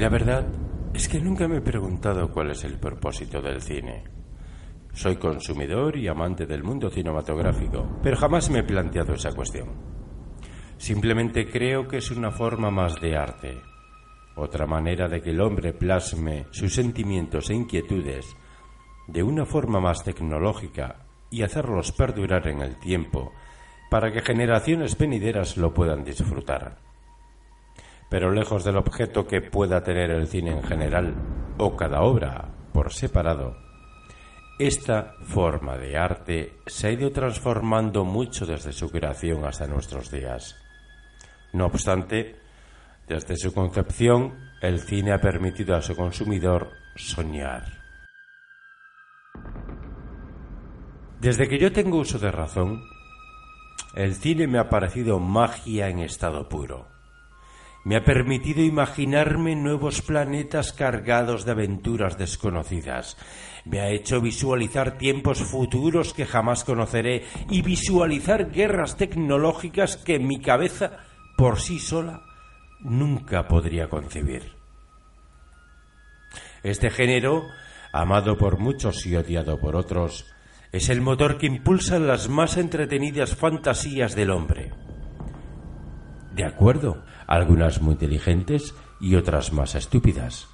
La verdad es que nunca me he preguntado cuál es el propósito del cine. Soy consumidor y amante del mundo cinematográfico, pero jamás me he planteado esa cuestión. Simplemente creo que es una forma más de arte, otra manera de que el hombre plasme sus sentimientos e inquietudes de una forma más tecnológica y hacerlos perdurar en el tiempo para que generaciones venideras lo puedan disfrutar. Pero lejos del objeto que pueda tener el cine en general o cada obra por separado, esta forma de arte se ha ido transformando mucho desde su creación hasta nuestros días. No obstante, desde su concepción, el cine ha permitido a su consumidor soñar. Desde que yo tengo uso de razón, el cine me ha parecido magia en estado puro. Me ha permitido imaginarme nuevos planetas cargados de aventuras desconocidas. Me ha hecho visualizar tiempos futuros que jamás conoceré y visualizar guerras tecnológicas que mi cabeza por sí sola nunca podría concebir. Este género, amado por muchos y odiado por otros, es el motor que impulsa las más entretenidas fantasías del hombre. De acuerdo, algunas muy inteligentes y otras más estúpidas.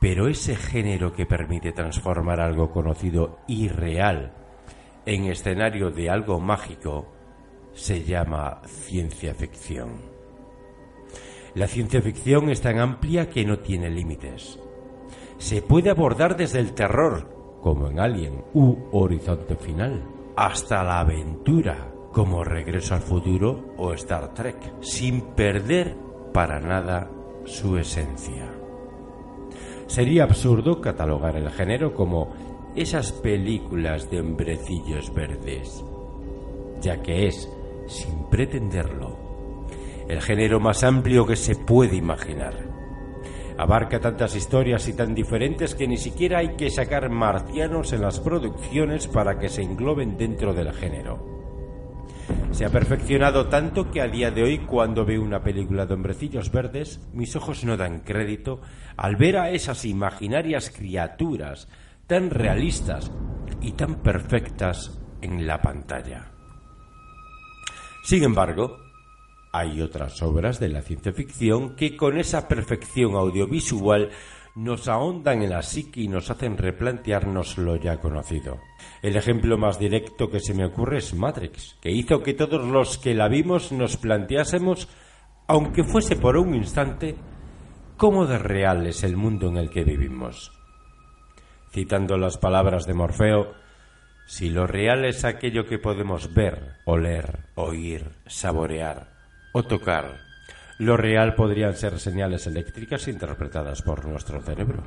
Pero ese género que permite transformar algo conocido y real en escenario de algo mágico se llama ciencia ficción. La ciencia ficción es tan amplia que no tiene límites. Se puede abordar desde el terror, como en Alien u Horizonte Final, hasta la aventura, como Regreso al Futuro o Star Trek, sin perder para nada su esencia. Sería absurdo catalogar el género como esas películas de hombrecillos verdes, ya que es, sin pretenderlo, el género más amplio que se puede imaginar Abarca tantas historias y tan diferentes que ni siquiera hay que sacar marcianos en las producciones para que se engloben dentro del género. Se ha perfeccionado tanto que a día de hoy cuando veo una película de hombrecillos verdes, mis ojos no dan crédito al ver a esas imaginarias criaturas tan realistas y tan perfectas en la pantalla. Sin embargo, hay otras obras de la ciencia ficción que con esa perfección audiovisual nos ahondan en la psique y nos hacen replantearnos lo ya conocido. El ejemplo más directo que se me ocurre es Matrix, que hizo que todos los que la vimos nos planteásemos, aunque fuese por un instante, cómo de real es el mundo en el que vivimos. Citando las palabras de Morfeo, si lo real es aquello que podemos ver, oler, oír, saborear, o tocar. Lo real podrían ser señales eléctricas interpretadas por nuestro cerebro.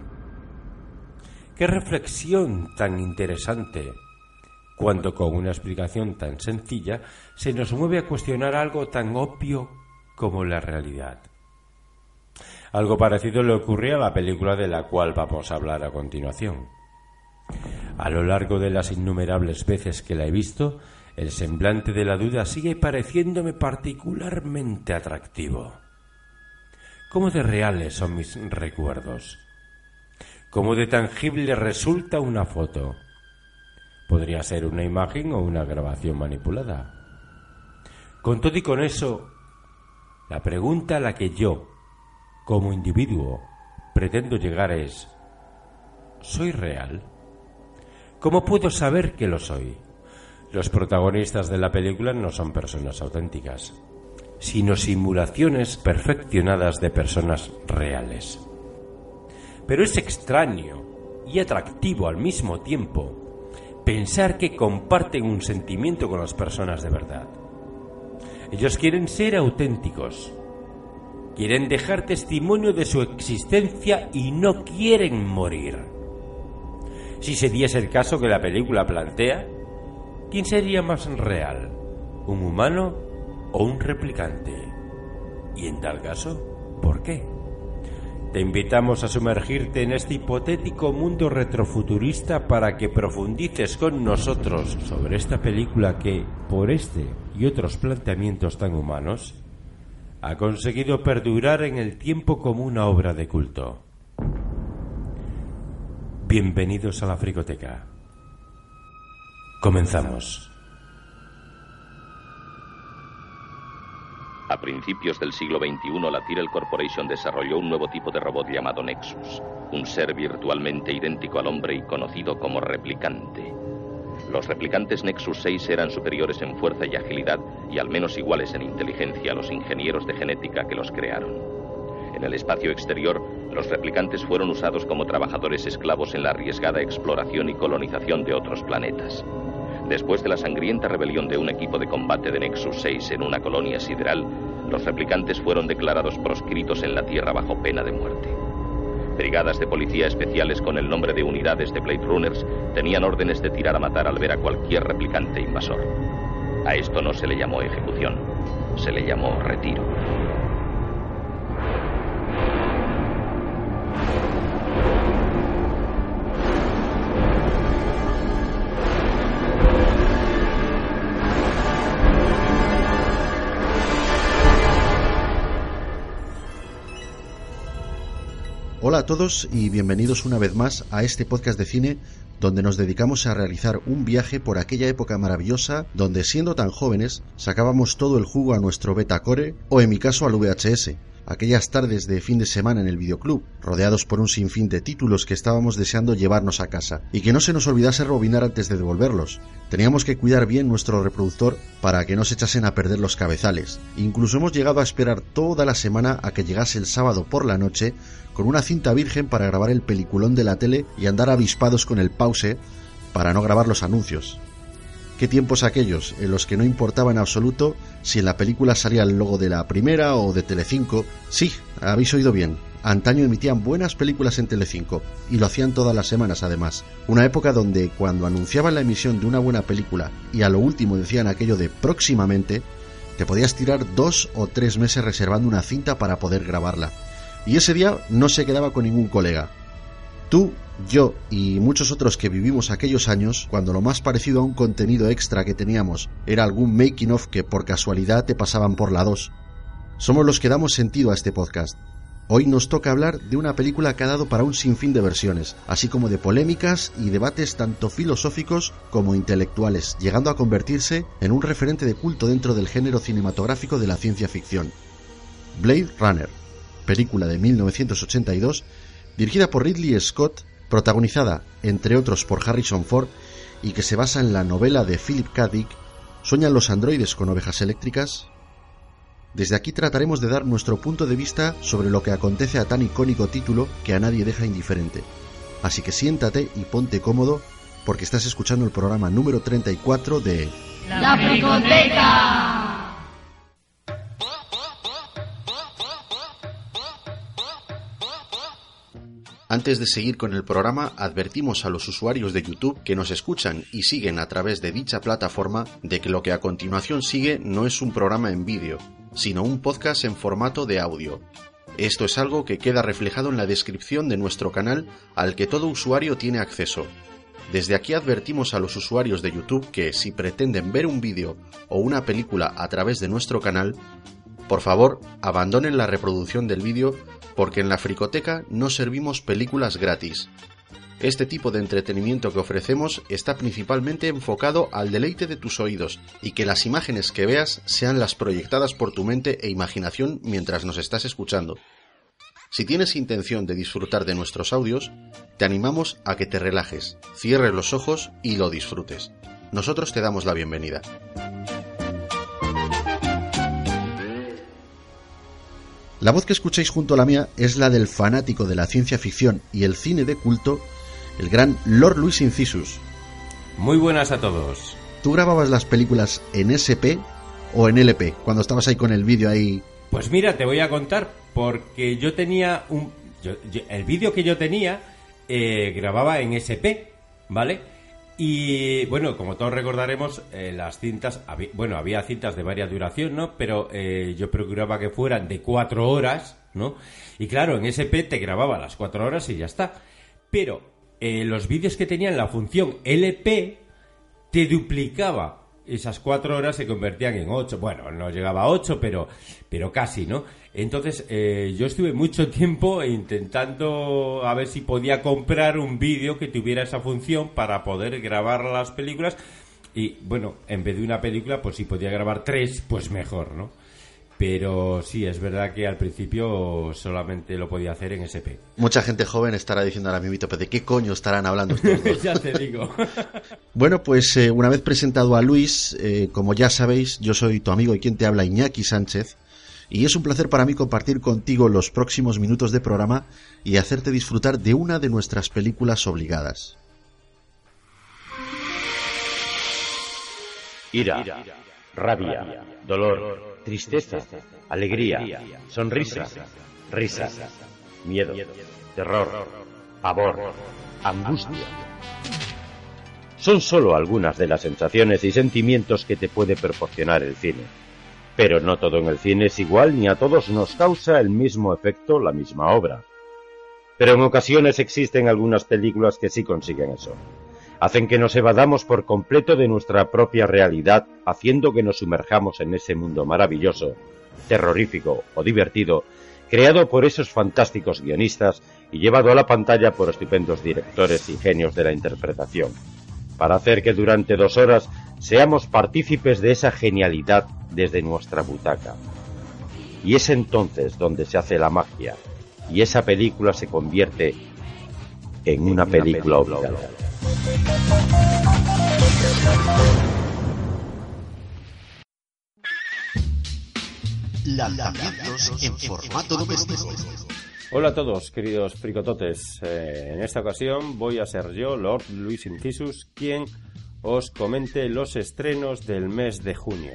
Qué reflexión tan interesante cuando con una explicación tan sencilla se nos mueve a cuestionar algo tan obvio como la realidad. Algo parecido le ocurre a la película de la cual vamos a hablar a continuación. A lo largo de las innumerables veces que la he visto, el semblante de la duda sigue pareciéndome particularmente atractivo. ¿Cómo de reales son mis recuerdos? ¿Cómo de tangible resulta una foto? Podría ser una imagen o una grabación manipulada. Con todo y con eso, la pregunta a la que yo, como individuo, pretendo llegar es, ¿soy real? ¿Cómo puedo saber que lo soy? Los protagonistas de la película no son personas auténticas, sino simulaciones perfeccionadas de personas reales. Pero es extraño y atractivo al mismo tiempo pensar que comparten un sentimiento con las personas de verdad. Ellos quieren ser auténticos, quieren dejar testimonio de su existencia y no quieren morir. Si se diese el caso que la película plantea, ¿Quién sería más real? ¿Un humano o un replicante? Y en tal caso, ¿por qué? Te invitamos a sumergirte en este hipotético mundo retrofuturista para que profundices con nosotros sobre esta película que, por este y otros planteamientos tan humanos, ha conseguido perdurar en el tiempo como una obra de culto. Bienvenidos a la Fricoteca. Comenzamos. A principios del siglo XXI, la Tyrell Corporation desarrolló un nuevo tipo de robot llamado Nexus, un ser virtualmente idéntico al hombre y conocido como replicante. Los replicantes Nexus 6 eran superiores en fuerza y agilidad y al menos iguales en inteligencia a los ingenieros de genética que los crearon. En el espacio exterior, los replicantes fueron usados como trabajadores esclavos en la arriesgada exploración y colonización de otros planetas. Después de la sangrienta rebelión de un equipo de combate de Nexus 6 en una colonia sideral, los replicantes fueron declarados proscritos en la Tierra bajo pena de muerte. Brigadas de policía especiales con el nombre de unidades de Blade Runners tenían órdenes de tirar a matar al ver a cualquier replicante invasor. A esto no se le llamó ejecución, se le llamó retiro. Hola a todos y bienvenidos una vez más a este podcast de cine donde nos dedicamos a realizar un viaje por aquella época maravillosa donde siendo tan jóvenes sacábamos todo el jugo a nuestro beta core o en mi caso al VHS aquellas tardes de fin de semana en el videoclub, rodeados por un sinfín de títulos que estábamos deseando llevarnos a casa, y que no se nos olvidase robinar antes de devolverlos. Teníamos que cuidar bien nuestro reproductor para que no se echasen a perder los cabezales. Incluso hemos llegado a esperar toda la semana a que llegase el sábado por la noche con una cinta virgen para grabar el peliculón de la tele y andar avispados con el pause para no grabar los anuncios. ¿Qué tiempos aquellos en los que no importaba en absoluto si en la película salía el logo de la primera o de Telecinco? Sí, habéis oído bien. Antaño emitían buenas películas en Telecinco y lo hacían todas las semanas además. Una época donde cuando anunciaban la emisión de una buena película y a lo último decían aquello de próximamente, te podías tirar dos o tres meses reservando una cinta para poder grabarla. Y ese día no se quedaba con ningún colega. Tú yo y muchos otros que vivimos aquellos años, cuando lo más parecido a un contenido extra que teníamos era algún making of que por casualidad te pasaban por la 2, somos los que damos sentido a este podcast. Hoy nos toca hablar de una película que ha dado para un sinfín de versiones, así como de polémicas y debates tanto filosóficos como intelectuales, llegando a convertirse en un referente de culto dentro del género cinematográfico de la ciencia ficción. Blade Runner, película de 1982, dirigida por Ridley Scott protagonizada, entre otros, por Harrison Ford y que se basa en la novela de Philip K. Dick, ¿Sueñan los androides con ovejas eléctricas? Desde aquí trataremos de dar nuestro punto de vista sobre lo que acontece a tan icónico título que a nadie deja indiferente. Así que siéntate y ponte cómodo porque estás escuchando el programa número 34 de La Fricoteca. Antes de seguir con el programa, advertimos a los usuarios de YouTube que nos escuchan y siguen a través de dicha plataforma de que lo que a continuación sigue no es un programa en vídeo, sino un podcast en formato de audio. Esto es algo que queda reflejado en la descripción de nuestro canal al que todo usuario tiene acceso. Desde aquí advertimos a los usuarios de YouTube que si pretenden ver un vídeo o una película a través de nuestro canal, por favor abandonen la reproducción del vídeo porque en la fricoteca no servimos películas gratis. Este tipo de entretenimiento que ofrecemos está principalmente enfocado al deleite de tus oídos y que las imágenes que veas sean las proyectadas por tu mente e imaginación mientras nos estás escuchando. Si tienes intención de disfrutar de nuestros audios, te animamos a que te relajes, cierres los ojos y lo disfrutes. Nosotros te damos la bienvenida. La voz que escucháis junto a la mía es la del fanático de la ciencia ficción y el cine de culto, el gran Lord Luis Incisus. Muy buenas a todos. ¿Tú grababas las películas en SP o en LP cuando estabas ahí con el vídeo ahí? Pues mira, te voy a contar, porque yo tenía un... el vídeo que yo tenía eh, grababa en SP, ¿vale? Y bueno, como todos recordaremos, eh, las cintas, bueno, había cintas de varias duración, ¿no? Pero eh, yo procuraba que fueran de cuatro horas, ¿no? Y claro, en SP te grababa las cuatro horas y ya está. Pero eh, los vídeos que tenían la función LP te duplicaba esas cuatro horas se convertían en ocho. Bueno, no llegaba a ocho, pero, pero casi, ¿no? Entonces, eh, yo estuve mucho tiempo intentando a ver si podía comprar un vídeo que tuviera esa función para poder grabar las películas. Y bueno, en vez de una película, pues si podía grabar tres, pues mejor, ¿no? Pero sí, es verdad que al principio solamente lo podía hacer en SP. Mucha gente joven estará diciendo ahora mismo, ¿de qué coño estarán hablando estos ya te digo. bueno, pues eh, una vez presentado a Luis, eh, como ya sabéis, yo soy tu amigo y quien te habla, Iñaki Sánchez. Y es un placer para mí compartir contigo los próximos minutos de programa y hacerte disfrutar de una de nuestras películas obligadas. Ira, rabia, dolor tristeza, alegría, sonrisa, risa, miedo, terror, pavor, angustia. Son solo algunas de las sensaciones y sentimientos que te puede proporcionar el cine. Pero no todo en el cine es igual ni a todos nos causa el mismo efecto la misma obra. Pero en ocasiones existen algunas películas que sí consiguen eso hacen que nos evadamos por completo de nuestra propia realidad, haciendo que nos sumerjamos en ese mundo maravilloso, terrorífico o divertido, creado por esos fantásticos guionistas y llevado a la pantalla por estupendos directores y genios de la interpretación, para hacer que durante dos horas seamos partícipes de esa genialidad desde nuestra butaca. Y es entonces donde se hace la magia, y esa película se convierte en una, película, obligada. Lanzamientos en formato doméstico. Hola a todos, queridos fricototes. Eh, en esta ocasión voy a ser yo, Lord Luis Incisus, quien os comente los estrenos del mes de junio.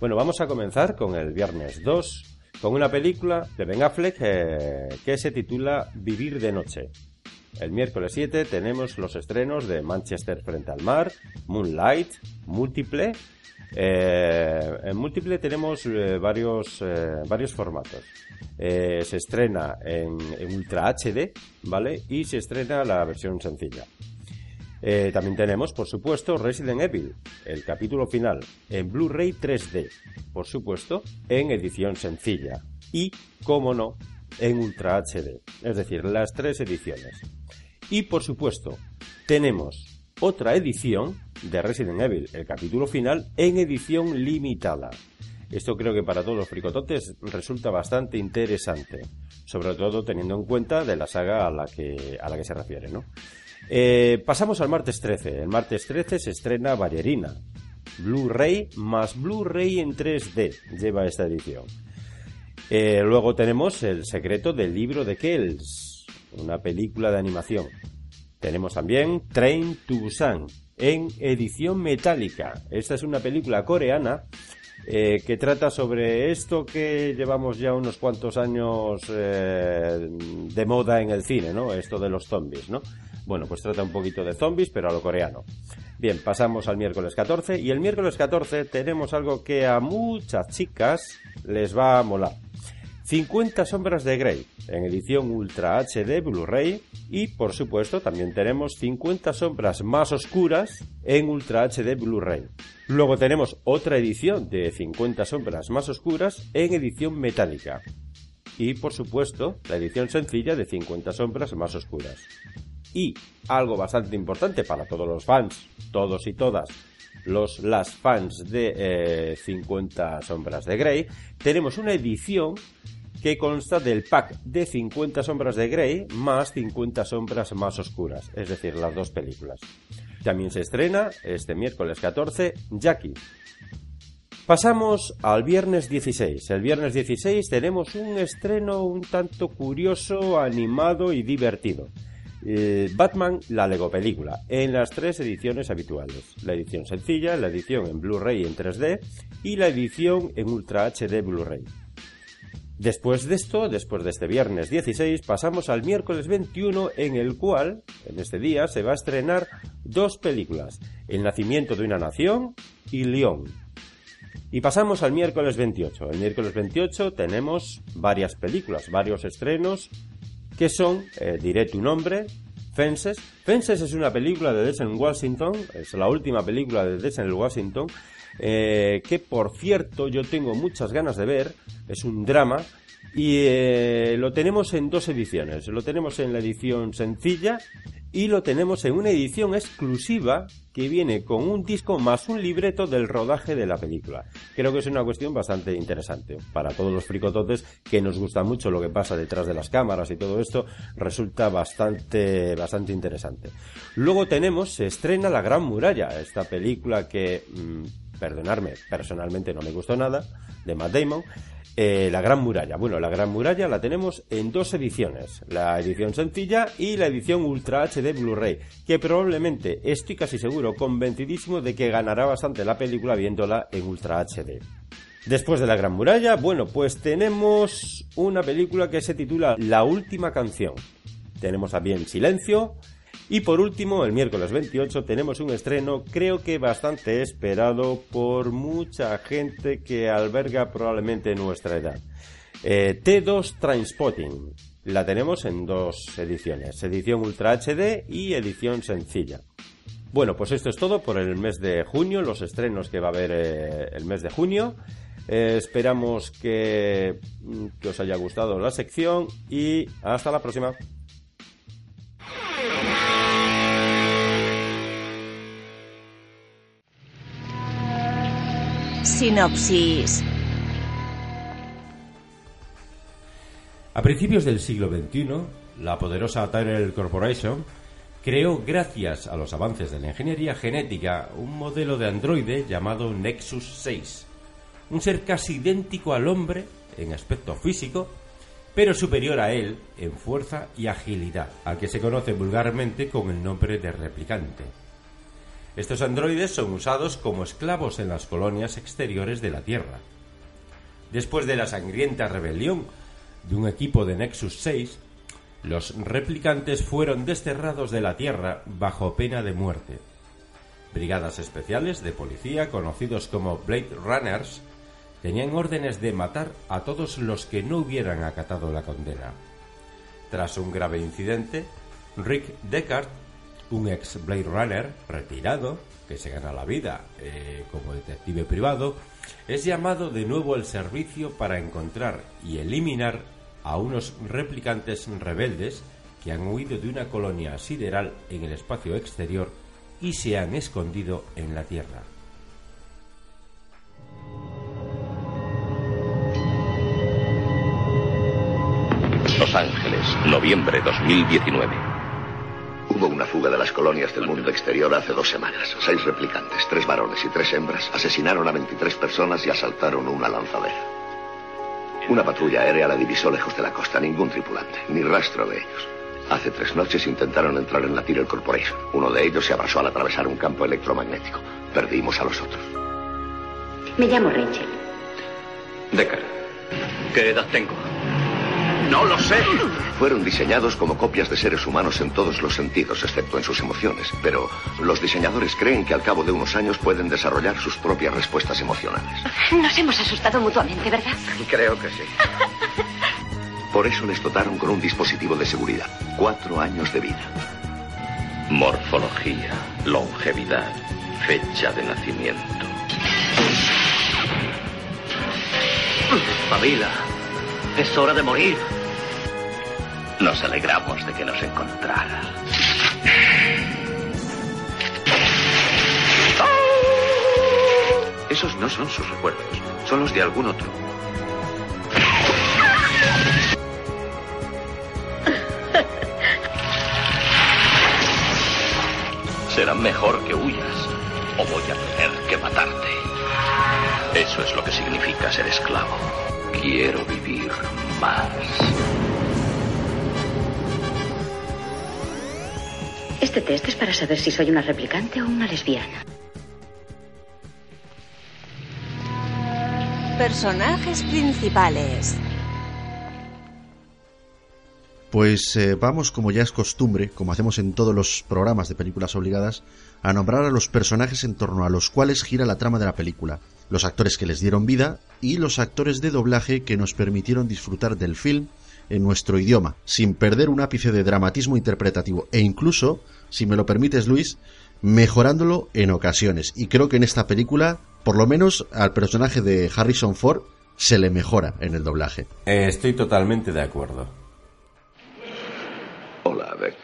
Bueno, vamos a comenzar con el viernes 2, con una película de Ben Affleck eh, que se titula Vivir de Noche. El miércoles 7 tenemos los estrenos de Manchester frente al mar, Moonlight, Múltiple. Eh, en Múltiple tenemos eh, varios, eh, varios formatos. se estrena en, Ultra HD, ¿vale? Y se estrena la versión sencilla. también tenemos, por supuesto, Resident Evil, el capítulo final, en Blu-ray 3D, por supuesto, en edición sencilla. Y, como no, en Ultra HD, es decir, las tres ediciones. Y por supuesto, tenemos otra edición de Resident Evil, el capítulo final, en edición limitada. Esto creo que para todos los fricototes resulta bastante interesante, sobre todo teniendo en cuenta de la saga a la que, a la que se refiere. ¿no? Eh, pasamos al martes 13. El martes 13 se estrena Ballerina. Blu-ray más Blu-ray en 3D lleva esta edición. Eh, luego tenemos El secreto del libro de Kells, una película de animación. Tenemos también Train to Busan en edición metálica. Esta es una película coreana eh, que trata sobre esto que llevamos ya unos cuantos años eh, de moda en el cine, ¿no? Esto de los zombies, ¿no? Bueno, pues trata un poquito de zombies, pero a lo coreano. Bien, pasamos al miércoles 14 y el miércoles 14 tenemos algo que a muchas chicas les va a molar. 50 sombras de Grey en edición Ultra HD Blu-ray y por supuesto también tenemos 50 sombras más oscuras en Ultra HD Blu-ray. Luego tenemos otra edición de 50 sombras más oscuras en edición metálica. Y por supuesto la edición sencilla de 50 sombras más oscuras. Y algo bastante importante para todos los fans, todos y todas, los las fans de 50 eh, sombras de Grey, tenemos una edición que consta del pack de 50 sombras de Grey más 50 sombras más oscuras, es decir, las dos películas. También se estrena este miércoles 14 Jackie. Pasamos al viernes 16. El viernes 16 tenemos un estreno un tanto curioso, animado y divertido. Eh, Batman, la Lego película, en las tres ediciones habituales. La edición sencilla, la edición en Blu-ray en 3D y la edición en Ultra HD Blu-ray. Después de esto, después de este viernes 16, pasamos al miércoles 21 en el cual, en este día, se va a estrenar dos películas, El nacimiento de una nación y León. Y pasamos al miércoles 28. El miércoles 28 tenemos varias películas, varios estrenos, que son, eh, diré tu nombre, Fences. Fences es una película de Denzel Washington, es la última película de Denzel Washington, eh, que por cierto yo tengo muchas ganas de ver, es un drama, y eh, lo tenemos en dos ediciones, lo tenemos en la edición sencilla y lo tenemos en una edición exclusiva que viene con un disco más un libreto del rodaje de la película. Creo que es una cuestión bastante interesante para todos los fricototes que nos gusta mucho lo que pasa detrás de las cámaras y todo esto resulta bastante bastante interesante. Luego tenemos se estrena La Gran Muralla, esta película que mm, perdonarme, personalmente no me gustó nada de Matt Damon eh, la Gran Muralla. Bueno, la Gran Muralla la tenemos en dos ediciones, la edición sencilla y la edición Ultra HD Blu-ray, que probablemente estoy casi seguro, convencidísimo de que ganará bastante la película viéndola en Ultra HD. Después de la Gran Muralla, bueno, pues tenemos una película que se titula La Última Canción. Tenemos también Silencio, y por último, el miércoles 28 tenemos un estreno creo que bastante esperado por mucha gente que alberga probablemente nuestra edad. Eh, T2 Trainspotting. La tenemos en dos ediciones, edición Ultra HD y edición sencilla. Bueno, pues esto es todo por el mes de junio, los estrenos que va a haber eh, el mes de junio. Eh, esperamos que, que os haya gustado la sección y hasta la próxima. Sinopsis. A principios del siglo XXI, la poderosa Tyrell Corporation creó, gracias a los avances de la ingeniería genética, un modelo de androide llamado Nexus 6, un ser casi idéntico al hombre en aspecto físico, pero superior a él en fuerza y agilidad, al que se conoce vulgarmente con el nombre de replicante. Estos androides son usados como esclavos en las colonias exteriores de la Tierra. Después de la sangrienta rebelión de un equipo de Nexus 6, los replicantes fueron desterrados de la Tierra bajo pena de muerte. Brigadas especiales de policía, conocidos como Blade Runners, tenían órdenes de matar a todos los que no hubieran acatado la condena. Tras un grave incidente, Rick Deckard un ex Blade Runner retirado, que se gana la vida eh, como detective privado, es llamado de nuevo al servicio para encontrar y eliminar a unos replicantes rebeldes que han huido de una colonia sideral en el espacio exterior y se han escondido en la Tierra. Los Ángeles, noviembre 2019. Hubo una fuga de las colonias del mundo exterior hace dos semanas. Seis replicantes, tres varones y tres hembras, asesinaron a 23 personas y asaltaron una lanzadera. Una patrulla aérea la divisó lejos de la costa, ningún tripulante, ni rastro de ellos. Hace tres noches intentaron entrar en la Tyrell Corporation. Uno de ellos se abrazó al atravesar un campo electromagnético. Perdimos a los otros. Me llamo Rachel. Decker. ¿Qué edad tengo? No lo sé. Fueron diseñados como copias de seres humanos en todos los sentidos, excepto en sus emociones. Pero los diseñadores creen que al cabo de unos años pueden desarrollar sus propias respuestas emocionales. Nos hemos asustado mutuamente, ¿verdad? Creo que sí. Por eso les dotaron con un dispositivo de seguridad. Cuatro años de vida. Morfología, longevidad, fecha de nacimiento. Pavila, es hora de morir. Nos alegramos de que nos encontrara. Esos no son sus recuerdos, son los de algún otro. Será mejor que huyas o voy a tener que matarte. Eso es lo que significa ser esclavo. Quiero vivir más. Este test es para saber si soy una replicante o una lesbiana. Personajes principales. Pues eh, vamos, como ya es costumbre, como hacemos en todos los programas de películas obligadas, a nombrar a los personajes en torno a los cuales gira la trama de la película, los actores que les dieron vida y los actores de doblaje que nos permitieron disfrutar del film en nuestro idioma, sin perder un ápice de dramatismo interpretativo e incluso, si me lo permites Luis, mejorándolo en ocasiones. Y creo que en esta película, por lo menos al personaje de Harrison Ford, se le mejora en el doblaje. Eh, estoy totalmente de acuerdo. Hola, Beck.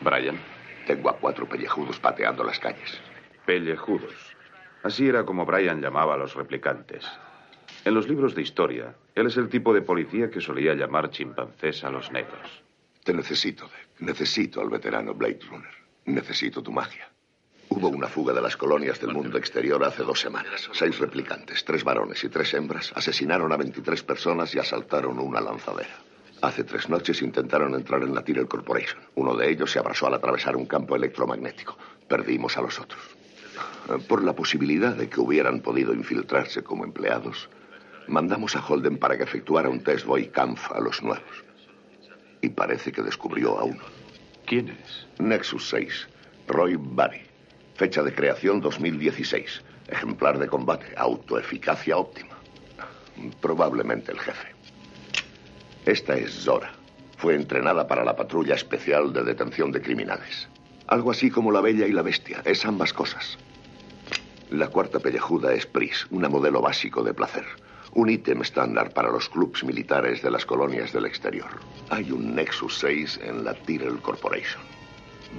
Brian. Tengo a cuatro pellejudos pateando las calles. Pellejudos. Así era como Brian llamaba a los replicantes. En los libros de historia, él es el tipo de policía que solía llamar chimpancés a los negros. Te necesito, Beck. Necesito al veterano Blade Runner. Necesito tu magia. Hubo una fuga de las colonias del mundo exterior hace dos semanas. Seis replicantes, tres varones y tres hembras, asesinaron a 23 personas y asaltaron una lanzadera. Hace tres noches intentaron entrar en la Tyrell Corporation. Uno de ellos se abrazó al atravesar un campo electromagnético. Perdimos a los otros. Por la posibilidad de que hubieran podido infiltrarse como empleados, mandamos a Holden para que efectuara un test Boy Kampf a los nuevos. Y parece que descubrió a uno. ¿Quién es? Nexus 6, Roy Barry. Fecha de creación 2016. Ejemplar de combate, autoeficacia óptima. Probablemente el jefe. Esta es Zora. Fue entrenada para la patrulla especial de detención de criminales. Algo así como la bella y la bestia. Es ambas cosas. La cuarta pellejuda es Pris, una modelo básico de placer. Un ítem estándar para los clubs militares de las colonias del exterior. Hay un Nexus 6 en la Tyrell Corporation.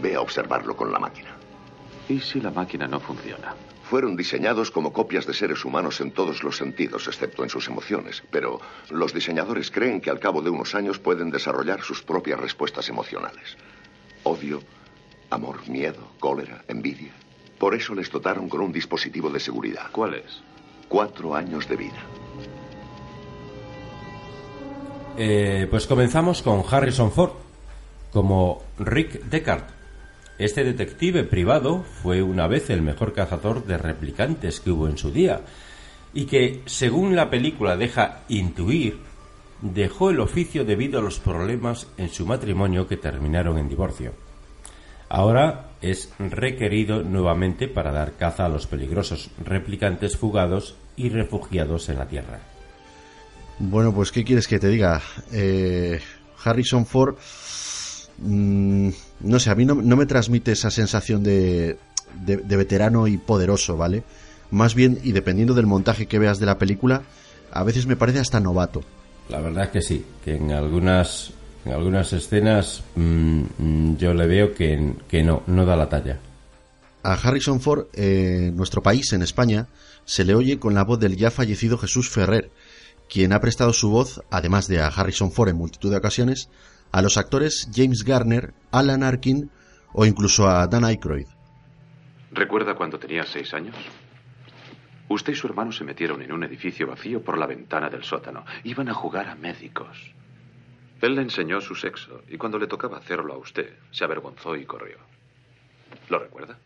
Ve a observarlo con la máquina. ¿Y si la máquina no funciona? Fueron diseñados como copias de seres humanos en todos los sentidos, excepto en sus emociones. Pero los diseñadores creen que al cabo de unos años pueden desarrollar sus propias respuestas emocionales. Odio, amor, miedo, cólera, envidia. Por eso les dotaron con un dispositivo de seguridad. ¿Cuál es? Cuatro años de vida. Eh, pues comenzamos con Harrison Ford como Rick Deckard. Este detective privado fue una vez el mejor cazador de replicantes que hubo en su día y que, según la película deja intuir, dejó el oficio debido a los problemas en su matrimonio que terminaron en divorcio. Ahora es requerido nuevamente para dar caza a los peligrosos replicantes fugados y refugiados en la Tierra. Bueno, pues ¿qué quieres que te diga? Eh, Harrison Ford, mmm, no sé, a mí no, no, me transmite esa sensación de, de, de, veterano y poderoso, ¿vale? Más bien, y dependiendo del montaje que veas de la película, a veces me parece hasta novato. La verdad es que sí, que en algunas, en algunas escenas mmm, yo le veo que, que no, no da la talla. A Harrison Ford, eh, en nuestro país, en España, se le oye con la voz del ya fallecido Jesús Ferrer, quien ha prestado su voz, además de a Harrison Ford en multitud de ocasiones, a los actores James Garner, Alan Arkin o incluso a Dan Aykroyd. ¿Recuerda cuando tenía seis años? Usted y su hermano se metieron en un edificio vacío por la ventana del sótano. Iban a jugar a médicos. Él le enseñó su sexo y cuando le tocaba hacerlo a usted, se avergonzó y corrió. ¿Lo recuerda?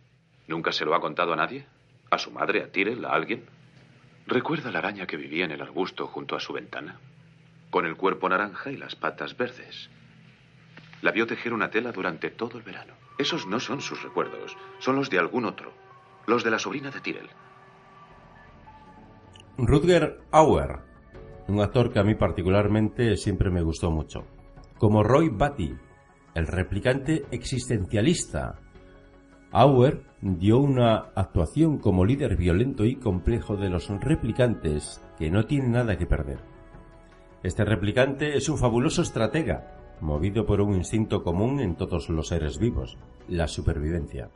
¿Nunca se lo ha contado a nadie? ¿A su madre, a Tyrell, a alguien? ¿Recuerda la araña que vivía en el arbusto junto a su ventana? Con el cuerpo naranja y las patas verdes. La vio tejer una tela durante todo el verano. Esos no son sus recuerdos, son los de algún otro. Los de la sobrina de Tyrell. Rutger Auer, un actor que a mí particularmente siempre me gustó mucho. Como Roy Batty, el replicante existencialista. Auer dio una actuación como líder violento y complejo de los replicantes que no tiene nada que perder. Este replicante es un fabuloso estratega, movido por un instinto común en todos los seres vivos, la supervivencia,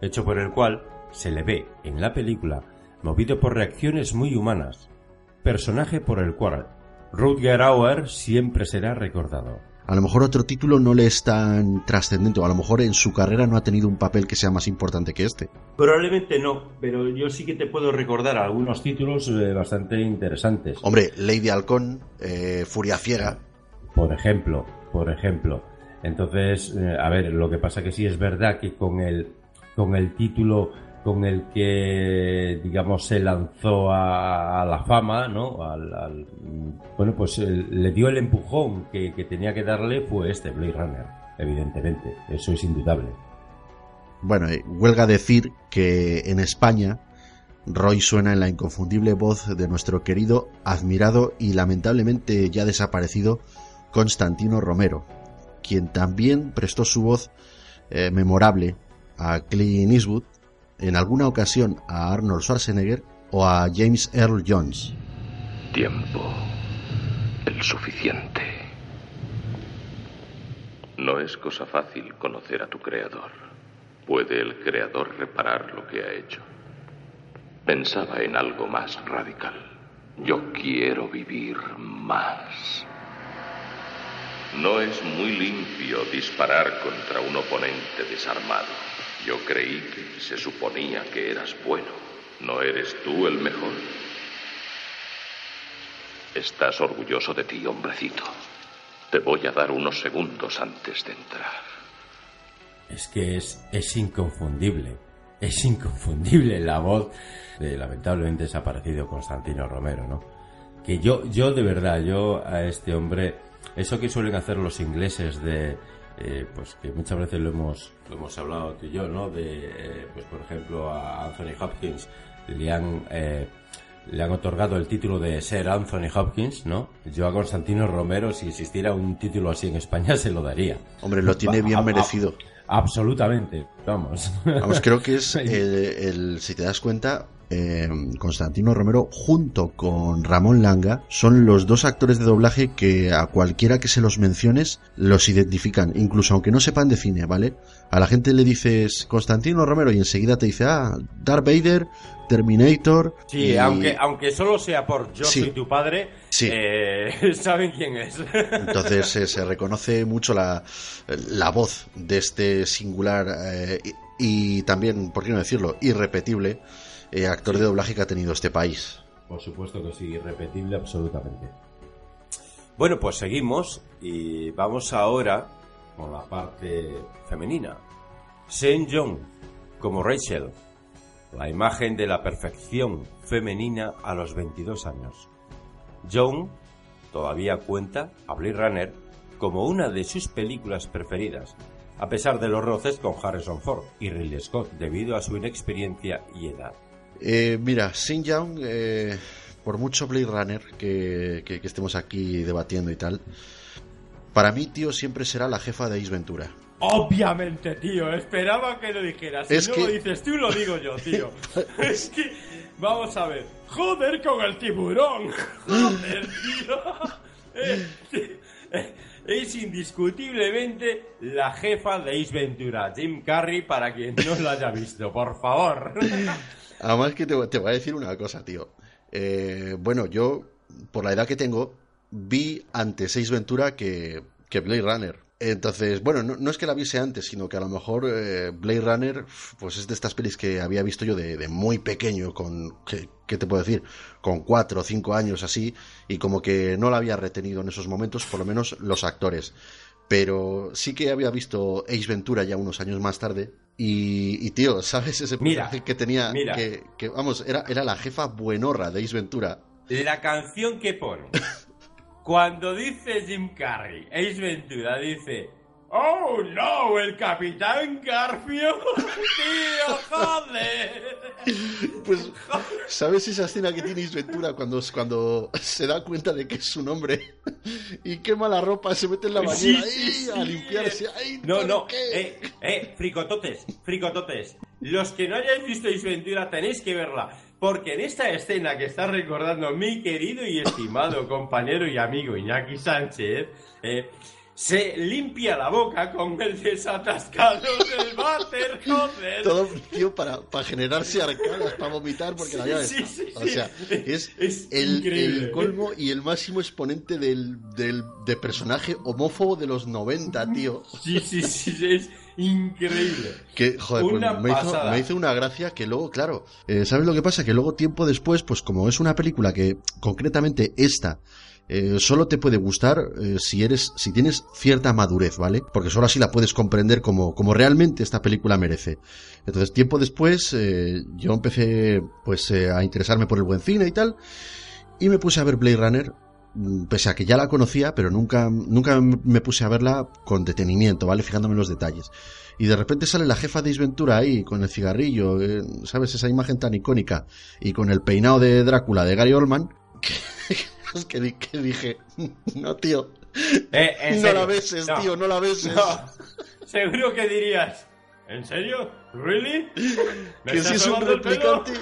hecho por el cual se le ve en la película movido por reacciones muy humanas, personaje por el cual Rutger Auer siempre será recordado. A lo mejor otro título no le es tan trascendente, o a lo mejor en su carrera no ha tenido un papel que sea más importante que este. Probablemente no, pero yo sí que te puedo recordar algunos títulos eh, bastante interesantes. Hombre, Lady Halcón, eh, Furia Ciega. Por ejemplo, por ejemplo. Entonces, eh, a ver, lo que pasa que sí es verdad que con el, con el título con el que digamos se lanzó a, la fama, ¿no? Al, al, bueno, pues el, le dio el empujón que, tenía que darle fue este Blade Runner, evidentemente, eso es indudable. Bueno, eh, huelga decir que en España Roy suena en la inconfundible voz de nuestro querido, admirado y lamentablemente ya desaparecido Constantino Romero, quien también prestó su voz eh, memorable a Clint Eastwood, en alguna ocasión a Arnold Schwarzenegger o a James Earl Jones. Tiempo. El suficiente. No es cosa fácil conocer a tu creador. ¿Puede el creador reparar lo que ha hecho? Pensaba en algo más radical. Yo quiero vivir más. No es muy limpio disparar contra un oponente desarmado. Yo creí que se suponía que eras bueno. ¿No eres tú el mejor? Estás orgulloso de ti, hombrecito. Te voy a dar unos segundos antes de entrar. Es que es, es inconfundible. Es inconfundible la voz de lamentablemente desaparecido Constantino Romero, ¿no? Que yo, yo de verdad, yo a este hombre, eso que suelen hacer los ingleses de, eh, pues que muchas veces lo hemos, lo hemos hablado tú y yo, ¿no? De, eh, pues por ejemplo, a Anthony Hopkins le han, eh, le han otorgado el título de ser Anthony Hopkins, ¿no? Yo a Constantino Romero, si existiera un título así en España, se lo daría. Hombre, lo tiene bien merecido. absolutamente, vamos. Vamos, creo que es el, si te das cuenta, eh, Constantino Romero junto con Ramón Langa son los dos actores de doblaje que a cualquiera que se los menciones los identifican, incluso aunque no sepan de cine, ¿vale? A la gente le dices Constantino Romero y enseguida te dice, ah, Darth Vader, Terminator. Sí, aunque, aunque solo sea por Yo soy tu padre, eh, saben quién es. Entonces eh, se reconoce mucho la, la, voz de este singular eh, y, también, por qué no decirlo, irrepetible actor de doblaje que ha tenido este país. Por supuesto que sí, irrepetible absolutamente. Bueno, pues seguimos y vamos ahora con la parte femenina. Saint John como Rachel la imagen de la perfección femenina a los 22 años. Joan todavía cuenta a Blade Runner como una de sus películas preferidas, a pesar de los roces con Harrison Ford y Ridley Scott debido a su inexperiencia y edad. Eh, mira, Sin Young, eh, por mucho Blade Runner que, que, estemos aquí debatiendo y tal, para mí, tío, siempre será la jefa de Ace Ventura. Obviamente, tío, esperaba que lo dijeras. Si no lo dices tú, lo digo yo, tío. es que, vamos a ver. Joder con el tiburón. Joder, tío. Eh, eh, es indiscutiblemente la jefa de Ace Ventura, Jim Carrey, para quien no lo haya visto, por favor. Además que te, voy a decir una cosa, tío. Eh, bueno, yo, por la edad que tengo, vi antes Ace Ventura que, que Blade Runner. Entonces, bueno, no, es que la viese antes, sino que a lo mejor eh, Blade Runner, pues es de estas pelis que había visto yo de, muy pequeño, con, ¿qué, te puedo decir? Con cuatro o cinco años así, y como que no la había retenido en esos momentos, por lo menos los actores. Pero sí que había visto Ace Ventura ya unos años más tarde, y, tío, ¿sabes ese personaje que tenía? Que, que, vamos, era, era la jefa buenorra de Ace Ventura. La canción que pone. Cuando dice Jim Carrey, Ace Ventura dice, ¡Oh, no! ¡El Capitán Garfio! ¡Tío, joder! Pues, ¿sabes esa escena que tiene Ace Ventura cuando, cuando se da cuenta de que es su nombre y quema la ropa, se mete en la bañera a limpiarse? ¡Ay, no, no! ¡Eh, eh! Fricototes, fricototes. Los que no hayáis visto Ace Ventura tenéis que verla. Porque en esta escena que está recordando mi querido y estimado compañero y amigo Iñaki Sánchez, eh, se limpia la boca con el desatascado del váter, joder. Todo, tío, para, para generarse arcadas, para vomitar, porque la llave sí, sí, O sea, es, el, colmo y el máximo exponente del, del, de personaje homófobo de los 90, tío. Sí, sí, sí, es increíble. Que, joder, pues me, hizo, me, hizo, una gracia que luego, claro, eh, ¿sabes lo que pasa? Que luego tiempo después, pues como es una película que concretamente esta eh, solo te puede gustar eh, si eres, si tienes cierta madurez, ¿vale? Porque solo así la puedes comprender como, como realmente esta película merece. Entonces, tiempo después, eh, yo empecé, pues, a interesarme por el buen cine y tal, y me puse a ver Blade Runner, mm, pese a que ya la conocía, pero nunca, nunca me puse a verla con detenimiento, ¿vale? Fijándome en los detalles. Y de repente sale la jefa de Isventura ahí, con el cigarrillo, ¿sabes? Esa imagen tan icónica, y con el peinado de Drácula de Gary Oldman, que, que, dije, no, tío, Eh, no la beses, tío, no la beses. Seguro que dirías, ¿en serio? ¿Really? que si es un replicante,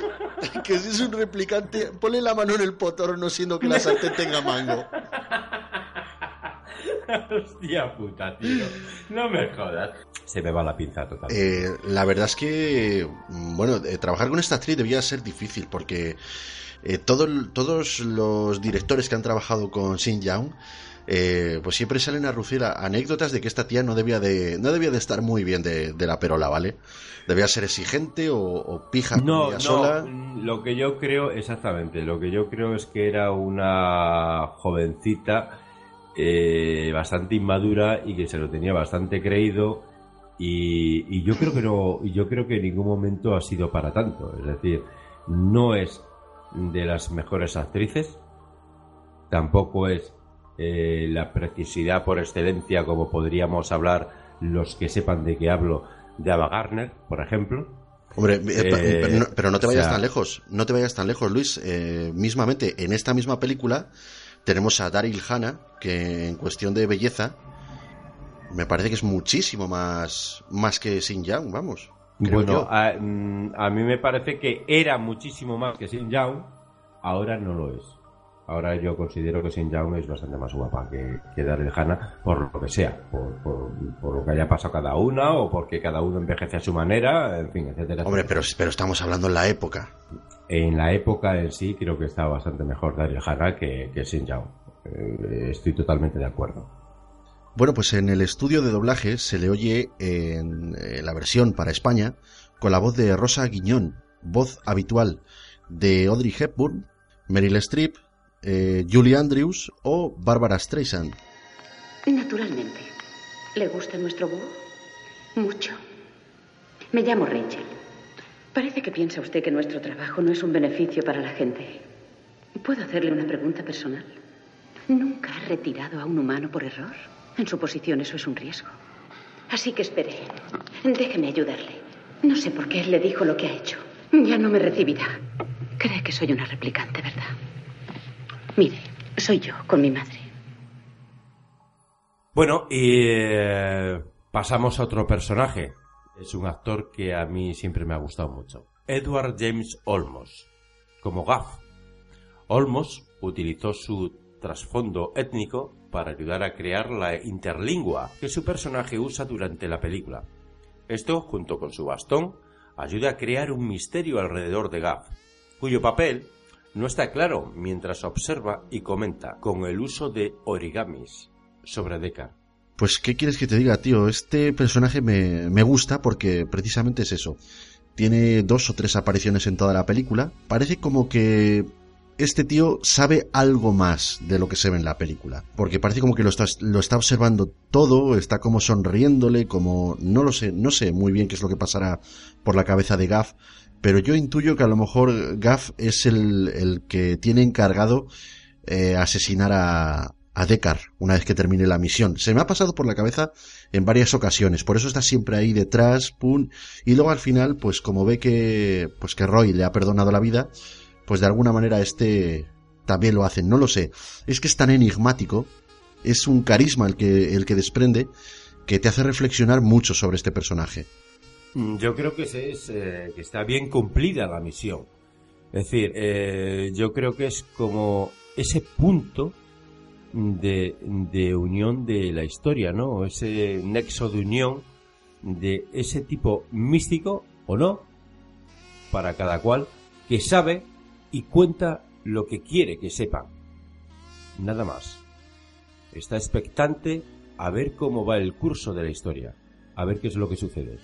que si es un replicante, ponle la mano en el potorno siendo que la sartén tenga mango. Hostia puta, tío. No me jodas. Se me va la pinza total. Eh, la verdad es que, bueno, eh, trabajar con esta actriz debía ser difícil porque eh, todos los directores que han trabajado con Xin Young eh, pues siempre salen a lucir anécdotas de que esta tía no debía de, no debía de estar muy bien de, la perola, ¿vale? Debía ser exigente o, pija no, no, sola. Lo que yo creo, exactamente, lo que yo creo es que era una jovencita eh, bastante inmadura y que se lo tenía bastante creído y, yo creo que no, yo creo que en ningún momento ha sido para tanto. Es decir, no es de las mejores actrices, tampoco es eh, la precisidad por excelencia, como podríamos hablar los que sepan de qué hablo, de Ava Garner, por ejemplo. Hombre, eh, eh, pero, no, te vayas tan lejos, no te vayas tan lejos, Luis. mismamente, en esta misma película tenemos a Daryl Hannah, que en cuestión de belleza me parece que es muchísimo más, más que Sin Young, vamos. Bueno, a, mm, a, mí me parece que era muchísimo más que Sin Young, ahora no lo es. Ahora yo considero que Sin Young es bastante más guapa que, que Daryl Hannah, por lo que sea, por, por, lo que haya pasado cada una o porque cada uno envejece a su manera, en fin, etcétera. Hombre, pero, pero estamos hablando en la época. En la época en sí creo que está bastante mejor Daryl Hannah que, que Sin Young. Eh, estoy totalmente de acuerdo. Bueno, pues en el estudio de doblaje se le oye en la versión para España con la voz de Rosa Guiñón, voz habitual de Audrey Hepburn, Meryl Streep, eh, Julie Andrews o Barbara Streisand. Naturalmente. ¿Le gusta nuestro búho? Mucho. Me llamo Rachel. Parece que piensa usted que nuestro trabajo no es un beneficio para la gente. ¿Puedo hacerle una pregunta personal? ¿Nunca ha retirado a un humano por error? En su posición eso es un riesgo. Así que espere. Déjeme ayudarle. No sé por qué él le dijo lo que ha hecho. Ya no me recibirá. Cree que soy una replicante, ¿verdad? Mire, soy yo, con mi madre. Bueno, y eh, pasamos a otro personaje. Es un actor que a mí siempre me ha gustado mucho. Edward James Olmos, como Gaff. Olmos utilizó su trasfondo étnico para ayudar a crear la interlingua que su personaje usa durante la película. Esto, junto con su bastón, ayuda a crear un misterio alrededor de Gaff, cuyo papel no está claro mientras observa y comenta con el uso de origamis sobre Deckard. Pues, ¿qué quieres que te diga, tío? Este personaje me, me gusta porque precisamente es eso. Tiene dos o tres apariciones en toda la película. Parece como que este tío sabe algo más de lo que se ve en la película. Porque parece como que lo está, lo está observando todo, está como sonriéndole, como... No lo sé, no sé muy bien qué es lo que pasará por la cabeza de Gaff, pero yo intuyo que a lo mejor Gaff es el, que tiene encargado eh, asesinar a, a Deckard una vez que termine la misión. Se me ha pasado por la cabeza en varias ocasiones, por eso está siempre ahí detrás, pum, y luego al final, pues como ve que, pues que Roy le ha perdonado la vida, pues de alguna manera este también lo hace, no lo sé. Es que es tan enigmático, es un carisma el que, el que desprende, que te hace reflexionar mucho sobre este personaje. Mm, yo creo que, es, eh, que está bien cumplida la misión. Es decir, eh, yo creo que es como ese punto de, de, unión de la historia, ¿no? Ese nexo de unión de ese tipo místico o no, para cada cual, que sabe y cuenta lo que quiere que sepan. Nada más. Está expectante a ver cómo va el curso de la historia, a ver qué es lo que sucede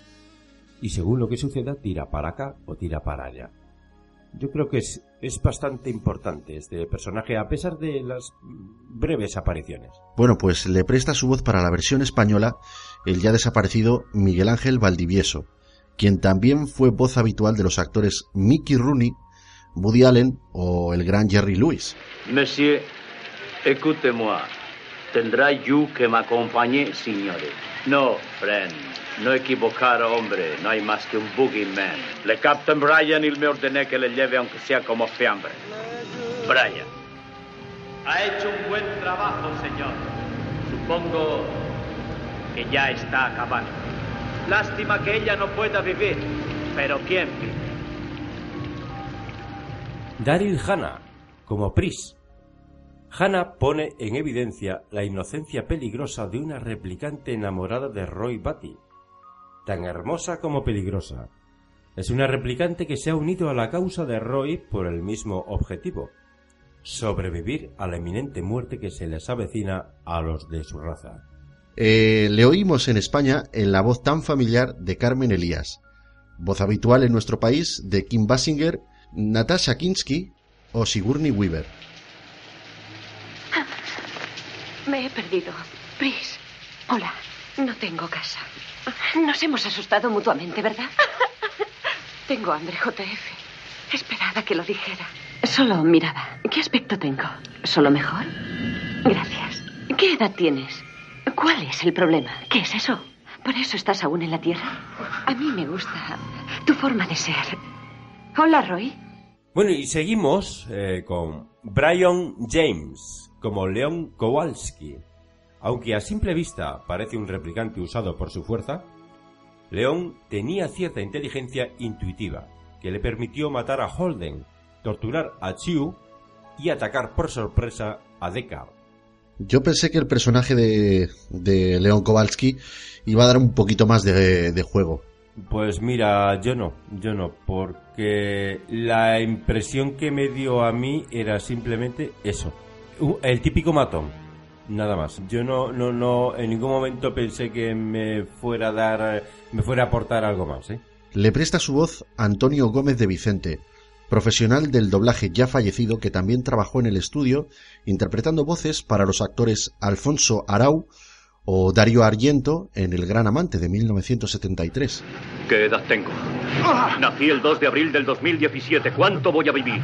y según lo que suceda tira para acá o tira para allá. Yo creo que es, es bastante importante este personaje a pesar de las breves apariciones. Bueno, pues le presta su voz para la versión española el ya desaparecido Miguel Ángel Valdivieso, quien también fue voz habitual de los actores Mickey Rooney, Woody Allen o el gran Jerry Lewis. Monsieur, écoutez-moi. Tendrá you que me acompañe, señores. No, friend. No equivocar, hombre. No hay más que un boogeyman. Le Captain Brian y me ordené que le lleve aunque sea como fiambre. Brian. Ha hecho un buen trabajo, señor. Supongo que ya está acabando. Lástima que ella no pueda vivir, pero ¿quién vive? Daryl Hannah, como Pris. Hannah pone en evidencia la inocencia peligrosa de una replicante enamorada de Roy Batty, tan hermosa como peligrosa. Es una replicante que se ha unido a la causa de Roy por el mismo objetivo, sobrevivir a la eminente muerte que se les avecina a los de su raza. Eh, le oímos en España en la voz tan familiar de Carmen Elías, voz habitual en nuestro país de Kim Basinger, Natasha Kinsky o Sigourney Weaver. Me he perdido. Pris. Hola. No tengo casa. Nos hemos asustado mutuamente, ¿verdad? Tengo hambre, JF. Esperaba que lo dijera. Solo miraba. ¿Qué aspecto tengo? ¿Solo mejor? Gracias. ¿Qué edad tienes? ¿Cuál es el problema? ¿Qué es eso? ¿Por eso estás aún en la Tierra? A mí me gusta tu forma de ser. Hola, Roy. Bueno, y seguimos eh, con Brian James como Leon Kowalski. Aunque a simple vista parece un replicante usado por su fuerza, Leon tenía cierta inteligencia intuitiva que le permitió matar a Holden, torturar a Chiu y atacar por sorpresa a Deckard. Yo pensé que el personaje de, de Leon Kowalski iba a dar un poquito más de, de juego. Pues mira, yo no, yo no, porque la impresión que me dio a mí era simplemente eso, el típico matón, nada más. Yo no, no, no, en ningún momento pensé que me fuera a dar, me fuera a aportar algo más, ¿eh? Le presta su voz Antonio Gómez de Vicente, profesional del doblaje ya fallecido que también trabajó en el estudio interpretando voces para los actores Alfonso Arau o Dario Argento en El Gran Amante de 1973. ¿Qué edad tengo? Nací el 2 de abril del 2017. ¿Cuánto voy a vivir?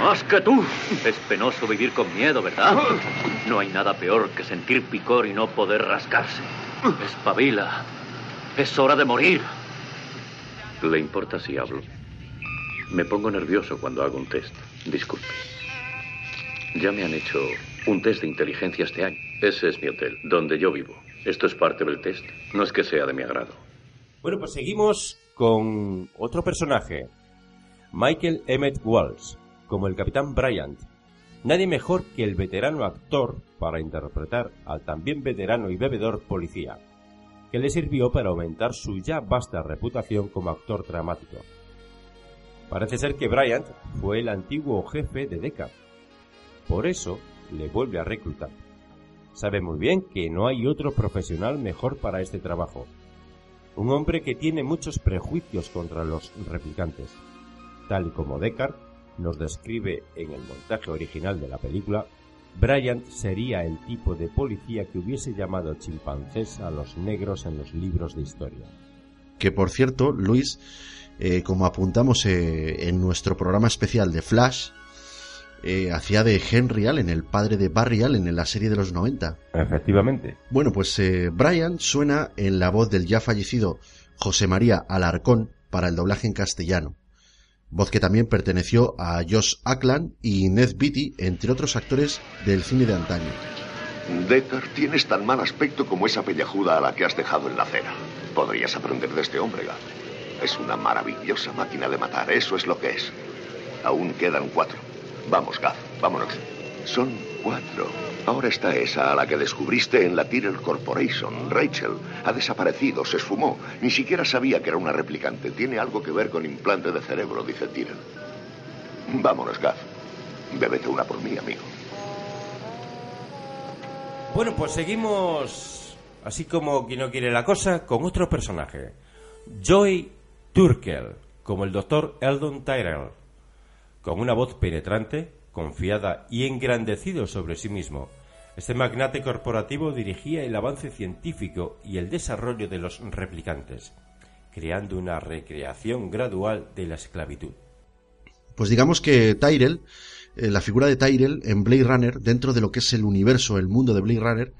Más que tú. Es penoso vivir con miedo, ¿verdad? No hay nada peor que sentir picor y no poder rascarse. Espabila. Es hora de morir. ¿Le importa si hablo? Me pongo nervioso cuando hago un test. Disculpe. Ya me han hecho un test de inteligencia este año. Ese es mi hotel, donde yo vivo. Esto es parte del test. No es que sea de mi agrado. Bueno, pues seguimos con otro personaje, Michael Emmett Walsh, como el capitán Bryant. Nadie mejor que el veterano actor para interpretar al también veterano y bebedor policía, que le sirvió para aumentar su ya vasta reputación como actor dramático. Parece ser que Bryant fue el antiguo jefe de Deckard. Por eso le vuelve a reclutar. Sabe muy bien que no hay otro profesional mejor para este trabajo. Un hombre que tiene muchos prejuicios contra los replicantes. Tal y como Deckard nos describe en el montaje original de la película, Bryant sería el tipo de policía que hubiese llamado chimpancés a los negros en los libros de historia. Que por cierto, Luis, eh, como apuntamos eh, en nuestro programa especial de Flash, eh, hacía de Henry Allen, el padre de Barry Allen en la serie de los 90. Efectivamente. Bueno, pues eh, Brian suena en la voz del ya fallecido José María Alarcón para el doblaje en castellano. Voz que también perteneció a Josh Ackland y Ned Beatty, entre otros actores del cine de antaño. Deckard, tienes tan mal aspecto como esa pellejuda a la que has dejado en la acera. Podrías aprender de este hombre, Gav. Es una maravillosa máquina de matar, eso es lo que es. Aún quedan cuatro. Vamos, Gav, vámonos. Son cuatro. Ahora está esa a la que descubriste en la Tyrell Corporation. Rachel ha desaparecido, se esfumó. Ni siquiera sabía que era una replicante. Tiene algo que ver con implante de cerebro, dice Tyrell. Vámonos, Gav. Bébete una por mí, amigo. Bueno, pues seguimos, así como quien no quiere la cosa, con otro personaje. Joy Turkel, como el doctor Eldon Tyrell, con una voz penetrante, confiada y engrandecido sobre sí mismo. Este magnate corporativo dirigía el avance científico y el desarrollo de los replicantes, creando una recreación gradual de la esclavitud. Pues digamos que Tyrell, eh, la figura de Tyrell en Blade Runner, dentro de lo que es el universo, el mundo de Blade Runner,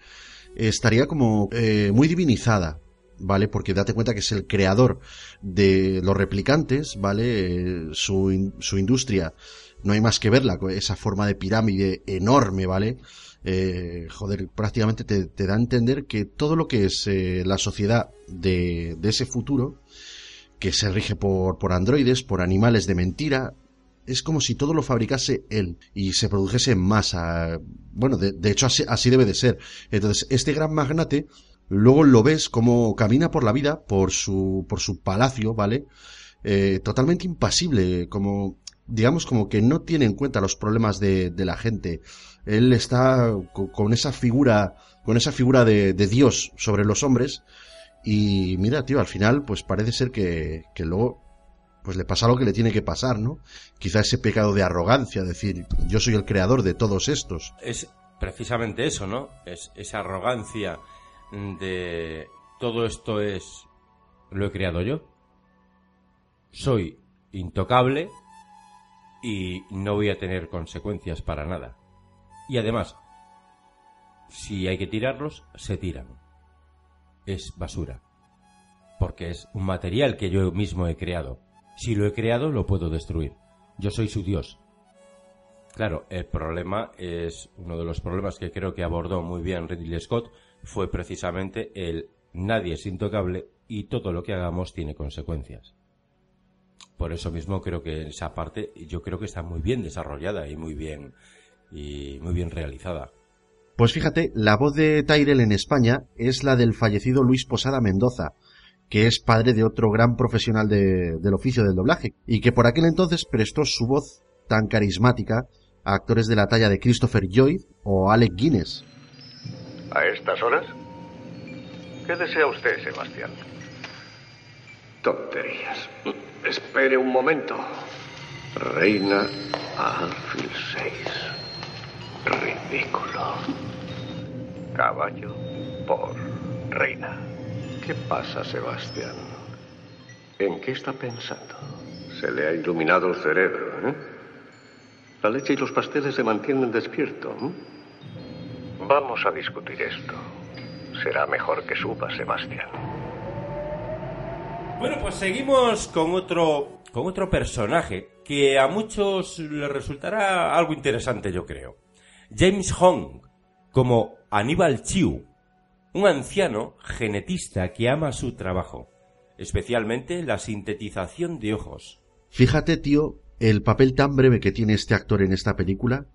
eh, estaría como eh, muy divinizada, ¿vale? Porque date cuenta que es el creador de los replicantes, ¿vale? Eh, su, su industria, no hay más que verla, esa forma de pirámide enorme, ¿vale? eh, joder, prácticamente te, da a entender que todo lo que es eh, la sociedad de, de, ese futuro, que se rige por, por androides, por animales de mentira, es como si todo lo fabricase él y se produjese en masa. Bueno, de, de hecho así, así, debe de ser. Entonces, este gran magnate, luego lo ves como camina por la vida, por su, por su palacio, ¿vale? Eh, totalmente impasible, como, digamos, como que no tiene en cuenta los problemas de, de la gente. Él está con, esa figura, con esa figura de, Dios sobre los hombres. Y mira, tío, al final, pues parece ser que, que luego pues le pasa lo que le tiene que pasar, ¿no? Quizá ese pecado de arrogancia, decir, yo soy el creador de todos estos. Es precisamente eso, ¿no? Es esa arrogancia de todo esto es lo he creado yo. Soy intocable y no voy a tener consecuencias para nada. Y además, si hay que tirarlos, se tiran. Es basura. Porque es un material que yo mismo he creado. Si lo he creado, lo puedo destruir. Yo soy su Dios. Claro, el problema es uno de los problemas que creo que abordó muy bien Ridley Scott fue precisamente el nadie es intocable y todo lo que hagamos tiene consecuencias. Por eso mismo creo que esa parte yo creo que está muy bien desarrollada y muy bien y muy bien realizada. Pues fíjate, la voz de Tyrell en España es la del fallecido Luis Posada Mendoza, que es padre de otro gran profesional del oficio del doblaje, y que por aquel entonces prestó su voz tan carismática a actores de la talla de Christopher Lloyd o Alec Guinness. ¿A estas horas? ¿Qué desea usted, Sebastián? Tonterías. Espere un momento. Reina Anfield 6. Ridículo. Caballo por reina. ¿Qué pasa, Sebastián? ¿En qué está pensando? Se le ha iluminado el cerebro, ¿eh? La leche y los pasteles se mantienen despierto. ¿eh? Vamos a discutir esto. Será mejor que suba, Sebastián. Bueno, pues seguimos con otro, con otro personaje que a muchos les resultará algo interesante, yo creo. James Hong, como Aníbal Chiu, un anciano genetista que ama su trabajo, especialmente la sintetización de ojos. Fíjate, tío, el papel tan breve que tiene este actor en esta película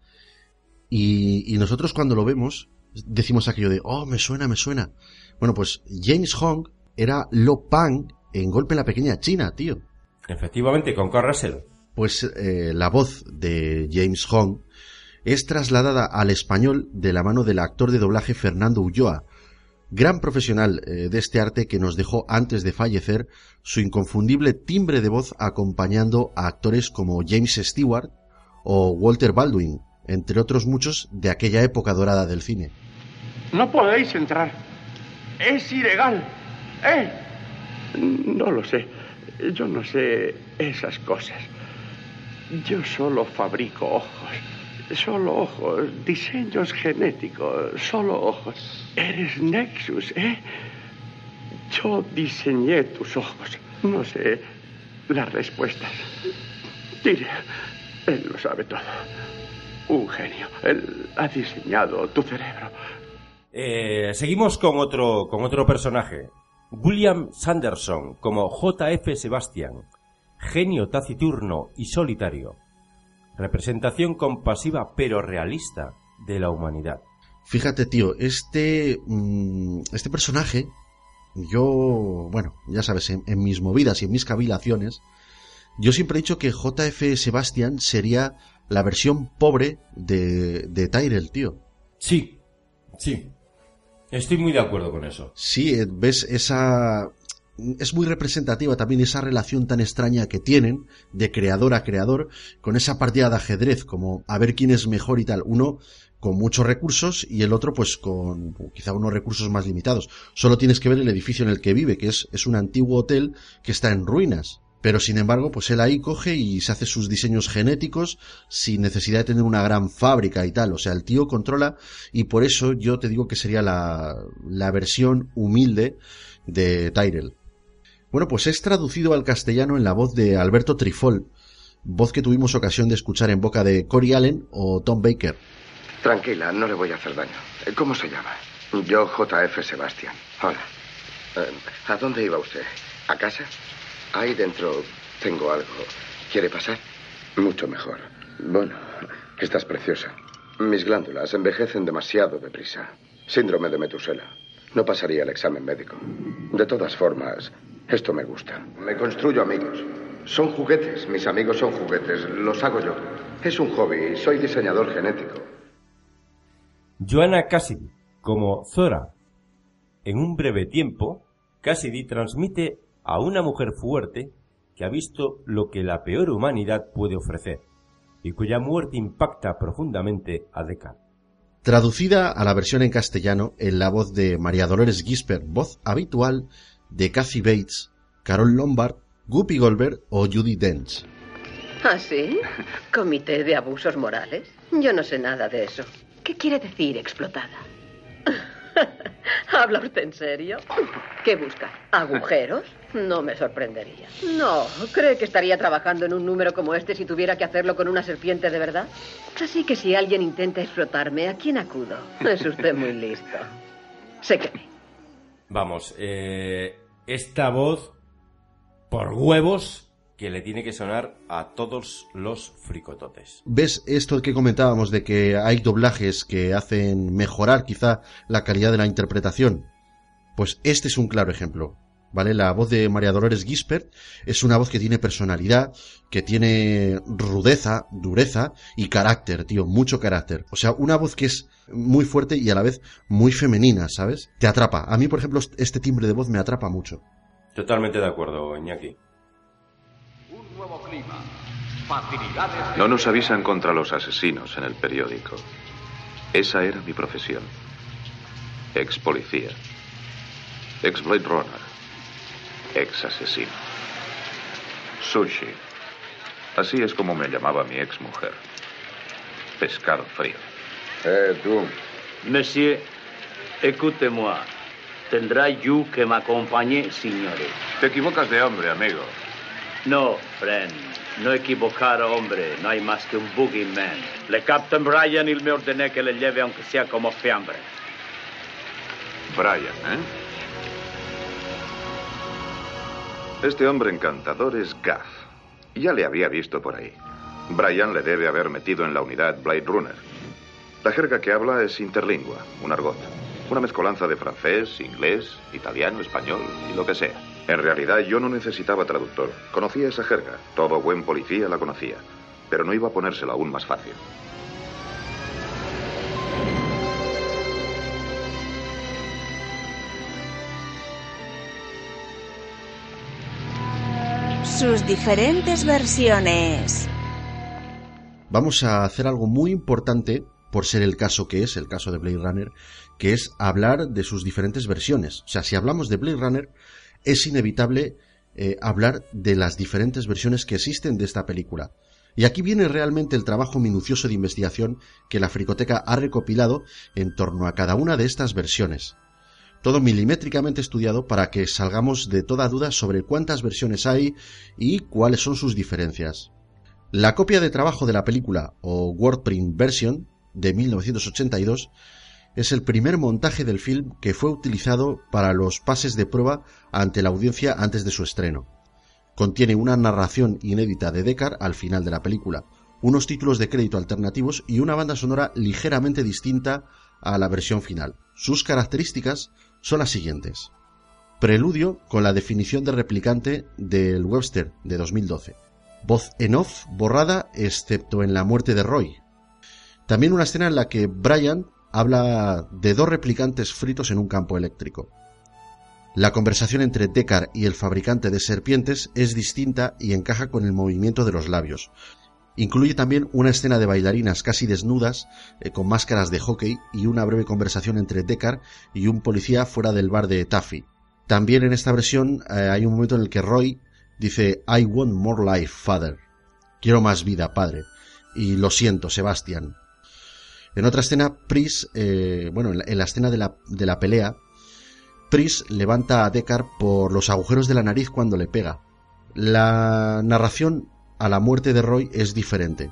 y, nosotros cuando lo vemos decimos aquello de, oh, me suena, me suena. Bueno, pues James Hong era Lo Pang en Golpe en la Pequeña China, tío. Efectivamente, con Carl Russell. Pues eh, la voz de James Hong es trasladada al español de la mano del actor de doblaje Fernando Ulloa, gran profesional eh, de este arte que nos dejó antes de fallecer su inconfundible timbre de voz acompañando a actores como James Stewart o Walter Baldwin, entre otros muchos de aquella época dorada del cine. No podéis entrar. Es ilegal. ¿Eh? No lo sé. Yo no sé esas cosas. Yo solo fabrico ojos. Solo ojos, diseños genéticos, solo ojos. Eres Nexus, ¿eh? Yo diseñé tus ojos. No sé las respuestas. Dile, él lo sabe todo. Un genio. Él ha diseñado tu cerebro. Eh, seguimos con otro, con otro personaje. William Sanderson como JF Sebastian. Genio taciturno y solitario representación compasiva pero realista de la humanidad. Fíjate, tío, este, mm, este personaje, yo, bueno, ya sabes, en, mis movidas y en mis cavilaciones, yo siempre he dicho que JF Sebastian sería la versión pobre de, de Tyrell, tío. Sí, sí. Estoy muy de acuerdo con eso. Sí, eh, ves esa, es muy representativa también esa relación tan extraña que tienen de creador a creador con esa partida de ajedrez como a ver quién es mejor y tal. Uno con muchos recursos y el otro pues con quizá unos recursos más limitados. Solo tienes que ver el edificio en el que vive, que es, es un antiguo hotel que está en ruinas. Pero sin embargo, pues él ahí coge y se hace sus diseños genéticos sin necesidad de tener una gran fábrica y tal. O sea, el tío controla y por eso yo te digo que sería la, la versión humilde de Tyrell. Bueno, pues es traducido al castellano en la voz de Alberto Trifol, voz que tuvimos ocasión de escuchar en boca de Cory Allen o Tom Baker. Tranquila, no le voy a hacer daño. Eh, ¿Cómo se llama? Yo, JF Sebastián. Hola. Eh, ¿A dónde iba usted? ¿A casa? Ahí dentro tengo algo. ¿Quiere pasar? Mucho mejor. Bueno, estás preciosa. Mis glándulas envejecen demasiado deprisa. Síndrome de Metusela. No pasaría el examen médico. De todas formas, esto me gusta. Me construyo amigos. Son juguetes. Mis amigos son juguetes. Los hago yo. Es un hobby. Soy diseñador genético. Joanna Cassidy, como Zora. En un breve tiempo, Cassidy transmite a una mujer fuerte que ha visto lo que la peor humanidad puede ofrecer y cuya muerte impacta profundamente a Deckard. Traducida a la versión en castellano en la voz de María Dolores Gisbert, voz habitual de Kathy Bates, Carol Lombard, Guppy Goldberg o Judy Dench. ¿Ah, sí? ¿Comité de abusos morales? Yo no sé nada de eso. ¿Qué quiere decir explotada? ¿Habla usted en serio? ¿Qué busca? ¿Agujeros? No me sorprendería. No, ¿cree que estaría trabajando en un número como este si tuviera que hacerlo con una serpiente de verdad? Así que si alguien intenta explotarme, ¿a quién acudo? Es usted muy listo. Séqueme. Vamos, eh, esta voz, por huevos, que le tiene que sonar a todos los fricototes. ¿Ves esto que comentábamos de que hay doblajes que hacen mejorar quizá la calidad de la interpretación? Pues este es un claro ejemplo. ¿Vale? La voz de María Dolores Gispert es una voz que tiene personalidad, que tiene rudeza, dureza y carácter, tío, mucho carácter. O sea, una voz que es muy fuerte y a la vez muy femenina, ¿sabes? Te atrapa. A mí, por ejemplo, este timbre de voz me atrapa mucho. Totalmente de acuerdo, Iñaki. Un nuevo clima. Facilidades. No nos avisan contra los asesinos en el periódico. Esa era mi profesión. Ex policía. Ex Blade Runner. Ex asesino. Sushi. Así es como me llamaba mi ex mujer. Pescado frío. Eh, tú. Monsieur, écoutez-moi. Tendrá you que me acompañe, señores. Te equivocas de hombre, amigo. No, friend. No equivocar, hombre. No hay más que un boogeyman. Le Captain Brian y me ordené que le lleve aunque sea como fiambre. Brian, ¿eh? Este hombre encantador es Gaff. Ya le había visto por ahí. Brian le debe haber metido en la unidad Blade Runner. La jerga que habla es interlingua, un argot. Una mezcolanza de francés, inglés, italiano, español y lo que sea. En realidad yo no necesitaba traductor. Conocía esa jerga. Todo buen policía la conocía. Pero no iba a ponérsela aún más fácil. Sus diferentes versiones. Vamos a hacer algo muy importante por ser el caso que es, el caso de Blade Runner, que es hablar de sus diferentes versiones. O sea, si hablamos de Blade Runner, es inevitable eh, hablar de las diferentes versiones que existen de esta película. Y aquí viene realmente el trabajo minucioso de investigación que la Fricoteca ha recopilado en torno a cada una de estas versiones. Todo milimétricamente estudiado para que salgamos de toda duda sobre cuántas versiones hay y cuáles son sus diferencias. La copia de trabajo de la película, o Wordprint Version, de 1982, es el primer montaje del film que fue utilizado para los pases de prueba ante la audiencia antes de su estreno. Contiene una narración inédita de Deckard al final de la película, unos títulos de crédito alternativos y una banda sonora ligeramente distinta a la versión final. Sus características son las siguientes. Preludio con la definición de replicante del Webster de 2012. Voz en off borrada excepto en la muerte de Roy. También una escena en la que Brian habla de dos replicantes fritos en un campo eléctrico. La conversación entre Deckard y el fabricante de serpientes es distinta y encaja con el movimiento de los labios. Incluye también una escena de bailarinas casi desnudas, eh, con máscaras de hockey, y una breve conversación entre Deckard y un policía fuera del bar de Taffy. También en esta versión eh, hay un momento en el que Roy dice I want more life, father. Quiero más vida, padre. Y lo siento, Sebastián. En otra escena, Pris, eh, bueno, en la, en la escena de la, de la pelea, Pris levanta a Deckard por los agujeros de la nariz cuando le pega. La narración a la muerte de Roy es diferente.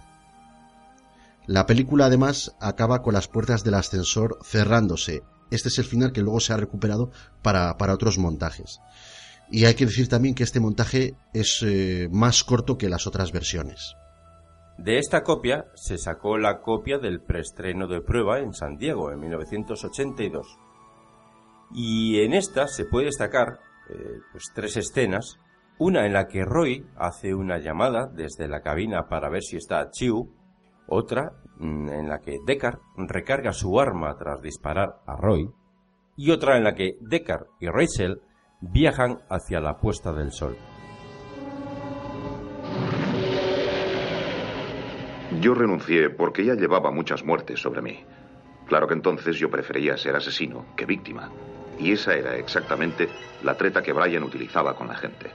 La película además acaba con las puertas del ascensor cerrándose. Este es el final que luego se ha recuperado para, otros montajes. Y hay que decir también que este montaje es eh, más corto que las otras versiones. De esta copia se sacó la copia del preestreno de prueba en San Diego en 1982. Y en esta se puede destacar eh, pues, tres escenas. Una en la que Roy hace una llamada desde la cabina para ver si está Chiu. Otra mm, en la que Deckard recarga su arma tras disparar a Roy. Y otra en la que Deckard y Rachel viajan hacia la puesta del sol. Yo renuncié porque ya llevaba muchas muertes sobre mí. Claro que entonces yo prefería ser asesino que víctima. Y esa era exactamente la treta que Brian utilizaba con la gente.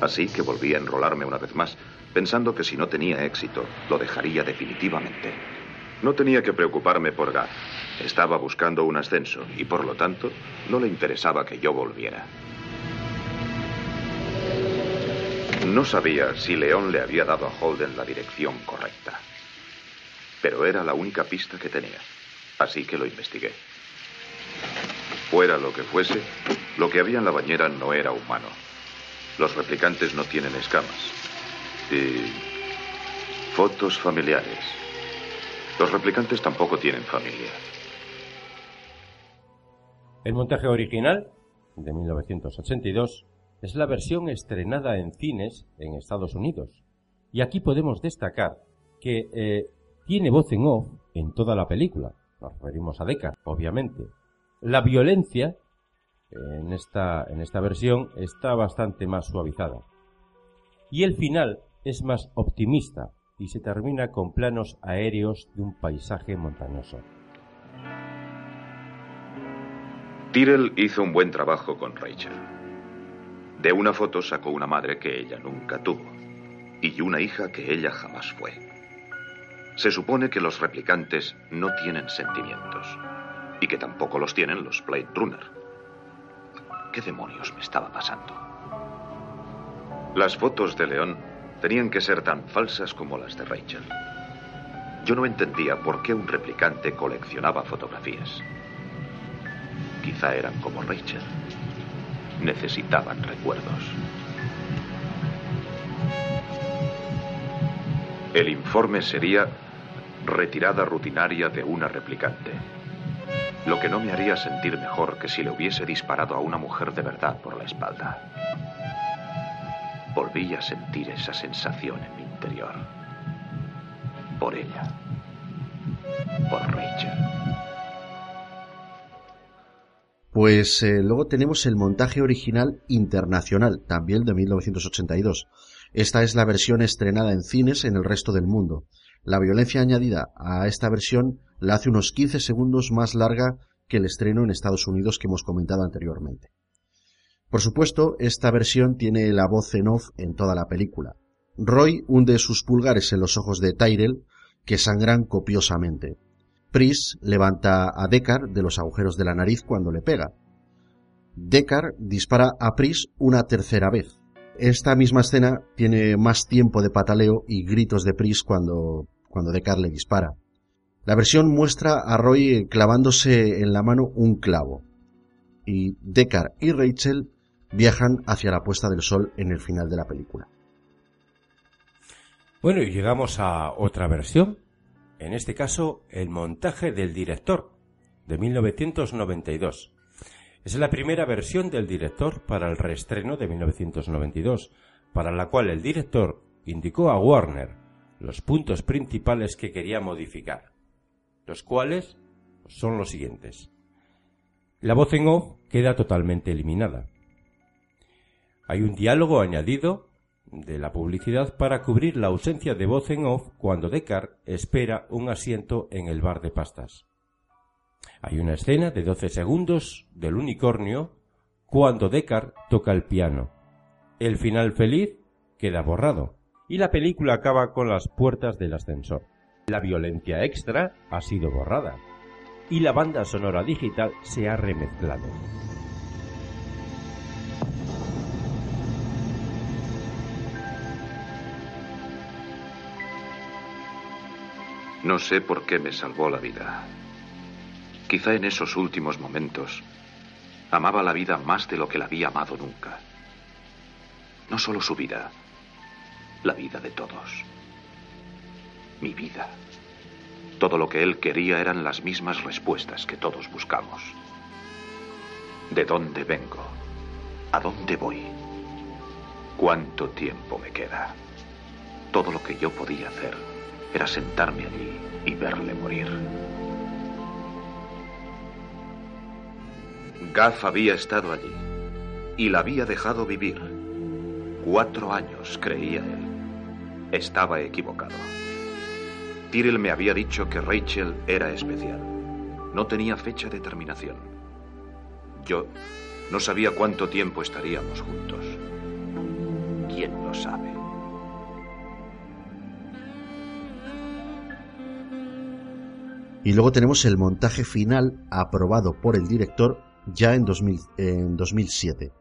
Así que volví a enrolarme una vez más, pensando que si no tenía éxito, lo dejaría definitivamente. No tenía que preocuparme por Gar. Estaba buscando un ascenso y por lo tanto no le interesaba que yo volviera. No sabía si León le había dado a Holden la dirección correcta. Pero era la única pista que tenía. Así que lo investigué. Fuera lo que fuese, lo que había en la bañera no era humano. Los replicantes no tienen escamas. Y fotos familiares. Los replicantes tampoco tienen familia. El montaje original, de 1982, es la versión estrenada en cines en Estados Unidos. Y aquí podemos destacar que eh, tiene voz en off en toda la película. Nos referimos a Deckard, obviamente. La violencia en esta, en esta versión está bastante más suavizada. Y el final es más optimista y se termina con planos aéreos de un paisaje montañoso. Tyrell hizo un buen trabajo con Rachel. De una foto sacó una madre que ella nunca tuvo y una hija que ella jamás fue. Se supone que los replicantes no tienen sentimientos y que tampoco los tienen los Blade. ¿Qué demonios me estaba pasando? Las fotos de León tenían que ser tan falsas como las de Rachel. Yo no entendía por qué un replicante coleccionaba fotografías. Quizá eran como Rachel necesitaban recuerdos. El informe sería retirada rutinaria de una replicante. Lo que no me haría sentir mejor que si le hubiese disparado a una mujer de verdad por la espalda. Volví a sentir esa sensación en mi interior. Por ella. Por Rachel. Pues eh, luego tenemos el montaje original internacional, también de 1982. Esta es la versión estrenada en cines en el resto del mundo. La violencia añadida a esta versión la hace unos 15 segundos más larga que el estreno en Estados Unidos que hemos comentado anteriormente. Por supuesto, esta versión tiene la voz en off en toda la película. Roy hunde sus pulgares en los ojos de Tyrell, que sangran copiosamente. Pris levanta a Deckard de los agujeros de la nariz cuando le pega. Deckard dispara a Pris una tercera vez. Esta misma escena tiene más tiempo de pataleo y gritos de Pris cuando, cuando Deckard le dispara. La versión muestra a Roy clavándose en la mano un clavo. Y Deckard y Rachel viajan hacia la puesta del sol en el final de la película. Bueno, y llegamos a otra versión en este caso el montaje del director, de 1992. Es la primera versión del director para el reestreno de 1992, para la cual el director indicó a Warner los puntos principales que quería modificar, los cuales son los siguientes. La voz en off queda totalmente eliminada. Hay un diálogo añadido de la publicidad para cubrir la ausencia de voz en off cuando Deckard espera un asiento en el bar de pastas. Hay una escena de 12 segundos del unicornio cuando Deckard toca el piano. El final feliz queda borrado y la película acaba con las puertas del ascensor. La violencia extra ha sido borrada y la banda sonora digital se ha remezclado. No sé por qué me salvó la vida. Quizá en esos últimos momentos amaba la vida más de lo que la había amado nunca. No solo su vida, la vida de todos. Mi vida. Todo lo que él quería eran las mismas respuestas que todos buscamos. ¿De dónde vengo? ¿A dónde voy? ¿Cuánto tiempo me queda? Todo lo que yo podía hacer era sentarme allí y verle morir. Gaff había estado allí y la había dejado vivir. Cuatro años, creía él. Estaba equivocado. Tyrell me había dicho que Rachel era especial. No tenía fecha de terminación. Yo no sabía cuánto tiempo estaríamos juntos. ¿Quién lo sabe? Y luego tenemos el montaje final aprobado por el director ya en, 2000, en 2007.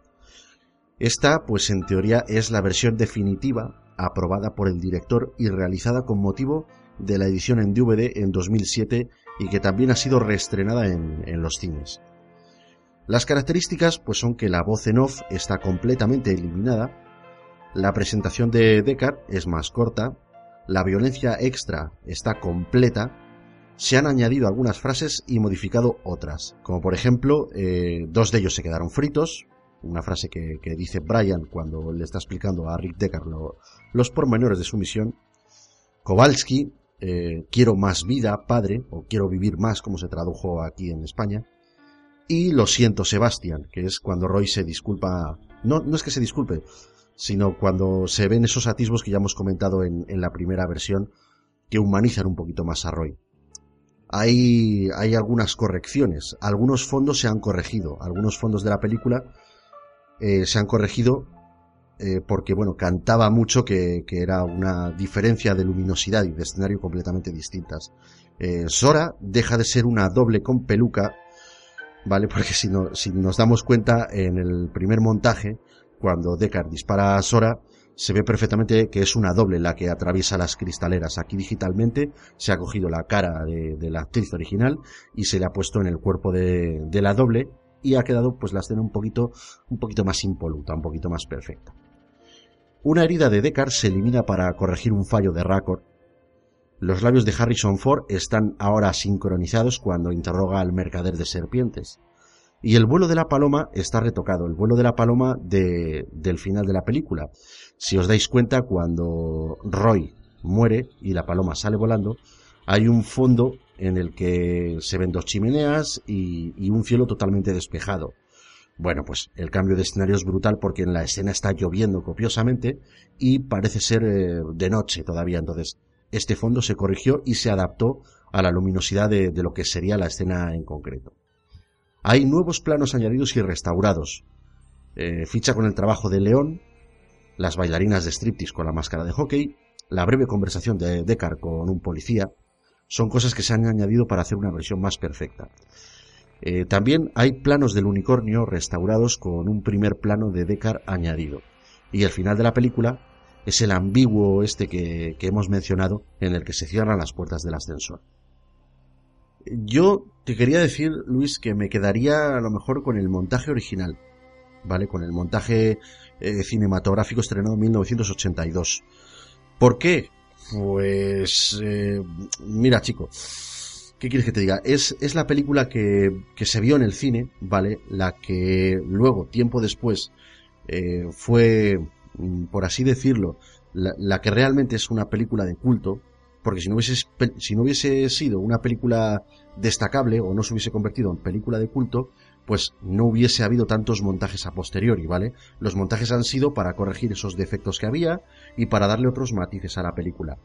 Esta, pues en teoría, es la versión definitiva aprobada por el director y realizada con motivo de la edición en DVD en 2007 y que también ha sido reestrenada en, en los cines. Las características pues son que la voz en off está completamente eliminada, la presentación de Deckard es más corta, la violencia extra está completa, se han añadido algunas frases y modificado otras, como por ejemplo, eh, dos de ellos se quedaron fritos, una frase que, dice Brian cuando le está explicando a Rick Deckard lo, los pormenores de su misión, Kowalski, eh, quiero más vida, padre, o quiero vivir más, como se tradujo aquí en España, y lo siento, Sebastián, que es cuando Roy se disculpa, no, no es que se disculpe, sino cuando se ven esos atisbos que ya hemos comentado en, en la primera versión, que humanizan un poquito más a Roy hay, hay algunas correcciones. Algunos fondos se han corregido. Algunos fondos de la película eh, se han corregido eh, porque, bueno, cantaba mucho que, que, era una diferencia de luminosidad y de escenario completamente distintas. Eh, Sora deja de ser una doble con peluca, ¿vale? Porque si, no, si nos damos cuenta en el primer montaje, cuando Deckard dispara a Sora, se ve perfectamente que es una doble la que atraviesa las cristaleras. Aquí digitalmente se ha cogido la cara de, la actriz original y se le ha puesto en el cuerpo de, la doble y ha quedado pues la escena un poquito, un poquito más impoluta, un poquito más perfecta. Una herida de Deckard se elimina para corregir un fallo de Raccord. Los labios de Harrison Ford están ahora sincronizados cuando interroga al mercader de serpientes. Y el vuelo de la paloma está retocado, el vuelo de la paloma de, del final de la película. Si os dais cuenta, cuando Roy muere y la paloma sale volando, hay un fondo en el que se ven dos chimeneas y, un cielo totalmente despejado. Bueno, pues el cambio de escenario es brutal porque en la escena está lloviendo copiosamente y parece ser eh, de noche todavía. Entonces, este fondo se corrigió y se adaptó a la luminosidad de, de lo que sería la escena en concreto. Hay nuevos planos añadidos y restaurados. Eh, ficha con el trabajo de León, las bailarinas de striptease con la máscara de hockey, la breve conversación de Deckard con un policía, son cosas que se han añadido para hacer una versión más perfecta. Eh, también hay planos del unicornio restaurados con un primer plano de Deckard añadido. Y el final de la película es el ambiguo este que, que hemos mencionado en el que se cierran las puertas del ascensor. Yo te quería decir, Luis, que me quedaría a lo mejor con el montaje original, ¿vale? Con el montaje eh, cinematográfico estrenado en 1982. ¿Por qué? Pues, eh, mira, chico, ¿qué quieres que te diga? Es, es la película que, que, se vio en el cine, ¿vale? La que luego, tiempo después, eh, fue, mm, por así decirlo, la, la que realmente es una película de culto, porque si no, hubiese, si no hubiese sido una película destacable o no se hubiese convertido en película de culto, pues no hubiese habido tantos montajes a posteriori, ¿vale? Los montajes han sido para corregir esos defectos que había y para darle otros matices a la película.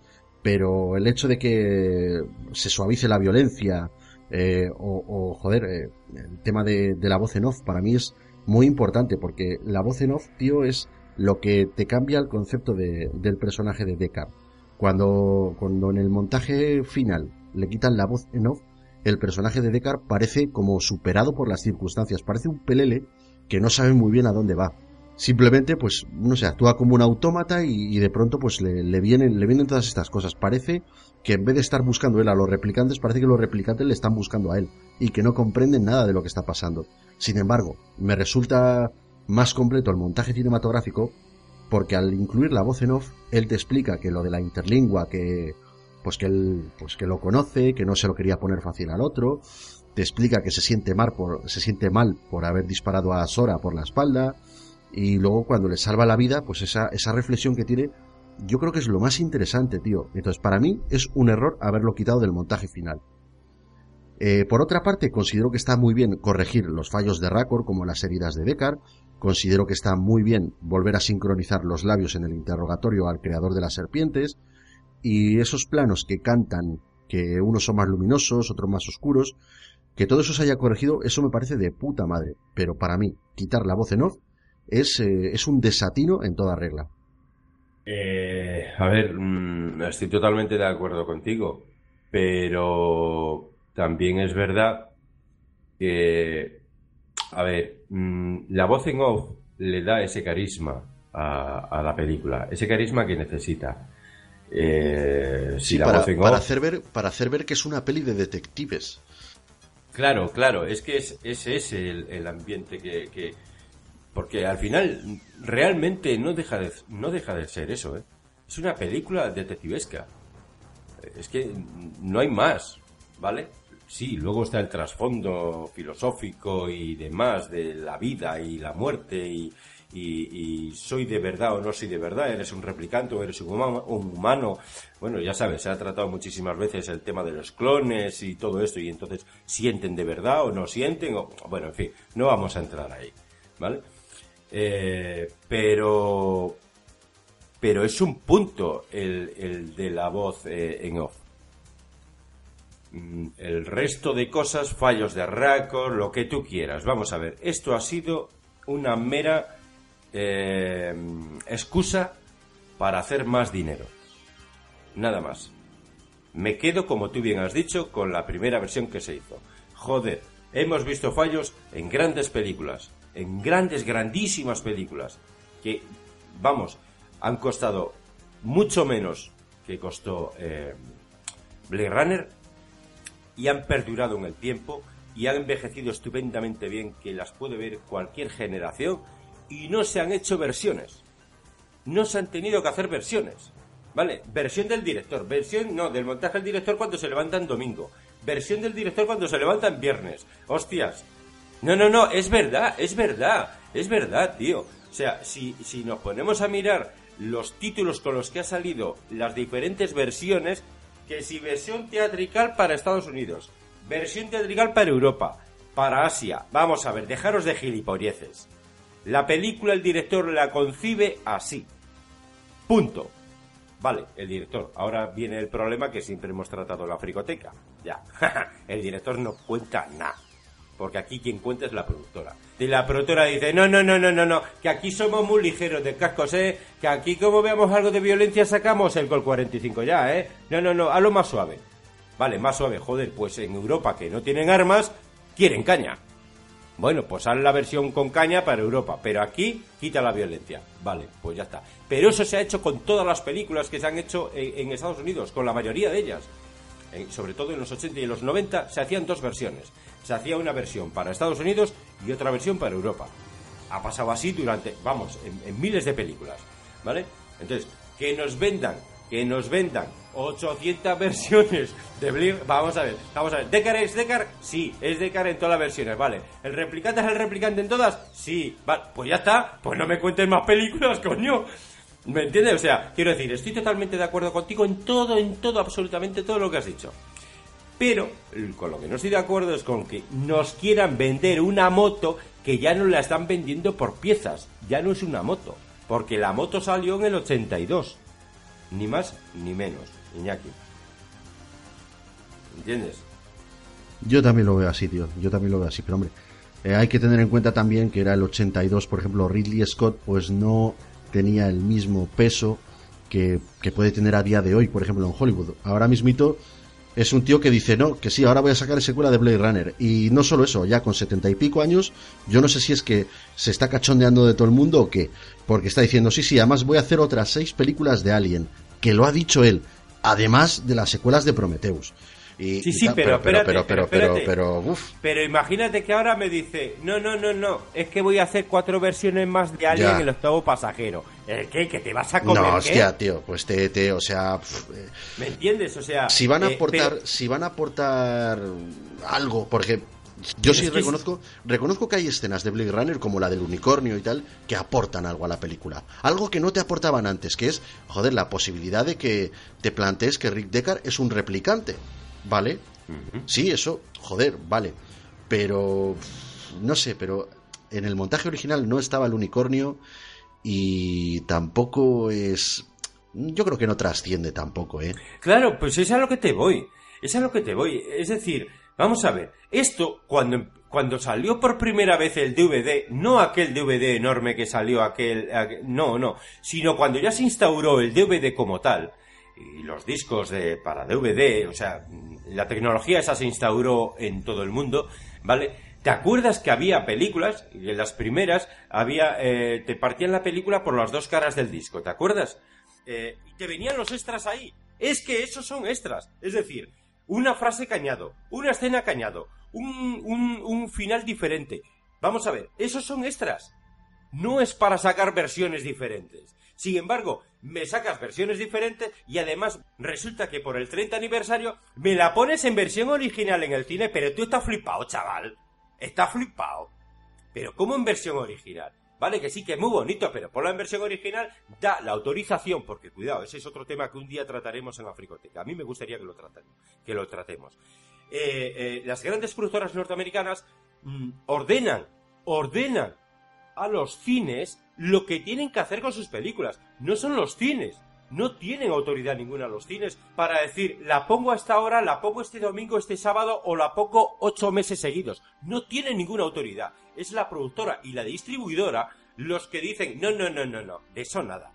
Pero el hecho de que se suavice la violencia eh, o, joder, eh, el tema de, de la voz en off para mí es muy importante porque la voz en off, tío, es lo que te cambia el concepto de, del personaje de Deckard. Cuando, cuando en el montaje final le quitan la voz en off, el personaje de Deckard parece como superado por las circunstancias, parece un pelele que no sabe muy bien a dónde va. simplemente, pues, no sé, actúa como un autómata y, de pronto, pues, le, vienen, le vienen todas estas cosas. Parece que en vez de estar buscando él a los replicantes, parece que los replicantes le están buscando a él y que no comprenden nada de lo que está pasando. Sin embargo, me resulta más completo el montaje cinematográfico porque al incluir la voz en off, él te explica que lo de la interlingua, que pues que él pues que lo conoce, que no se lo quería poner fácil al otro, te explica que se siente mal por se siente mal por haber disparado a Sora por la espalda y luego cuando le salva la vida, pues esa esa reflexión que tiene yo creo que es lo más interesante, tío. Entonces, para mí es un error haberlo quitado del montaje final. Eh, por otra parte, considero que está muy bien corregir los fallos de Raccord, como las heridas de Deckard. Considero que está muy bien volver a sincronizar los labios en el interrogatorio al creador de las serpientes. Y esos planos que cantan, que unos son más luminosos, otros más oscuros, que todo eso se haya corregido, eso me parece de puta madre. Pero para mí, quitar la voz en off es, eh, es un desatino en toda regla. Eh, a ver, mm, estoy totalmente de acuerdo contigo, pero también es verdad que, a ver, mm, la voz en off le da ese carisma a, la película, ese carisma que necesita. Eh, si la para, voz en para hacer ver para hacer ver que es una peli de detectives. Claro, claro, es que es, ese es el, ambiente que, porque al final realmente no deja de, no deja de ser eso, ¿eh? Es una película detectivesca. Es que no hay más, ¿vale? Sí, luego está el trasfondo filosófico y demás de la vida y la muerte y, soy de verdad o no soy de verdad, eres un replicante o eres un humano, Bueno, ya sabes, se ha tratado muchísimas veces el tema de los clones y todo esto y entonces sienten de verdad o no sienten, o, bueno, en fin, no vamos a entrar ahí, ¿vale? Eh, pero pero es un punto el, de la voz eh, en off. Mm, el resto de cosas, fallos de raccord, lo que tú quieras. Vamos a ver, esto ha sido una mera eh, excusa para hacer más dinero. Nada más. Me quedo, como tú bien has dicho, con la primera versión que se hizo. Joder, hemos visto fallos en grandes películas en grandes, grandísimas películas que, vamos, han costado mucho menos que costó eh, Blade Runner y han perdurado en el tiempo y han envejecido estupendamente bien que las puede ver cualquier generación y no se han hecho versiones. No se han tenido que hacer versiones. ¿Vale? Versión del director, versión, no, del montaje del director cuando se levanta en domingo, versión del director cuando se levanta en viernes. Hostias, no, no, no, es verdad, es verdad, es verdad, tío. O sea, si, si nos ponemos a mirar los títulos con los que ha salido las diferentes versiones, que si versión teatrical para Estados Unidos, versión teatrical para Europa, para Asia, vamos a ver, dejaros de gilipolleces. La película el director la concibe así. Punto. Vale, el director. Ahora viene el problema que siempre hemos tratado la fricoteca. Ya. el director no cuenta nada porque aquí quien cuenta es la productora. Y la productora dice, no, no, no, no, no, no, que aquí somos muy ligeros de cascos, ¿eh? Que aquí como veamos algo de violencia sacamos el Gol 45 ya, ¿eh? No, no, no, a lo más suave. Vale, más suave, joder, pues en Europa que no tienen armas, quieren caña. Bueno, pues haz la versión con caña para Europa, pero aquí quita la violencia. Vale, pues ya está. Pero eso se ha hecho con todas las películas que se han hecho en, Estados Unidos, con la mayoría de ellas. sobre todo en los 80 y los 90 se hacían dos versiones se hacía una versión para Estados Unidos y otra versión para Europa. Ha pasado así durante, vamos, en, miles de películas, ¿vale? Entonces, que nos vendan, que nos vendan 800 versiones de Blair, vamos a ver, vamos a ver, ¿Decar es Decar? Sí, es Decar en todas las versiones, vale. ¿El replicante es el replicante en todas? Sí, vale, pues ya está, pues no me cuenten más películas, coño. ¿Me entiendes? O sea, quiero decir, estoy totalmente de acuerdo contigo en todo, en todo, absolutamente todo lo que has dicho. Pero con lo que no estoy de acuerdo es con que nos quieran vender una moto que ya no la están vendiendo por piezas, ya no es una moto, porque la moto salió en el 82, ni más ni menos, Iñaki. ¿Entiendes? Yo también lo veo así, tío, yo también lo veo así, pero hombre, eh, hay que tener en cuenta también que era el 82, por ejemplo, Ridley Scott pues no tenía el mismo peso que, que puede tener a día de hoy, por ejemplo, en Hollywood. Ahora mismito es un tío que dice, no, que sí, ahora voy a sacar secuela de Blade Runner. Y no solo eso, ya con setenta y pico años, yo no sé si es que se está cachondeando de todo el mundo o qué. Porque está diciendo, sí, sí, además voy a hacer otras seis películas de Alien, que lo ha dicho él, además de las secuelas de Prometheus. Y, Sí, y sí, tal, pero, pero, espérate, pero, pero, pero pero, uf. Pero imagínate que ahora me dice, no, no, no, no, es que voy a hacer cuatro versiones más de Alien el octavo pasajero. ¿El qué? ¿Que te vas a comer No, qué? hostia, tío, pues te, te, o sea, eh, ¿Me entiendes? O sea... si van a eh, aportar, si van a aportar algo, porque yo sí reconozco, reconozco que hay escenas de Blade Runner como la del unicornio y tal que aportan algo a la película, algo que no te aportaban antes, que es, joder, la posibilidad de que te plantees que Rick Deckard es un replicante, ¿vale? Sí, eso, joder, vale, pero no sé, pero en el montaje original no estaba el unicornio y tampoco es, yo creo que no trasciende tampoco, ¿eh? Claro, pues es a lo que te voy. Es a lo que te voy. Es decir, vamos a ver, esto cuando, cuando salió por primera vez el DVD, no aquel DVD enorme que salió aquel, aquel- no, no, sino cuando ya se instauró el DVD como tal, y los discos de, para DVD, o sea, la tecnología esa se instauró en todo el mundo, ¿vale? ¿Te acuerdas que había películas, y en las primeras había, eh, te partían la película por las dos caras del disco, ¿te acuerdas? Eh, y te venían los extras ahí. Es que esos son extras. Es decir, una frase cañado, una escena cañado, un, un, un final diferente. Vamos a ver, esos son extras. No es para sacar versiones diferentes. Sin embargo, me sacas versiones diferentes y además resulta que por el 30 aniversario me la pones en versión original en el cine, pero tú estás flipado, chaval. Estás flipado. Pero ¿cómo en versión original? Vale, que sí, que es muy bonito, pero ponla en versión original, da la autorización, porque cuidado, ese es otro tema que un día trataremos en Africoteca. A mí me gustaría que lo tratemos. Que lo tratemos. Eh, eh, las grandes productoras norteamericanas mm, ordenan, ordenan a los cines lo que tienen que hacer con sus películas. No son los cines. No tienen autoridad ninguna los cines para decir, la pongo a esta hora, la pongo este domingo, este sábado o la pongo ocho meses seguidos. No tienen ninguna autoridad. Es la productora y la distribuidora los que dicen, no, no, no, no, no, de eso nada.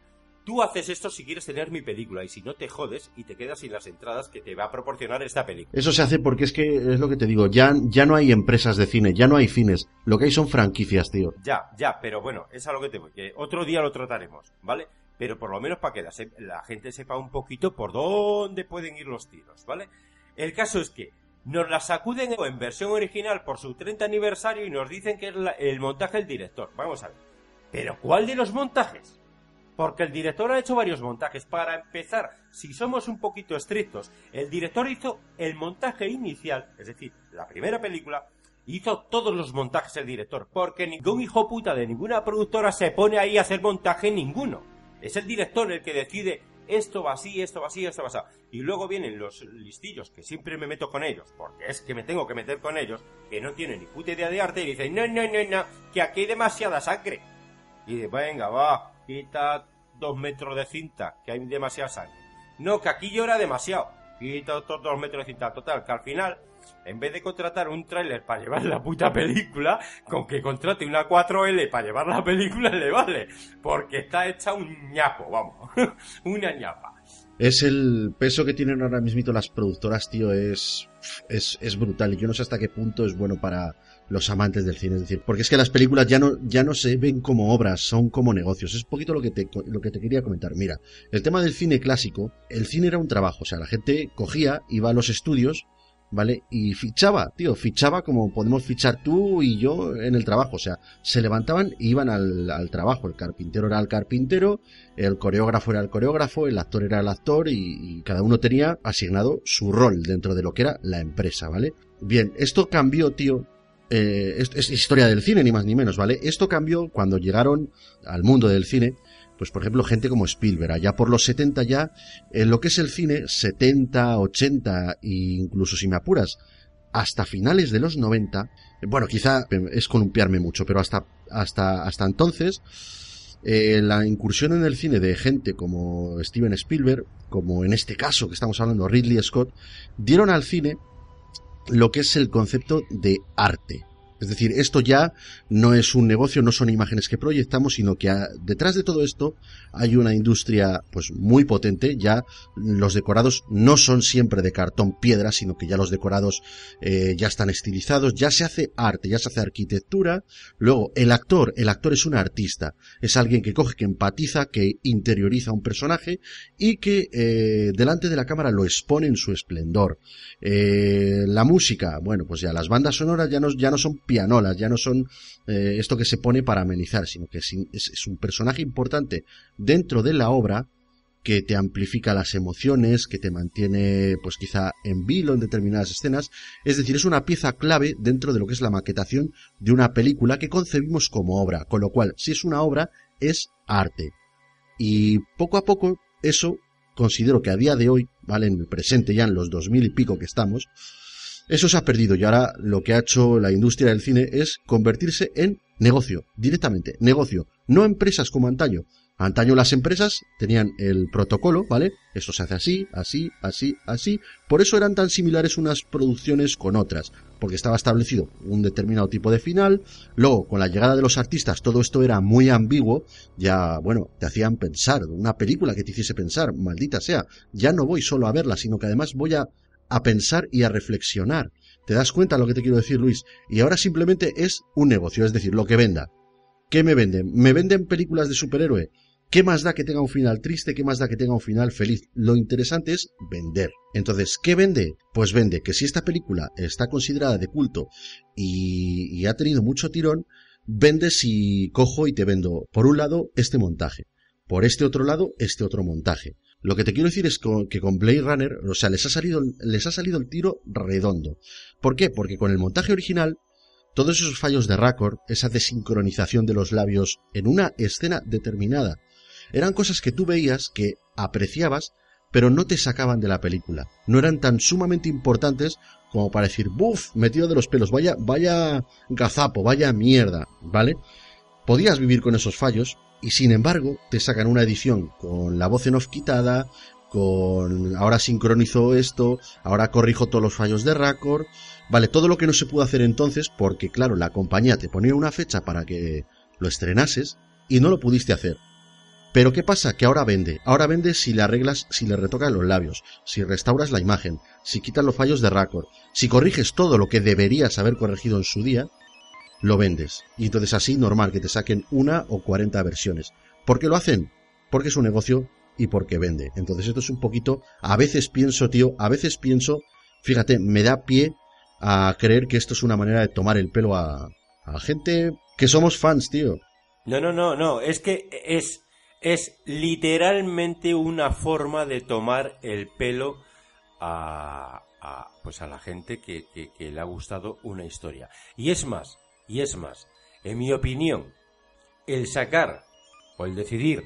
Tú haces esto si quieres tener mi película y si no te jodes y te quedas sin las entradas que te va a proporcionar esta película. Eso se hace porque es que es lo que te digo, ya, ya no hay empresas de cine, ya no hay cines, lo que hay son franquicias, tío. Ya, ya, pero bueno, es a lo que te voy, que otro día lo trataremos, ¿vale? Pero por lo menos para que la, la gente sepa un poquito por dónde pueden ir los tiros, ¿vale? El caso es que nos la sacuden en versión original por su 30 aniversario y nos dicen que es la- el montaje del director. Vamos a ver. ¿Pero cuál de los montajes? Porque el director ha hecho varios montajes. Para empezar, si somos un poquito estrictos, el director hizo el montaje inicial, es decir, la primera película, hizo todos los montajes el director, porque ningún hijo puta de ninguna productora se pone ahí a hacer montaje ninguno. Es el director el que decide esto va así, esto va así, esto va así. Y luego vienen los listillos, que siempre me meto con ellos, porque es que me tengo que meter con ellos, que no tienen ni puta idea de arte, y dicen, no, no, no, no, que aquí hay demasiada sangre. Y dice, venga, va, quita dos metros de cinta, que hay demasiada sangre. No, que aquí llora demasiado. Quita otros dos metros de cinta. Total, que al final, en vez de contratar un tráiler para llevar la puta película, con que contrate una 4L para llevar la película le vale. Porque está hecha un ñapo, vamos. una ñapa. Es el peso que tienen ahora mismo las productoras, tío, es, es, es brutal. Y yo no sé hasta qué punto es bueno para los amantes del cine. Es decir, porque es que las películas ya no, ya no se ven como obras, son como negocios. Es un poquito lo que te, lo que te quería comentar. Mira, el tema del cine clásico, el cine era un trabajo. O sea, la gente cogía, iba a los estudios, ¿vale? Y fichaba, tío, fichaba como podemos fichar tú y yo en el trabajo. O sea, se levantaban e iban al, al trabajo. El carpintero era el carpintero, el coreógrafo era el coreógrafo, el actor era el actor y, y cada uno tenía asignado su rol dentro de lo que era la empresa, ¿vale? Bien, esto cambió, tío. Eh, es, historia del cine, ni más ni menos, ¿vale? Esto cambió cuando llegaron al mundo del cine pues por ejemplo gente como Spielberg, allá por los 70 ya, en lo que es el cine, 70, 80 e incluso si me apuras, hasta finales de los 90, bueno, quizá es columpiarme mucho, pero hasta, hasta, hasta entonces, eh, la incursión en el cine de gente como Steven Spielberg, como en este caso que estamos hablando Ridley Scott, dieron al cine lo que es el concepto de arte, Es decir, esto ya no es un negocio, no son imágenes que proyectamos, sino que detrás de todo esto hay una industria pues muy potente. Ya los decorados no son siempre de cartón piedra, sino que ya los decorados eh, ya están estilizados, ya se hace arte, ya se hace arquitectura. Luego, el actor, el actor es un artista, es alguien que coge, que empatiza, que interioriza un personaje y que eh, delante de la cámara lo expone en su esplendor. Eh, la música, bueno, pues ya las bandas sonoras ya no, ya no son pianolas, ya no son eh, esto que se pone para amenizar, sino que es, un personaje importante dentro de la obra que te amplifica las emociones, que te mantiene pues quizá en vilo en determinadas escenas, es decir, es una pieza clave dentro de lo que es la maquetación de una película que concebimos como obra, con lo cual, si es una obra, es arte. Y poco a poco eso considero que a día de hoy, ¿vale? En el presente, ya en los dos mil y pico que estamos, eso se ha perdido y ahora lo que ha hecho la industria del cine es convertirse en negocio, directamente, negocio, no empresas como antaño. Antaño las empresas tenían el protocolo, ¿vale? Esto se hace así, así, así, así. Por eso eran tan similares unas producciones con otras, porque estaba establecido un determinado tipo de final. Luego, con la llegada de los artistas, todo esto era muy ambiguo. Ya, bueno, te hacían pensar, una película que te hiciese pensar, maldita sea. Ya no voy solo a verla, sino que además voy a, a pensar y a reflexionar. ¿Te das cuenta lo que te quiero decir, Luis? Y ahora simplemente es un negocio, es decir, lo que venda. ¿Qué me venden? ¿Me venden películas de superhéroe? ¿Qué más da que tenga un final triste? ¿Qué más da que tenga un final feliz? Lo interesante es vender. Entonces, ¿qué vende? Pues vende que si esta película está considerada de culto y, ha tenido mucho tirón, vende si cojo y te vendo, por un lado, este montaje. Por este otro lado, este otro montaje. Lo que te quiero decir es que con Blade Runner, o sea, les ha salido, les ha salido el tiro redondo. ¿Por qué? Porque con el montaje original, todos esos fallos de récord, esa desincronización de los labios en una escena determinada, eran cosas que tú veías, que apreciabas, pero no te sacaban de la película. No eran tan sumamente importantes como para decir, buf, metido de los pelos, vaya, vaya gazapo, vaya mierda, ¿vale? Podías vivir con esos fallos y sin embargo te sacan una edición con la voz en off quitada, con ahora sincronizo esto, ahora corrijo todos los fallos de récord, vale, todo lo que no se pudo hacer entonces porque claro, la compañía te ponía una fecha para que lo estrenases y no lo pudiste hacer. Pero ¿qué pasa? Que ahora vende. Ahora vende si le arreglas, si le retocas los labios, si restauras la imagen, si quitas los fallos de récord, si corriges todo lo que deberías haber corregido en su día, lo vendes. Y entonces así normal que te saquen una o cuarenta versiones. ¿Por qué lo hacen? Porque es un negocio y porque vende. Entonces esto es un poquito, a veces pienso, tío, a veces pienso, fíjate, me da pie a creer que esto es una manera de tomar el pelo a, a gente que somos fans, tío. No, no, no, no, es que es es literalmente una forma de tomar el pelo a, pues a la gente que, le ha gustado una historia. Y es más, y es más, en mi opinión, el sacar o el decidir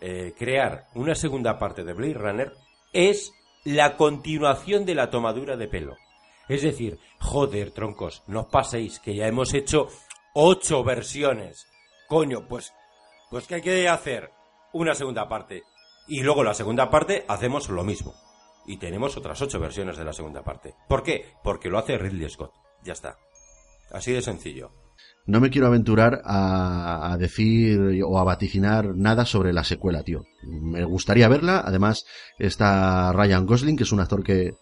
eh, crear una segunda parte de Blade Runner es la continuación de la tomadura de pelo. Es decir, joder, troncos, no paséis, que ya hemos hecho ocho versiones. Coño, pues, pues ¿qué hay que hacer? una segunda parte. Y luego la segunda parte hacemos lo mismo. Y tenemos otras ocho versiones de la segunda parte. ¿Por qué? Porque lo hace Ridley Scott. Ya está. Así de sencillo. No me quiero aventurar a, decir o a vaticinar nada sobre la secuela, tío. Me gustaría verla. Además, está Ryan Gosling, que es un actor que...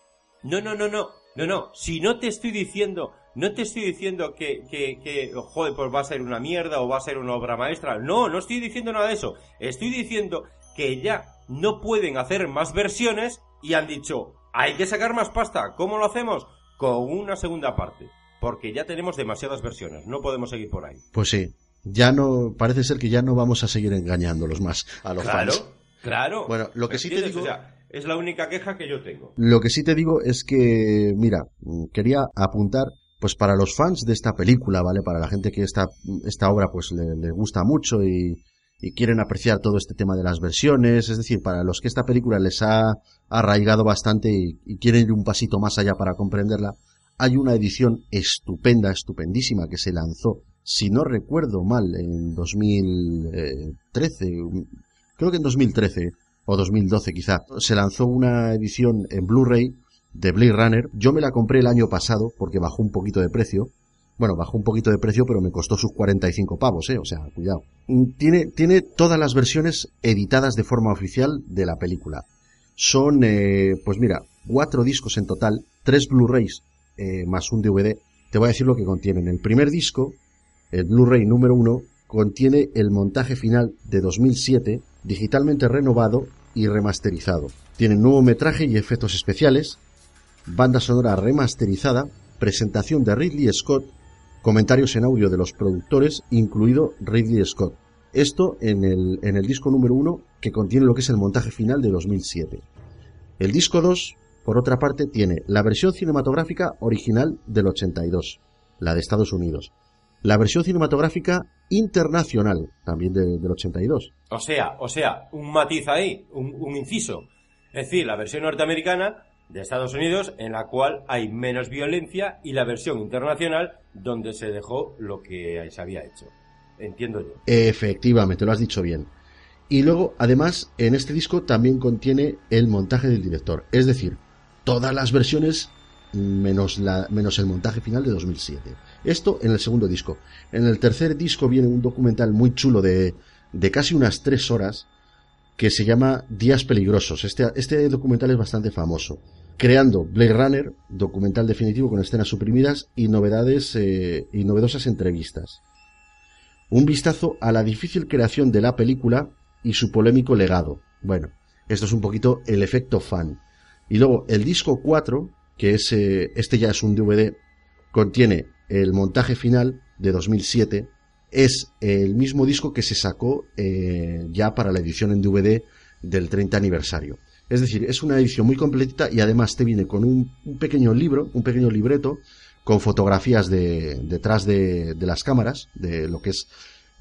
No, no, no, no. No, no. Si no te estoy diciendo no te estoy diciendo que, que, que, joder, pues va a ser una mierda o va a ser una obra maestra. No, no estoy diciendo nada de eso. Estoy diciendo que ya no pueden hacer más versiones y han dicho, hay que sacar más pasta. ¿Cómo lo hacemos? Con una segunda parte. Porque ya tenemos demasiadas versiones. No podemos seguir por ahí. Pues sí. Ya no, parece ser que ya no vamos a seguir engañándolos más a los claro, fans. Claro. Bueno, lo que sí te digo. es la única queja que yo tengo. Lo que sí te digo es que, mira, quería apuntar pues para los fans de esta película, ¿vale? Para la gente que esta, esta obra pues le, gusta mucho y, quieren apreciar todo este tema de las versiones, es decir, para los que esta película les ha arraigado bastante y, quieren ir un pasito más allá para comprenderla, hay una edición estupenda, estupendísima que se lanzó, si no recuerdo mal, en 2013, creo que en 2013 o 2012 quizá, se lanzó una edición en Blu-ray de Blade Runner. Yo me la compré el año pasado porque bajó un poquito de precio Bueno, bajó un poquito de precio, pero me costó sus 45 pavos, ¿eh? O sea, cuidado. Mm, Tiene, tiene todas las versiones editadas de forma oficial de la película. Son, eh, pues mira, cuatro discos en total, tres Blu-rays eh, más un DVD. Te voy a decir lo que contienen. El primer disco, el Blu-ray número uno, contiene el montaje final de 2007, digitalmente renovado y remasterizado. Tiene nuevo metraje y efectos especiales, banda sonora remasterizada, presentación de Ridley Scott, comentarios en audio de los productores, incluido Ridley Scott. Esto en el, en el disco número uno que contiene lo que es el montaje final de 2007. El disco 2, por otra parte, tiene la versión cinematográfica original del 82, la de Estados Unidos. La versión cinematográfica internacional, también de- del 82. O sea, o sea, un matiz ahí, un, un inciso. Es decir, la versión norteamericana de Estados Unidos en la cual hay menos violencia y la versión internacional donde se dejó lo que se había hecho. Entiendo yo. Efectivamente, lo has dicho bien. Y luego, además, en este disco también contiene el montaje del director. Es decir, todas las versiones menos, el montaje final de 2007. Esto en el segundo disco. En el tercer disco viene un documental muy chulo de, de casi unas tres horas que se llama Días Peligrosos. Este, este documental es bastante famoso. Creando Blade Runner, documental definitivo con escenas suprimidas y novedades eh, y novedosas entrevistas. Un vistazo a la difícil creación de la película y su polémico legado. Bueno, esto es un poquito el efecto fan. Y luego el disco 4, que es eh, este ya es un DVD, contiene el montaje final de 2007. Es el mismo disco que se sacó eh, ya para la edición en DVD del 30 aniversario. Es decir, es una edición muy completita y además te viene con un, pequeño libro, un pequeño libreto, con fotografías de, detrás de, las cámaras, de lo que es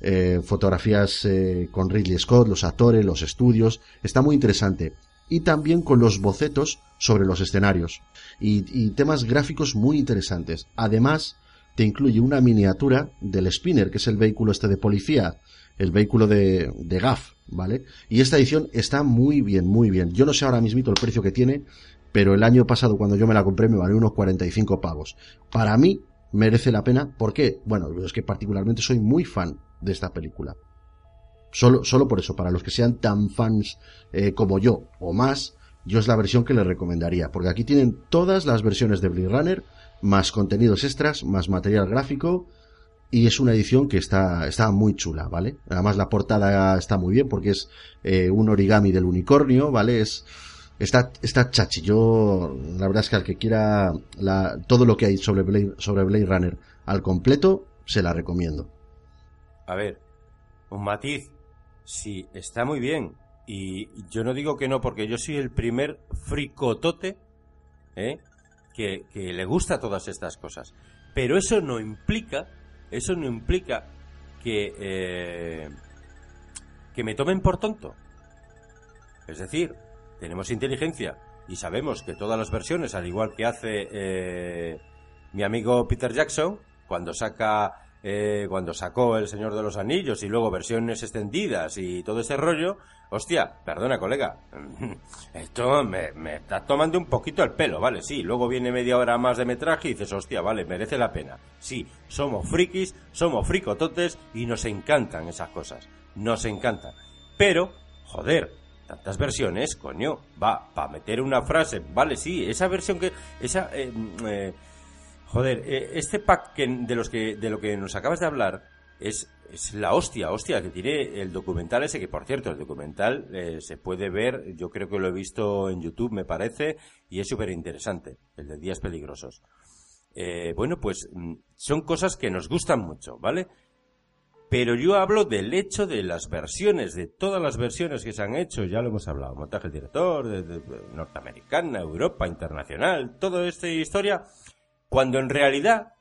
eh, fotografías con Ridley Scott, los actores, los estudios. Está muy interesante. Y también con los bocetos sobre los escenarios. Y, temas gráficos muy interesantes. Además, te incluye una miniatura del Spinner, que es el vehículo este de policía, el vehículo de, de GAF, ¿vale? Y esta edición está muy bien, muy bien. Yo no sé ahora mismito el precio que tiene, pero el año pasado cuando yo me la compré me valió unos 45 pavos. Para mí merece la pena, ¿por qué? Bueno, es que particularmente soy muy fan de esta película. Solo, solo por eso, para los que sean tan fans eh, como yo o más, yo es la versión que les recomendaría, porque aquí tienen todas las versiones de Blade Runner, más contenidos extras, más material gráfico, y es una edición que está, está muy chula, ¿vale? Además la portada está muy bien porque es eh, un origami del unicornio, ¿vale? Es, está, está chachi. Yo, la verdad es que al que quiera todo lo que hay sobre sobre Blade Runner al completo, se la recomiendo. A ver, un matiz. Sí, está muy bien. Y yo no digo que no, porque yo soy el primer fricotote ¿eh? que, que le gusta todas estas cosas. Pero eso no implica, eso no implica que, eh, que me tomen por tonto. Es decir, tenemos inteligencia y sabemos que todas las versiones, al igual que hace eh, mi amigo Peter Jackson, cuando saca eh, cuando sacó El Señor de los Anillos y luego versiones extendidas y todo ese rollo, hostia, perdona colega, esto me, me está tomando un poquito el pelo, ¿vale? Sí, luego viene media hora más de metraje y dices, hostia, vale, merece la pena. Sí, somos frikis, somos fricototes y nos encantan esas cosas, nos encantan. Pero, joder, tantas versiones, coño, va, para meter una frase, vale, sí, esa versión que, esa, eh, eh, Joder, eh, este pack que, de, los que, de lo que nos acabas de hablar es, es la hostia, hostia, que tiene el documental ese, que por cierto, el documental eh, se puede ver, yo creo que lo he visto en YouTube, me parece, y es súper interesante, el de Días Peligrosos. Eh, bueno, pues mm, son cosas que nos gustan mucho, ¿vale? Pero yo hablo del hecho de las versiones, de todas las versiones que se han hecho, ya lo hemos hablado, montaje del director, de, norteamericana, Europa, internacional, toda esta historia, cuando en realidad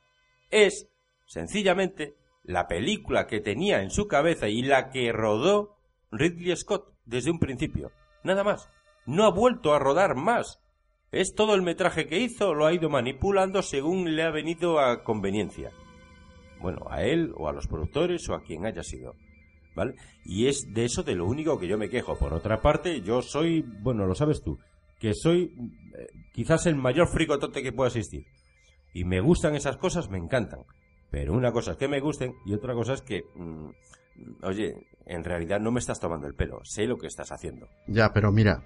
es sencillamente la película que tenía en su cabeza y la que rodó Ridley Scott desde un principio. Nada más. No ha vuelto a rodar más. Es todo el metraje que hizo, lo ha ido manipulando según le ha venido a conveniencia. Bueno, a él o a los productores o a quien haya sido. ¿Vale? Y es de eso de lo único que yo me quejo. Por otra parte, yo soy, bueno, lo sabes tú, que soy eh, quizás el mayor fricotote que pueda existir. Y me gustan esas cosas, me encantan. Pero una cosa es que me gusten y otra cosa es que, mm, oye, en realidad no me estás tomando el pelo, sé lo que estás haciendo. Ya, pero mira,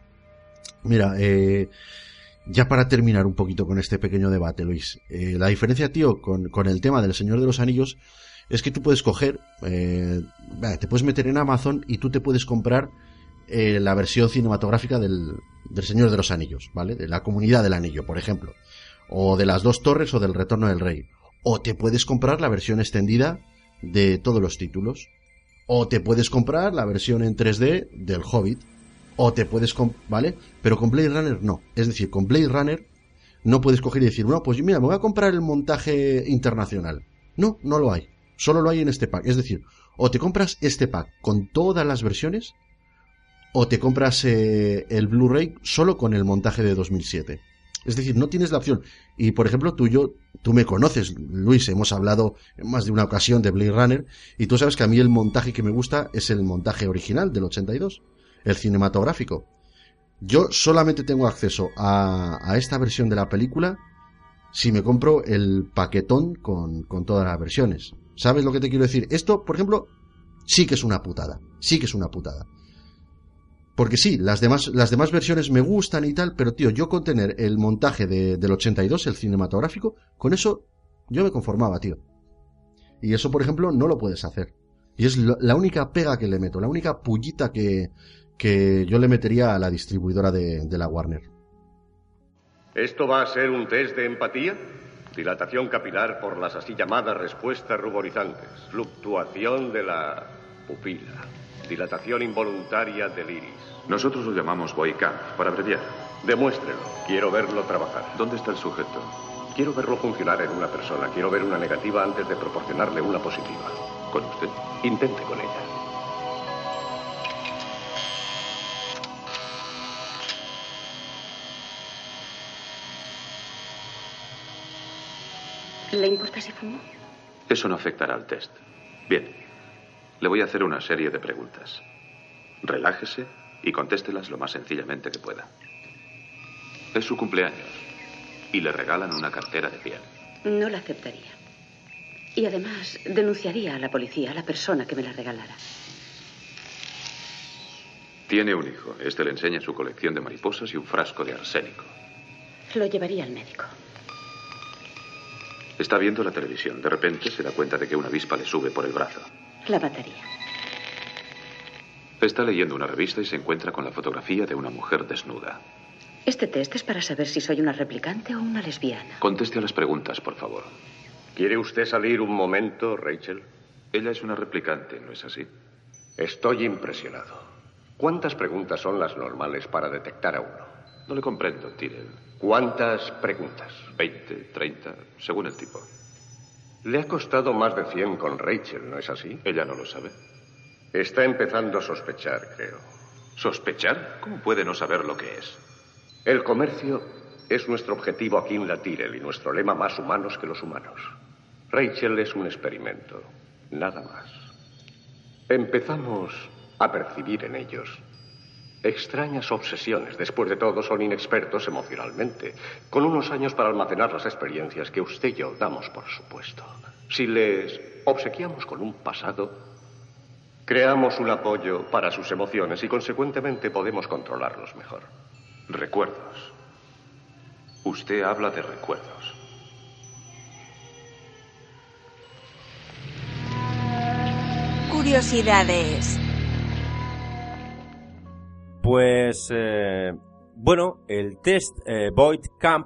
mira, eh, ya para terminar un poquito con este pequeño debate, Luis, eh, la diferencia, tío, con, con, el tema del Señor de los Anillos es que tú puedes coger, eh, te puedes meter en Amazon y tú te puedes comprar eh, la versión cinematográfica del, del Señor de los Anillos, ¿vale? De la comunidad del anillo, por ejemplo. O de las dos torres o del Retorno del Rey. O te puedes comprar la versión extendida de todos los títulos. O te puedes comprar la versión en 3D del Hobbit. O te puedes, ¿vale? Pero con Blade Runner no. Es decir, con Blade Runner no puedes coger y decir, bueno, pues mira, me voy a comprar el montaje internacional. No, no lo hay. Solo lo hay en este pack. Es decir, o te compras este pack con todas las versiones, o te compras eh, el Blu-ray solo con el montaje de 2007. Es decir, no tienes la opción. Y por ejemplo, tú tú me conoces, Luis, hemos hablado en más de una ocasión de Blade Runner, y tú sabes que a mí el montaje que me gusta es el montaje original del 82, el cinematográfico. Yo solamente tengo acceso a, esta versión de la película si me compro el paquetón con todas las versiones. ¿Sabes lo que te quiero decir? Esto, por ejemplo, sí que es una putada. Sí que es una putada. Porque sí, las demás, las demás versiones me gustan y tal, pero tío, yo con tener el montaje de, del 82, el cinematográfico, con eso yo me conformaba, tío. Y eso, por ejemplo, no lo puedes hacer. Y es la única pega que le meto, la única pullita que, que yo le metería a la distribuidora de, de la Warner. ¿Esto va a ser un test de empatía? Dilatación capilar por las así llamadas respuestas ruborizantes. Fluctuación de la pupila. Dilatación involuntaria del iris. Nosotros lo llamamos Boycamp, para abreviar. Demuéstrelo. Quiero verlo trabajar. ¿Dónde está el sujeto? Quiero verlo funcionar en una persona. Quiero ver una negativa antes de proporcionarle una positiva. ¿Con usted? Intente con ella. ¿Le importa si fumo? Eso no afectará al test. Bien. Le voy a hacer una serie de preguntas. Relájese y contéstelas lo más sencillamente que pueda. Es su cumpleaños y le regalan una cartera de piel. No la aceptaría. Y además denunciaría a la policía, a la persona que me la regalara. Tiene un hijo. Este le enseña su colección de mariposas y un frasco de arsénico. Lo llevaría al médico. Está viendo la televisión. De repente se da cuenta de que una avispa le sube por el brazo. La mataría. Está leyendo una revista y se encuentra con la fotografía de una mujer desnuda. Este test es para saber si soy una replicante o una lesbiana. Conteste a las preguntas, por favor. ¿Quiere usted salir un momento, Rachel? Ella es una replicante, ¿no es así? Estoy impresionado. ¿Cuántas preguntas son las normales para detectar a uno? No le comprendo, Tyrell. ¿Cuántas preguntas? Veinte, treinta, según el tipo. Le ha costado más de cien con Rachel, ¿no es así? Ella no lo sabe. Está empezando a sospechar, creo. ¿Sospechar? ¿Cómo puede no saber lo que es? El comercio es nuestro objetivo aquí en la Tyrell y nuestro lema más humanos que los humanos. Rachel es un experimento, nada más. Empezamos a percibir en ellos extrañas obsesiones. Después de todo, son inexpertos emocionalmente, con unos años para almacenar las experiencias que usted y yo damos por supuesto. Si les obsequiamos con un pasado, creamos un apoyo para sus emociones y consecuentemente podemos controlarlos mejor. Recuerdos. Usted habla de recuerdos. Curiosidades. Pues, eh, bueno, el test eh, Void Camp,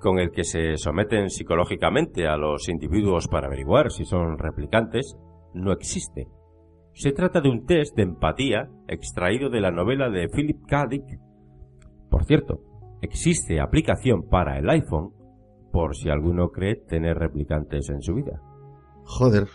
con el que se someten psicológicamente a los individuos para averiguar si son replicantes, no existe. Se trata de un test de empatía extraído de la novela de Philip K. Dick. Por cierto, existe aplicación para el iPhone por si alguno cree tener replicantes en su vida. Joder,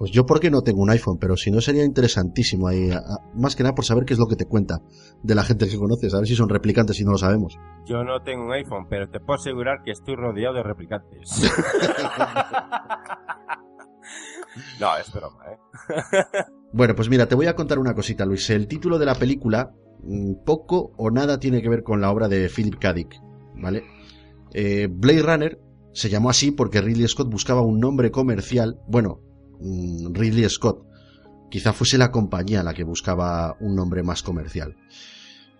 pues yo porque no tengo un iPhone, pero si no sería interesantísimo ahí, a- a- más que nada por saber qué es lo que te cuenta de la gente que conoces, a ver si son replicantes y no lo sabemos. Yo no tengo un iPhone, pero te puedo asegurar que estoy rodeado de replicantes. no, es broma, ¿eh? Bueno, pues mira, te voy a contar una cosita, Luis. El título de la película mm, poco o nada tiene que ver con la obra de Philip K. Dick, ¿vale? Eh, Blade Runner Se llamó así porque Ridley Scott buscaba un nombre comercial, bueno, Ridley Scott, quizá fuese la compañía la que buscaba un nombre más comercial.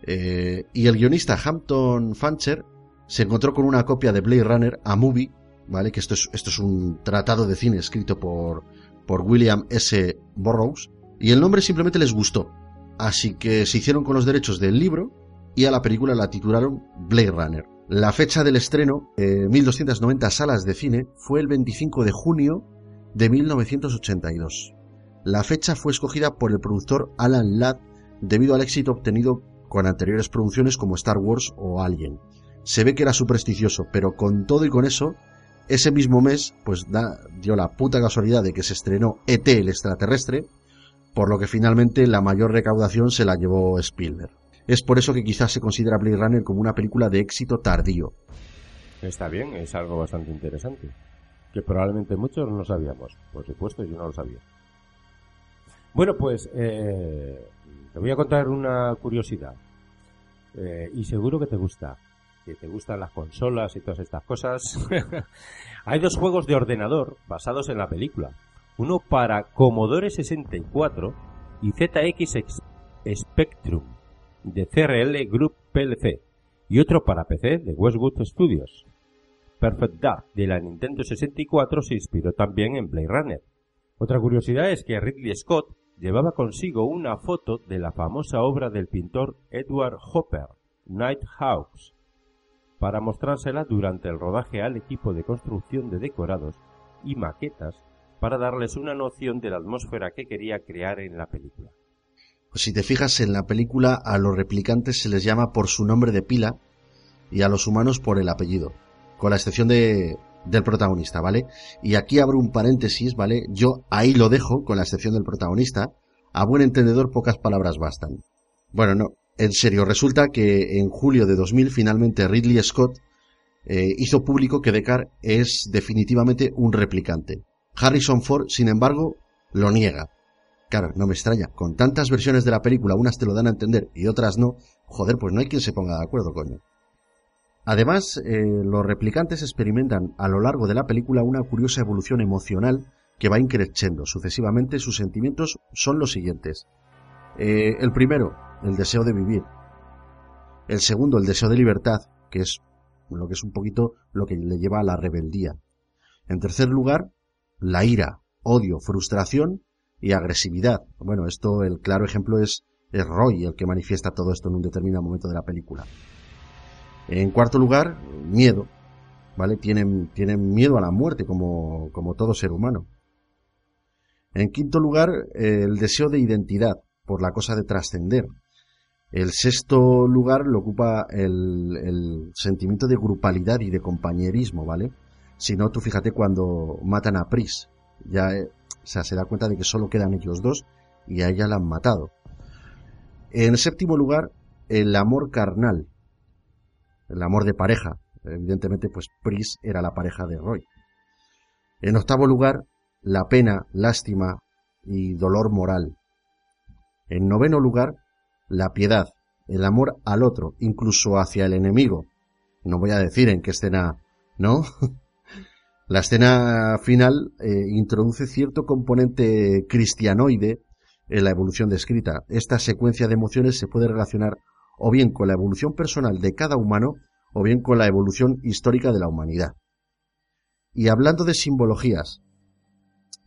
Eh, y el guionista Hampton Fancher se encontró con una copia de Blade Runner a Movie, ¿vale? Que esto es, esto es un tratado de cine escrito por, por William S. Burroughs, y el nombre simplemente les gustó. Así que se hicieron con los derechos del libro y a la película la titularon Blade Runner. La fecha del estreno, 1290 salas de cine, fue el 25 de junio de 1982. La fecha fue escogida por el productor Alan Ladd debido al éxito obtenido con anteriores producciones como Star Wars o Alien. Se ve que era supersticioso, pero con todo y con eso, ese mismo mes, pues dio la puta casualidad de que se estrenó ET el extraterrestre, por lo que finalmente la mayor recaudación se la llevó Spielberg. Es por eso que quizás se considera Blade Runner como una película de éxito tardío. Está bien, es algo bastante interesante. Que probablemente muchos no sabíamos. Por supuesto, yo no lo sabía. Bueno, pues eh, te voy a contar una curiosidad. Eh, y seguro que te gusta. Que te gustan las consolas y todas estas cosas. Hay dos juegos de ordenador basados en la película. Uno para Commodore 64 y ZX Spectrum de CRL Group PLC y otro para PC de Westwood Studios. Perfect Dark de la Nintendo 64 se inspiró también en Blade Runner. Otra curiosidad es que Ridley Scott llevaba consigo una foto de la famosa obra del pintor Edward Hopper, Nighthawks, para mostrársela durante el rodaje al equipo de construcción de decorados y maquetas para darles una noción de la atmósfera que quería crear en la película. Pues si te fijas en la película, a los replicantes se les llama por su nombre de pila y a los humanos por el apellido, con la excepción de, del protagonista, ¿vale? Y aquí abro un paréntesis, ¿vale? Yo ahí lo dejo, con la excepción del protagonista. A buen entendedor, pocas palabras bastan. Bueno, no, en serio, resulta que en julio de 2000 finalmente Ridley Scott eh, hizo público que Deckard es definitivamente un replicante. Harrison Ford, sin embargo, lo niega. Claro, no me extraña. Con tantas versiones de la película, unas te lo dan a entender y otras no, joder, pues no hay quien se ponga de acuerdo, coño. Además, eh, los replicantes experimentan a lo largo de la película una curiosa evolución emocional que va increciendo. Sucesivamente sus sentimientos son los siguientes. Eh, el primero, el deseo de vivir. El segundo, el deseo de libertad, que es lo que es un poquito lo que le lleva a la rebeldía. En tercer lugar, la ira, odio, frustración y agresividad. Bueno, esto, el claro ejemplo es, es Roy el que manifiesta todo esto en un determinado momento de la película. En cuarto lugar, miedo. ¿Vale? Tienen, tienen miedo a la muerte como, como todo ser humano. En quinto lugar, el deseo de identidad, por la cosa de trascender. El sexto lugar lo ocupa el, el, sentimiento de grupalidad y de compañerismo, ¿vale? Si no, tú fíjate cuando matan a Pris, ya eh, se da cuenta de que solo quedan ellos dos y a ella la han matado. En séptimo lugar, el amor carnal, el amor de pareja. Evidentemente, pues Pris era la pareja de Roy. En octavo lugar, la pena, lástima y dolor moral. En noveno lugar, la piedad, el amor al otro, incluso hacia el enemigo. No voy a decir en qué escena, ¿no? la escena final eh, introduce cierto componente cristianoide en la evolución descrita. Esta secuencia de emociones se puede relacionar o bien con la evolución personal de cada humano o bien con la evolución histórica de la humanidad. Y hablando de simbologías,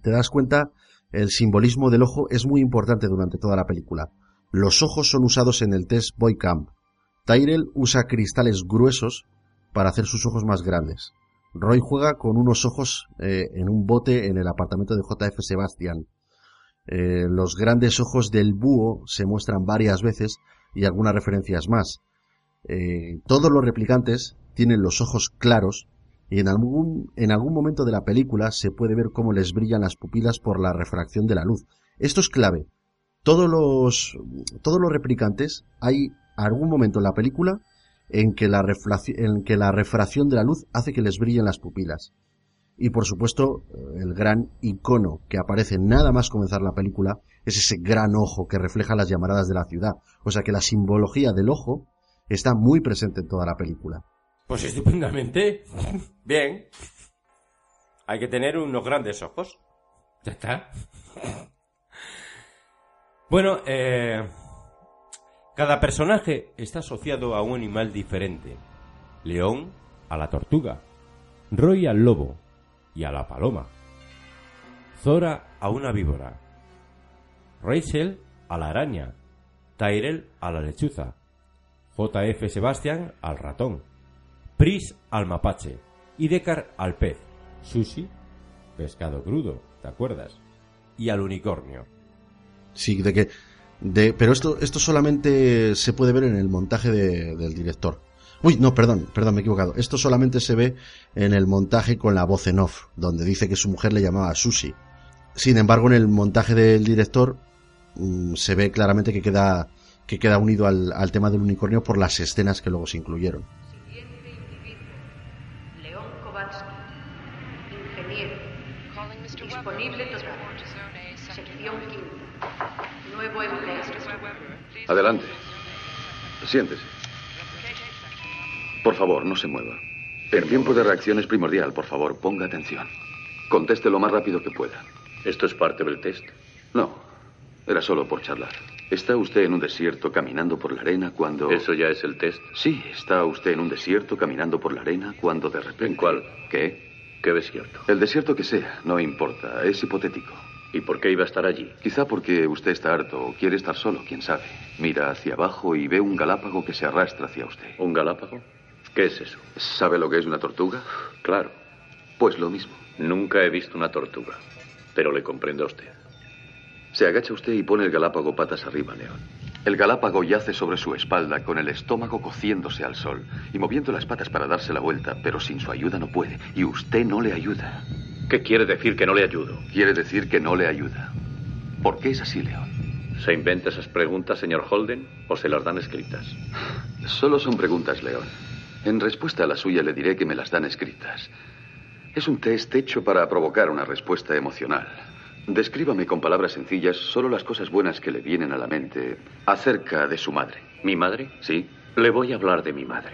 te das cuenta, el simbolismo del ojo es muy importante durante toda la película. Los ojos son usados en el test Boy Camp. Tyrell usa cristales gruesos para hacer sus ojos más grandes. Roy juega con unos ojos eh, en un bote en el apartamento de JF Sebastian. Eh, los grandes ojos del búho se muestran varias veces y algunas referencias más. Eh, todos los replicantes tienen los ojos claros y en algún, en algún momento de la película se puede ver cómo les brillan las pupilas por la refracción de la luz. Esto es clave. Todos los, todos los replicantes, hay algún momento en la película en que la, en que la refracción de la luz hace que les brillen las pupilas. Y por supuesto, el gran icono que aparece nada más comenzar la película es ese gran ojo que refleja las llamaradas de la ciudad. O sea que la simbología del ojo está muy presente en toda la película. Pues estupendamente. Bien. Hay que tener unos grandes ojos. Ya está. Bueno, eh, cada personaje está asociado a un animal diferente. León a la tortuga, Roy al lobo y a la paloma. Zora a una víbora. Rachel a la araña. Tyrell a la lechuza. JF Sebastian al ratón. Pris al mapache. Y Decar al pez. Sushi, pescado crudo, ¿te acuerdas? Y al unicornio. Sí, de que. De, pero esto, esto solamente se puede ver en el montaje de- del director. Uy, no, perdón, perdón, me he equivocado. Esto solamente se ve en el montaje con la voz en off, donde dice que su mujer le llamaba Sushi. Sin embargo, en el montaje del director mm, se ve claramente que queda, que queda unido al, al tema del unicornio por las escenas que luego se incluyeron. León Kovatsky, Por favor, no se mueva. El tiempo de reacción es primordial. Por favor, ponga atención. Conteste lo más rápido que pueda. ¿Esto es parte del test? No, era solo por charlar. ¿Está usted en un desierto caminando por la arena cuando... ¿Eso ya es el test? Sí, está usted en un desierto caminando por la arena cuando de repente... ¿En cuál? ¿Qué? ¿Qué desierto? El desierto que sea, no importa, es hipotético. ¿Y por qué iba a estar allí? Quizá porque usted está harto o quiere estar solo, quién sabe. Mira hacia abajo y ve un galápago que se arrastra hacia usted. ¿Un galápago? ¿Qué es eso? ¿Sabe lo que es una tortuga? Claro. Pues lo mismo. Nunca he visto una tortuga, pero le comprendo a usted. Se agacha usted y pone el galápago patas arriba, León. El galápago yace sobre su espalda con el estómago cociéndose al sol y moviendo las patas para darse la vuelta, pero sin su ayuda no puede. Y usted no le ayuda. ¿Qué quiere decir que no le ayudo? Quiere decir que no le ayuda. ¿Por qué es así, León? ¿Se inventa esas preguntas, señor Holden, o se las dan escritas? Solo son preguntas, León. En respuesta a la suya le diré que me las dan escritas. Es un test hecho para provocar una respuesta emocional. Descríbame con palabras sencillas solo las cosas buenas que le vienen a la mente acerca de su madre. ¿Mi madre? Sí. Le voy a hablar de mi madre.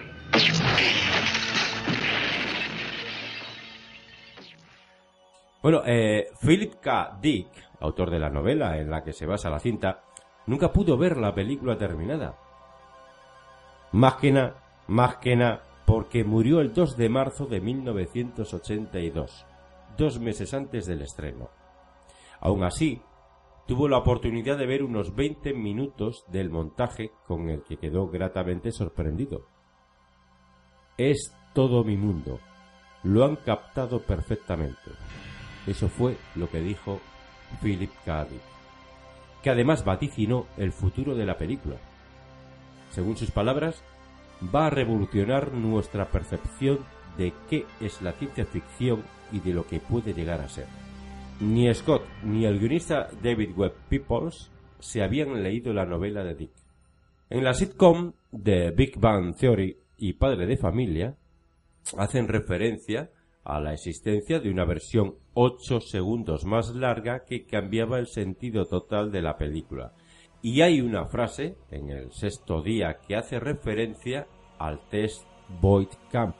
Bueno, eh, Philip K. Dick, autor de la novela en la que se basa la cinta, nunca pudo ver la película terminada. Más que nada, más que nada, porque murió el 2 de marzo de 1982, dos meses antes del estreno. Aún así, tuvo la oportunidad de ver unos 20 minutos del montaje con el que quedó gratamente sorprendido. Es todo mi mundo. Lo han captado perfectamente. Eso fue lo que dijo Philip K. Que además vaticinó el futuro de la película. Según sus palabras, va a revolucionar nuestra percepción de qué es la ciencia ficción y de lo que puede llegar a ser. Ni Scott ni el guionista David Webb Peoples se habían leído la novela de Dick. En la sitcom de Big Bang Theory y Padre de Familia hacen referencia a la existencia de una versión 8 segundos más larga que cambiaba el sentido total de la película. Y hay una frase en el sexto día que hace referencia al test Void Camp.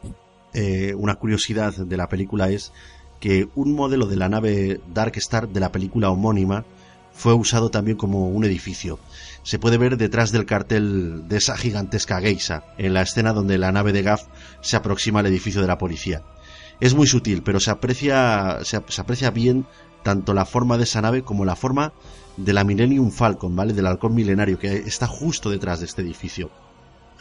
Eh, una curiosidad de la película es que un modelo de la nave Dark Star de la película homónima fue usado también como un edificio. Se puede ver detrás del cartel de esa gigantesca geisa, en la escena donde la nave de Gaff se aproxima al edificio de la policía. Es muy sutil, pero se aprecia, se, se aprecia bien tanto la forma de esa nave como la forma de la Millennium Falcon, ¿vale? Del halcón milenario que está justo detrás de este edificio.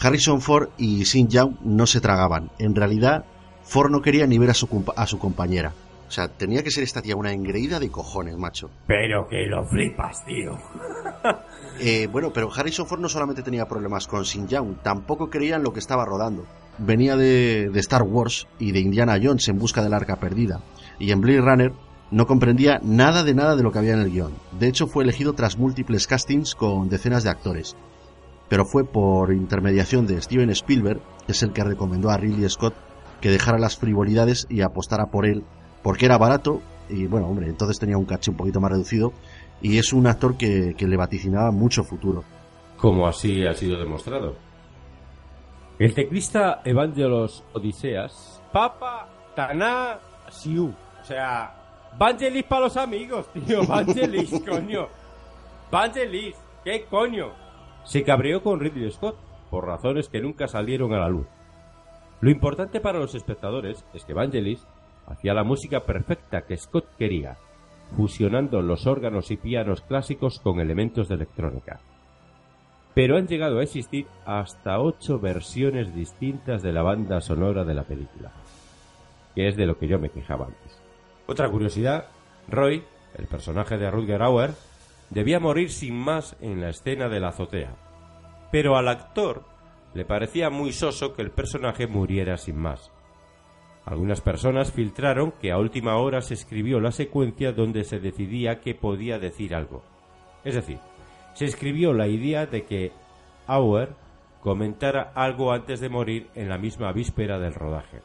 Harrison Ford y Sin Young no se tragaban. En realidad, Ford no quería ni ver a su, a su compañera. O sea, tenía que ser esta tía una engreída de cojones, macho. Pero que lo flipas, tío. Eh, bueno, pero Harrison Ford no solamente tenía problemas con Sin Young, tampoco creía en lo que estaba rodando. Venía de, de Star Wars y de Indiana Jones en busca del arca perdida. Y en Blade Runner no comprendía nada de nada de lo que había en el guion. De hecho, fue elegido tras múltiples castings con decenas de actores. Pero fue por intermediación de Steven Spielberg, que es el que recomendó a Ridley Scott que dejara las frivolidades y apostara por él, porque era barato y bueno, hombre, entonces tenía un caché un poquito más reducido y es un actor que, que le vaticinaba mucho futuro. Como así ha sido demostrado. El teclista Evangelos Odiseas, Papa Taná Siu. O sea, Vangelis para los amigos, tío. Vangelis, coño. Vangelis, ¿qué coño? Se cabreó con Ridley Scott por razones que nunca salieron a la luz. Lo importante para los espectadores es que Vangelis hacía la música perfecta que Scott quería, fusionando los órganos y pianos clásicos con elementos de electrónica. Pero han llegado a existir hasta ocho versiones distintas de la banda sonora de la película, que es de lo que yo me quejaba antes. Otra curiosidad, Roy, el personaje de Rutger Hauer, debía morir sin más en la escena de la azotea, pero al actor le parecía muy soso que el personaje muriera sin más. Algunas personas filtraron que a última hora se escribió la secuencia donde se decidía que podía decir algo. Es decir, se escribió la idea de que Auer comentara algo antes de morir en la misma víspera del rodaje.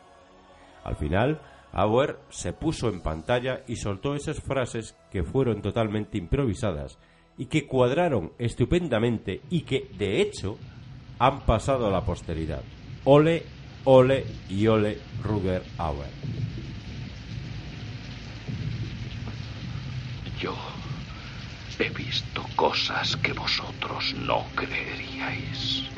Al final, Auer se puso en pantalla y soltó esas frases que fueron totalmente improvisadas y que cuadraron estupendamente y que, de hecho, han pasado a la posteridad. Ole Ole y Ole Ruger Auer. Yo he visto cosas que vosotros no creeríais.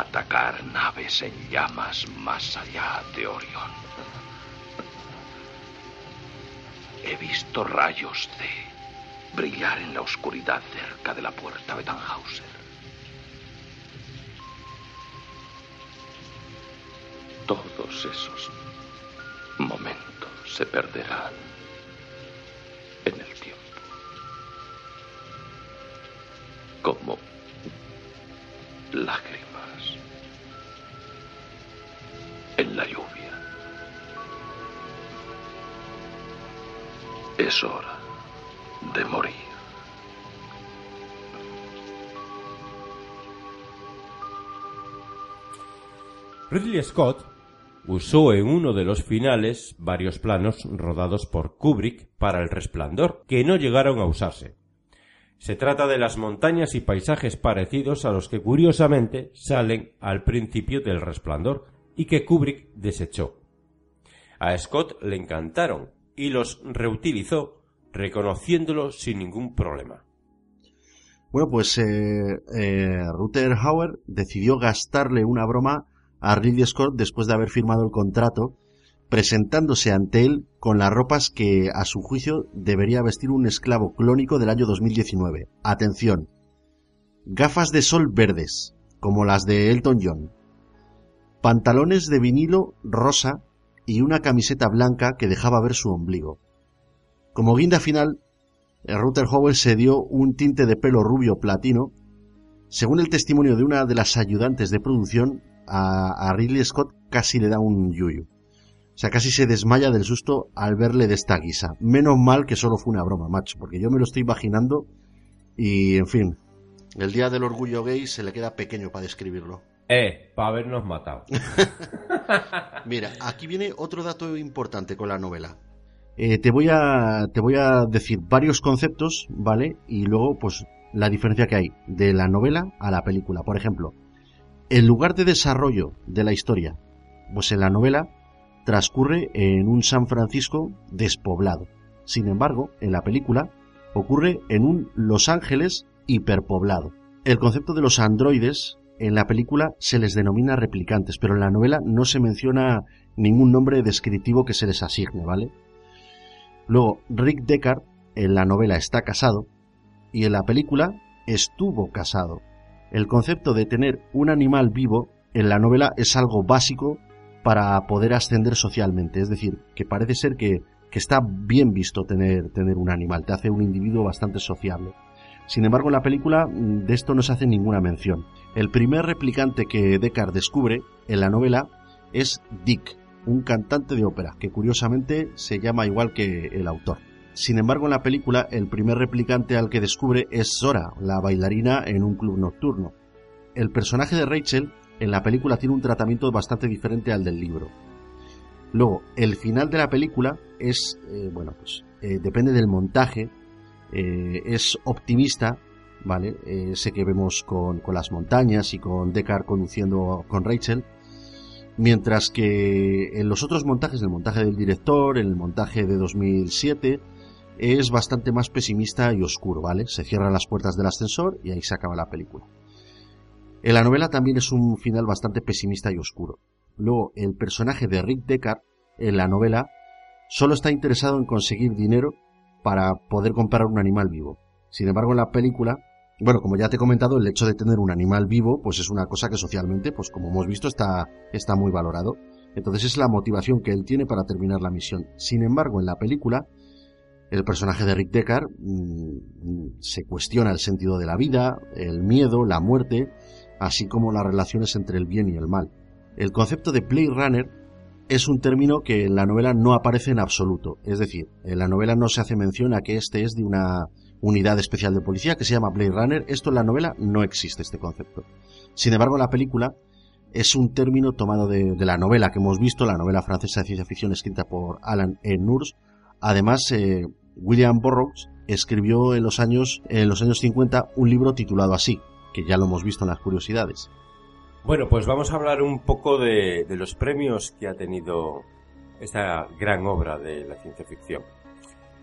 Atacar naves en llamas más allá de Orión. He visto rayos de brillar en la oscuridad cerca de la puerta de Tannhauser. Todos esos momentos se perderán en el tiempo. Como lágrimas Es hora de morir. Ridley Scott usó en uno de los finales varios planos rodados por Kubrick para El Resplandor, que no llegaron a usarse. Se trata de las montañas y paisajes parecidos a los que curiosamente salen al principio del Resplandor y que Kubrick desechó. A Scott le encantaron y los reutilizó reconociéndolo sin ningún problema. Bueno, pues eh, eh, decidió gastarle una broma a Ridley Scott después de haber firmado el contrato, presentándose ante él con las ropas que, a su juicio, debería vestir un esclavo clónico del año 2019. Atención. Gafas de sol verdes, como las de Elton John. Pantalones de vinilo rosa y una camiseta blanca que dejaba ver su ombligo. Como guinda final, Ruther Howell se dio un tinte de pelo rubio platino. Según el testimonio de una de las ayudantes de producción, a, Ridley Scott casi le da un yuyu. O sea, casi se desmaya del susto al verle de esta guisa. Menos mal que solo fue una broma, macho, porque yo me lo estoy imaginando y, en fin, el día del orgullo gay se le queda pequeño para describirlo. Eh, para habernos matado. Mira, aquí viene otro dato importante con la novela. Eh, te, voy a, te voy a decir varios conceptos, ¿vale? Y luego, pues, la diferencia que hay de la novela a la película. Por ejemplo, el lugar de desarrollo de la historia, pues en la novela transcurre en un San Francisco despoblado. Sin embargo, en la película ocurre en un Los Ángeles hiperpoblado. El concepto de los androides en la película se les denomina replicantes, pero en la novela no se menciona ningún nombre descriptivo que se les asigne, ¿vale? Luego, Rick Deckard en la novela está casado y en la película estuvo casado el concepto de tener un animal vivo en la novela es algo básico para poder ascender socialmente. Es decir, que parece ser que, está bien visto tener, tener un animal, te hace un individuo bastante sociable. Sin embargo, en la película mm, de esto no se hace ninguna mención. El primer replicante que Deckard descubre en la novela es Dick, un cantante de ópera, que curiosamente se llama igual que el autor. Sin embargo, en la película, el primer replicante al que descubre es Sora, la bailarina en un club nocturno. El personaje de Rachel en la película tiene un tratamiento bastante diferente al del libro. Luego, el final de la película es, eh, bueno, pues eh, depende del montaje, eh, es optimista ¿vale? Ese que vemos con, con las montañas y con Deckard conduciendo con Rachel. Mientras que en los otros montajes, el montaje del director, en el montaje de 2007, es bastante más pesimista y oscuro, ¿vale? Se cierran las puertas del ascensor y ahí se acaba la película. En la novela también es un final bastante pesimista y oscuro. Luego, el personaje de Rick Deckard en la novela solo está interesado en conseguir dinero para poder comprar un animal vivo. Sin embargo, en la película, bueno, como ya te he comentado, el hecho de tener un animal vivo, pues es una cosa que socialmente, pues como hemos visto, está, está muy valorado. Entonces es la motivación que él tiene para terminar la misión. Sin embargo, en la película, el personaje de Rick Deckard mm, se cuestiona el sentido de la vida, el miedo, la muerte, así como las relaciones entre el bien y el mal. El concepto de Blade Runner es un término que en la novela no aparece en absoluto. Es decir, en la novela no se hace mención a que este es de una unidad especial de policía que se llama Blade Runner. Esto en la novela no existe este concepto. Sin embargo, en la película es un término tomado de, la novela que hemos visto, la novela francesa de ciencia ficción escrita por Alan E. Nurs. Además, eh, William Burroughs escribió en los años en los años 50 un libro titulado así, que ya lo hemos visto en las curiosidades. Bueno, pues vamos a hablar un poco de, los premios que ha tenido esta gran obra de la ciencia ficción.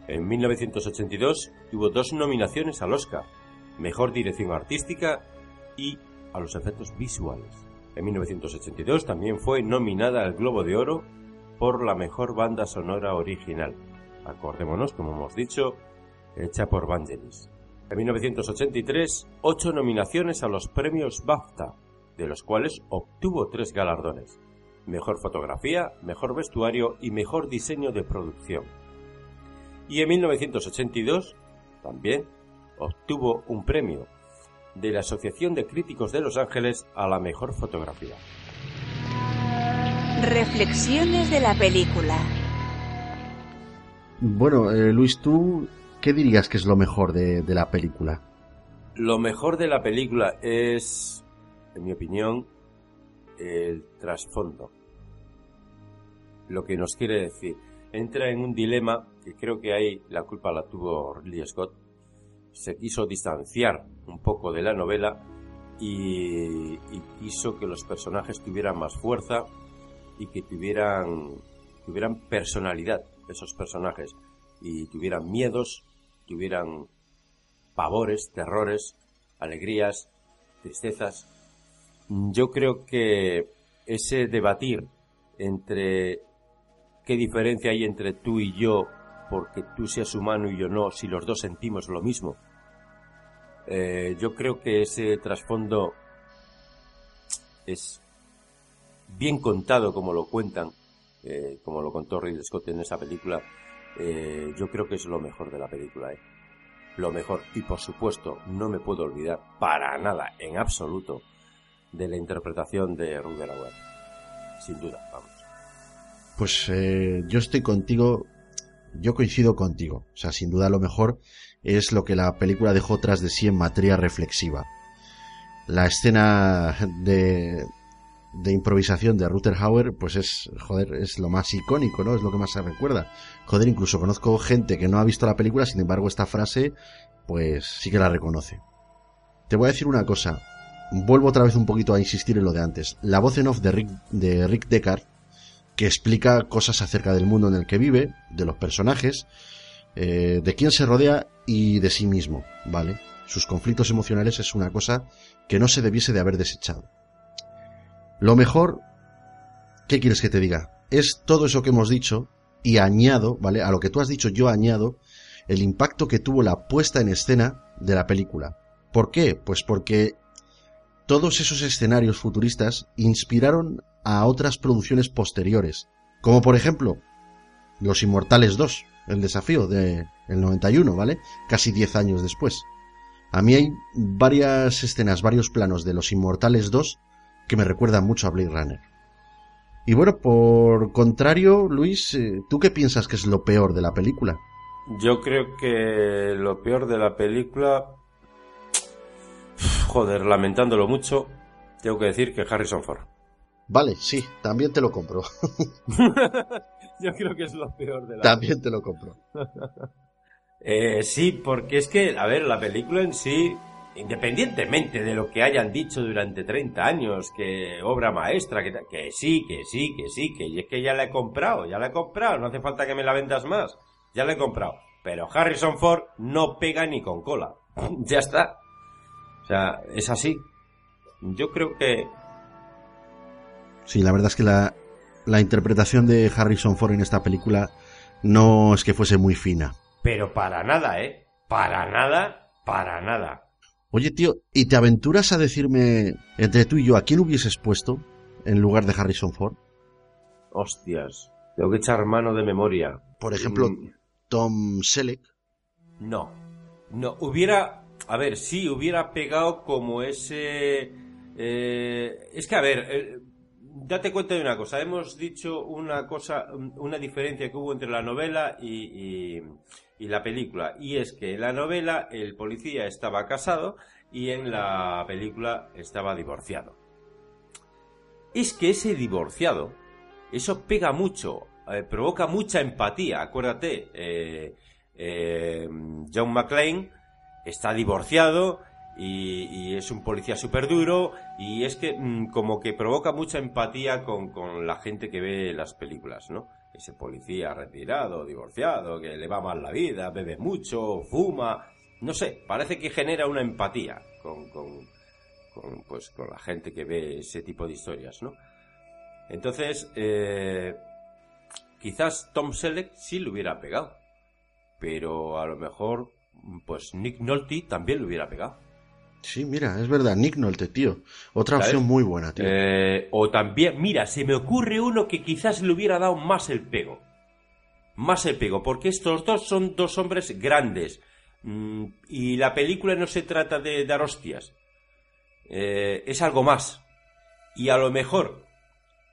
En 1982 tuvo dos nominaciones al Oscar, Mejor Dirección Artística y a los efectos visuales. En 1982 también fue nominada al Globo de Oro por la mejor banda sonora original. Acordémonos, como hemos dicho, hecha por Vangelis. En 1983, ocho nominaciones a los premios BAFTA, de los cuales obtuvo tres galardones. Mejor fotografía, mejor vestuario y mejor diseño de producción. Y en 1982 también obtuvo un premio de la Asociación de Críticos de Los Ángeles a la mejor fotografía. Reflexiones de la película. Bueno, eh, Luis, ¿tú qué dirías que es lo mejor de la película? Lo mejor de la película es en mi opinión, el trasfondo. Lo que nos quiere decir. Entra en un dilema que creo que ahí la culpa la tuvo Ridley Scott. Se quiso distanciar un poco de la novela y, quiso que los personajes tuvieran más fuerza y que tuvieran, tuvieran personalidad esos personajes y tuvieran miedos, tuvieran pavores, terrores, alegrías, tristezas yo creo que ese debatir entre qué diferencia hay entre tú y yo, porque tú seas humano y yo no, si los dos sentimos lo mismo, eh, yo creo que ese trasfondo es bien contado como lo cuentan, eh, como lo contó Ridley Scott en esa película, eh, yo creo que es lo mejor de la película. Lo mejor. Y por supuesto, no me puedo olvidar para nada, en absoluto, de la interpretación de Ruben. Sin duda, vamos. Pues eh, yo estoy contigo, yo coincido contigo. O sea, sin duda lo mejor es lo que la película dejó tras de sí en materia reflexiva. La escena de, de improvisación de Ruther Hauer, pues es, joder, es lo más icónico, ¿no? Es lo que más se recuerda. Joder, incluso conozco gente que no ha visto la película, sin embargo esta frase, pues sí que la reconoce. Te voy a decir una cosa, vuelvo otra vez un poquito a insistir en lo de antes. La voz en off de Rick, de Rick Deckard, que explica cosas acerca del mundo en el que vive, de los personajes, eh, de quién se rodea y de sí mismo, ¿vale? Sus conflictos emocionales es una cosa que no se debiese de haber desechado. Lo mejor, ¿qué quieres que te diga? Es todo eso que hemos dicho y añado, ¿vale? A lo que tú has dicho yo añado el impacto que tuvo la puesta en escena de la película. ¿Por qué? Pues porque todos esos escenarios futuristas inspiraron a otras producciones posteriores, como por ejemplo Los Inmortales 2, el desafío del 91, ¿vale? Casi 10 años después. A mí hay varias escenas, varios planos de Los Inmortales 2 que me recuerdan mucho a Blade Runner. Y bueno, por contrario, Luis, eh, ¿tú qué piensas que es lo peor de la película? Yo creo que lo peor de la película Joder, lamentándolo mucho, tengo que decir que Harrison Ford. Vale, sí, también te lo compro. Yo creo que es lo peor de la También te lo compro. eh, sí, porque es que, a ver, la película en sí independientemente de lo que hayan dicho durante 30 años, que obra maestra, que, que sí, que sí, que sí, que y es que ya la he comprado, ya la he comprado, no hace falta que me la vendas más, ya la he comprado. Pero Harrison Ford no pega ni con cola. ya está. O sea, es así. Yo creo que... Sí, la verdad es que la, la interpretación de Harrison Ford en esta película no es que fuese muy fina. Pero para nada, ¿eh? Para nada, para nada. Oye, tío, ¿y te aventuras a decirme entre tú y yo a quién hubieses puesto en lugar de Harrison Ford? Hostias, tengo que echar mano de memoria. Por ejemplo, Mm, Tom Selleck. No, no, hubiera, a ver, sí, hubiera pegado como ese... eh, es que, a ver, eh, date cuenta de una cosa, hemos dicho una cosa, una diferencia que hubo entre la novela y, y- la película, y es que en la novela el policía estaba casado y en la película estaba divorciado. Es que ese divorciado, eso pega mucho, eh, provoca mucha empatía. Acuérdate, eh, John McClane está divorciado y, es un policía súper duro y es que mm, como que provoca mucha empatía con, con la gente que ve las películas, ¿no? Ese policía retirado, divorciado, que le va mal la vida, bebe mucho, fuma, no sé, parece que genera una empatía con, con, con, pues, con la gente que ve ese tipo de historias, ¿no? Entonces, eh, quizás Tom Selleck sí lo hubiera pegado, pero a lo mejor, pues Nick Nolte también lo hubiera pegado. Sí, mira, es verdad, Nick Nolte, tío. Otra ¿Sabes? opción muy buena, tío. Eh, o también, mira, se me ocurre uno que quizás le hubiera dado más el pego. Más el pego, porque estos dos son dos hombres grandes. Mm, y la película no se trata de dar hostias. Eh, es algo más. Y a lo mejor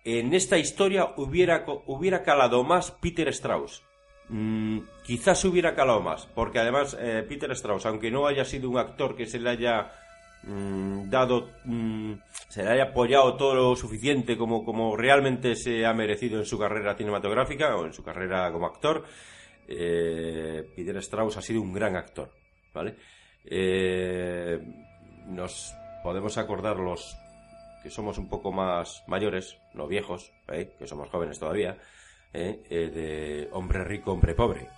en esta historia hubiera, hubiera calado más Peter Strauss. Mm, quizás hubiera calado más, porque además eh, Peter Strauss, aunque no haya sido un actor que se le haya mm, dado, mm, se le haya apoyado todo lo suficiente como, como realmente se ha merecido en su carrera cinematográfica o en su carrera como actor, eh, Peter Strauss ha sido un gran actor, ¿vale? Eh, nos podemos acordar los que somos un poco más mayores, no viejos, ¿eh? que somos jóvenes todavía, ¿eh? Eh, de Hombre rico, hombre pobre,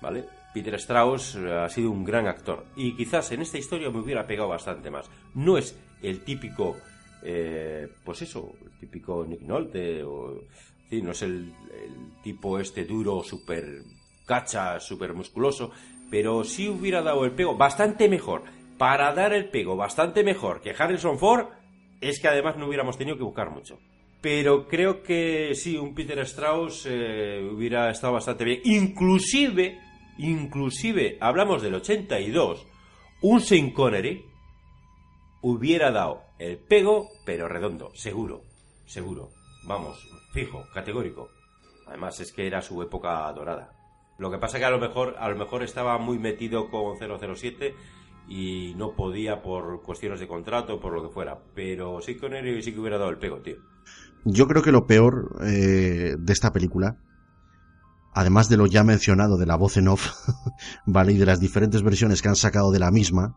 ¿vale? Peter Strauss eh, ha sido un gran actor y quizás en esta historia me hubiera pegado bastante más. No es el típico, eh, pues eso, el típico Nick Nolte o sí, no es el, tipo este duro, súper cacha, súper musculoso, pero sí hubiera dado el pego bastante mejor. Para dar el pego bastante mejor que Harrison Ford, es que además no hubiéramos tenido que buscar mucho. Pero creo que sí, un Peter Strauss eh, hubiera estado bastante bien. Inclusive, inclusive, hablamos del 82, un Sean Connery hubiera dado el pego, pero redondo, seguro, seguro. Vamos, fijo, categórico. Además es que era su época dorada. Lo que pasa que a lo mejor, a lo mejor estaba muy metido con 007 y no podía por cuestiones de contrato, por lo que fuera. Pero sí Connery sí que hubiera dado el pego, tío. Yo creo que lo peor eh, de esta película, además de lo ya mencionado de la voz en off, ¿vale? Y de las diferentes versiones que han sacado de la misma,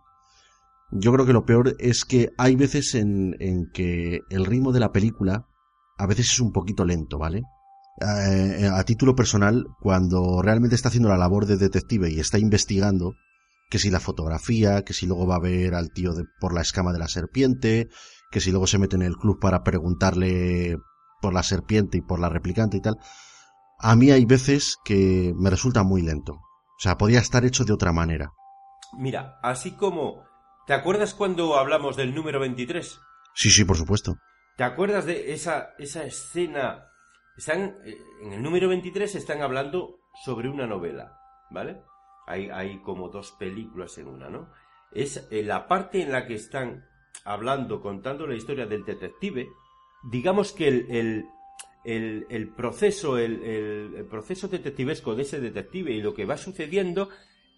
yo creo que lo peor es que hay veces en, en que el ritmo de la película a veces es un poquito lento, ¿vale? Eh, a título personal, cuando realmente está haciendo la labor de detective y está investigando, que si la fotografía, que si luego va a ver al tío de, por la escama de la serpiente, que si luego se mete en el club para preguntarle por la serpiente y por la replicante y tal, a mí hay veces que me resulta muy lento. O sea, podía estar hecho de otra manera. Mira, así como... ¿Te acuerdas cuando hablamos del número 23? Sí, sí, por supuesto. ¿Te acuerdas de esa, esa escena? Están, eh, en el número 23 están hablando sobre una novela, ¿vale? Hay, hay como dos películas en una, ¿no? Es eh, la parte en la que están hablando, contando la historia del detective. Digamos que el, el, el, el proceso, el, el- el proceso detectivesco de ese detective y lo que va sucediendo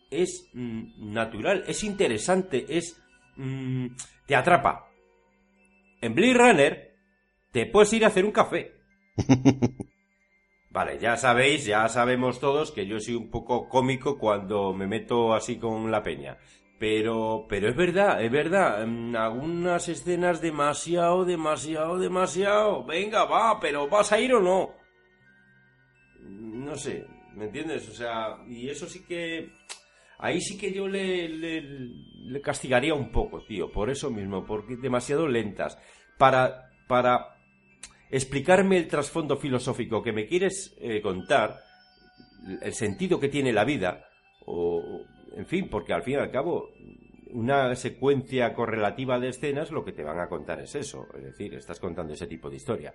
es mm, natural, es interesante, es... mm, te atrapa. En Blade Runner te puedes ir a hacer un café. Vale, ya sabéis, ya sabemos todos que yo soy un poco cómico cuando me meto así con la peña. Pero, pero es verdad, es verdad. mm, Algunas escenas demasiado, demasiado, demasiado. Venga, va, pero ¿vas a ir o no? No sé, ¿me entiendes? O sea, y eso sí que... Ahí sí que yo le, le, castigaría un poco, tío, por eso mismo, porque demasiado lentas. Para, para explicarme el trasfondo filosófico que me quieres eh, contar, el sentido que tiene la vida, o- en fin, porque al fin y al cabo, una secuencia correlativa de escenas lo que te van a contar es eso, es decir, estás contando ese tipo de historia.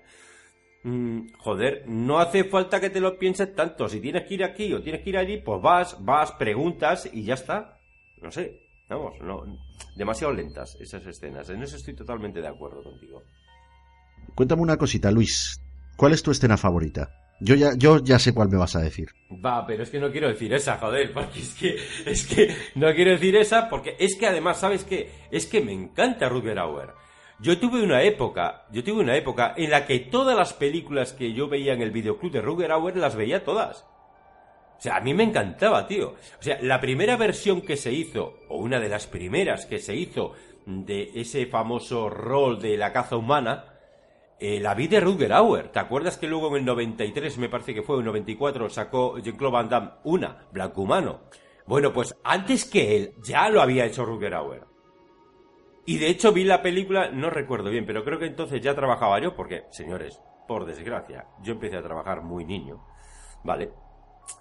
Mm, joder, no hace falta que te lo pienses tanto. Si tienes que ir aquí o tienes que ir allí, pues vas, vas, preguntas y ya está. No sé, vamos, no, demasiado lentas esas escenas. En eso estoy totalmente de acuerdo contigo. Cuéntame una cosita, Luis. ¿Cuál es tu escena favorita? Yo ya, yo ya sé cuál me vas a decir. Va, pero es que no quiero decir esa, joder, porque es que, es que no quiero decir esa, porque es que además, ¿sabes qué? Es que me encanta Rutger Hauer. Yo tuve una época, yo tuve una época en la que todas las películas que yo veía en el videoclub de Rutger Hauer las veía todas. O sea, a mí me encantaba, tío. O sea, la primera versión que se hizo, o una de las primeras que se hizo de ese famoso rol de la caza humana, eh, la vi de Rutger Hauer. ¿Te acuerdas que luego en el 93, me parece que fue, en el 94, sacó Jean-Claude Van Damme una, Blanco Humano? Bueno, pues antes que él, ya lo había hecho Rutger Hauer. Y de hecho vi la película, no recuerdo bien, pero creo que entonces ya trabajaba yo, porque, señores, por desgracia, yo empecé a trabajar muy niño, ¿vale?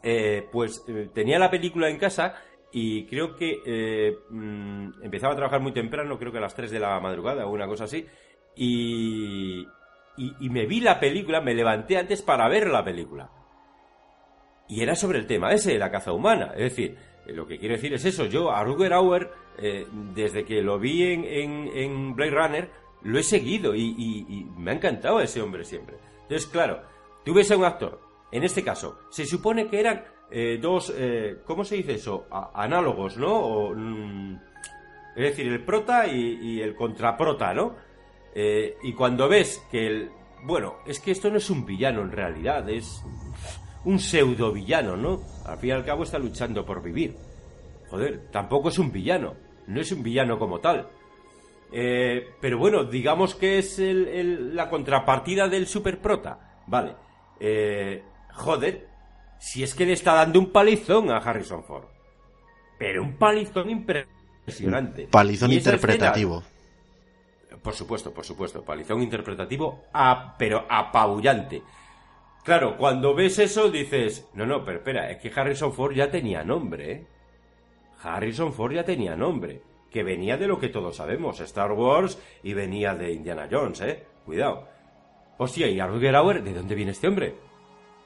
Eh, pues eh, tenía la película en casa y creo que mm, empezaba a trabajar muy temprano, creo que a las 3 de la madrugada o una cosa así, y, y, me vi la película, me levanté antes para ver la película. Y era sobre el tema ese, la caza humana. Es decir, eh, lo que quiero decir es eso. Yo a Rutger Hauer, eh, desde que lo vi en, en, en Blade Runner, lo he seguido y, me ha encantado ese hombre siempre. Entonces, claro, tú a un actor, en este caso, se supone que eran eh, dos, eh, ¿cómo se dice eso? Análogos, ¿no? O, mm, es decir, el prota y el contraprota, ¿no? Eh, y cuando ves que el... Bueno, es que esto no es un villano en realidad, es un pseudo villano, ¿no? Al fin y al cabo está luchando por vivir. Joder, tampoco es un villano, no es un villano como tal. Eh, pero bueno, digamos que es el- el- la contrapartida del superprota. Vale. Eh, joder, si es que le está dando un palizón a Harrison Ford. Pero un palizón impresionante. Palizón interpretativo. escena- por supuesto, por supuesto. Palizón interpretativo, a- pero apabullante. Claro, cuando ves eso dices, no, no, pero espera, es que Harrison Ford ya tenía nombre, ¿eh? Harrison Ford ya tenía nombre, que venía de lo que todos sabemos, Star Wars, y venía de Indiana Jones, ¿eh? Cuidado. Hostia, ¿y a Rutger Hauer de dónde viene este hombre?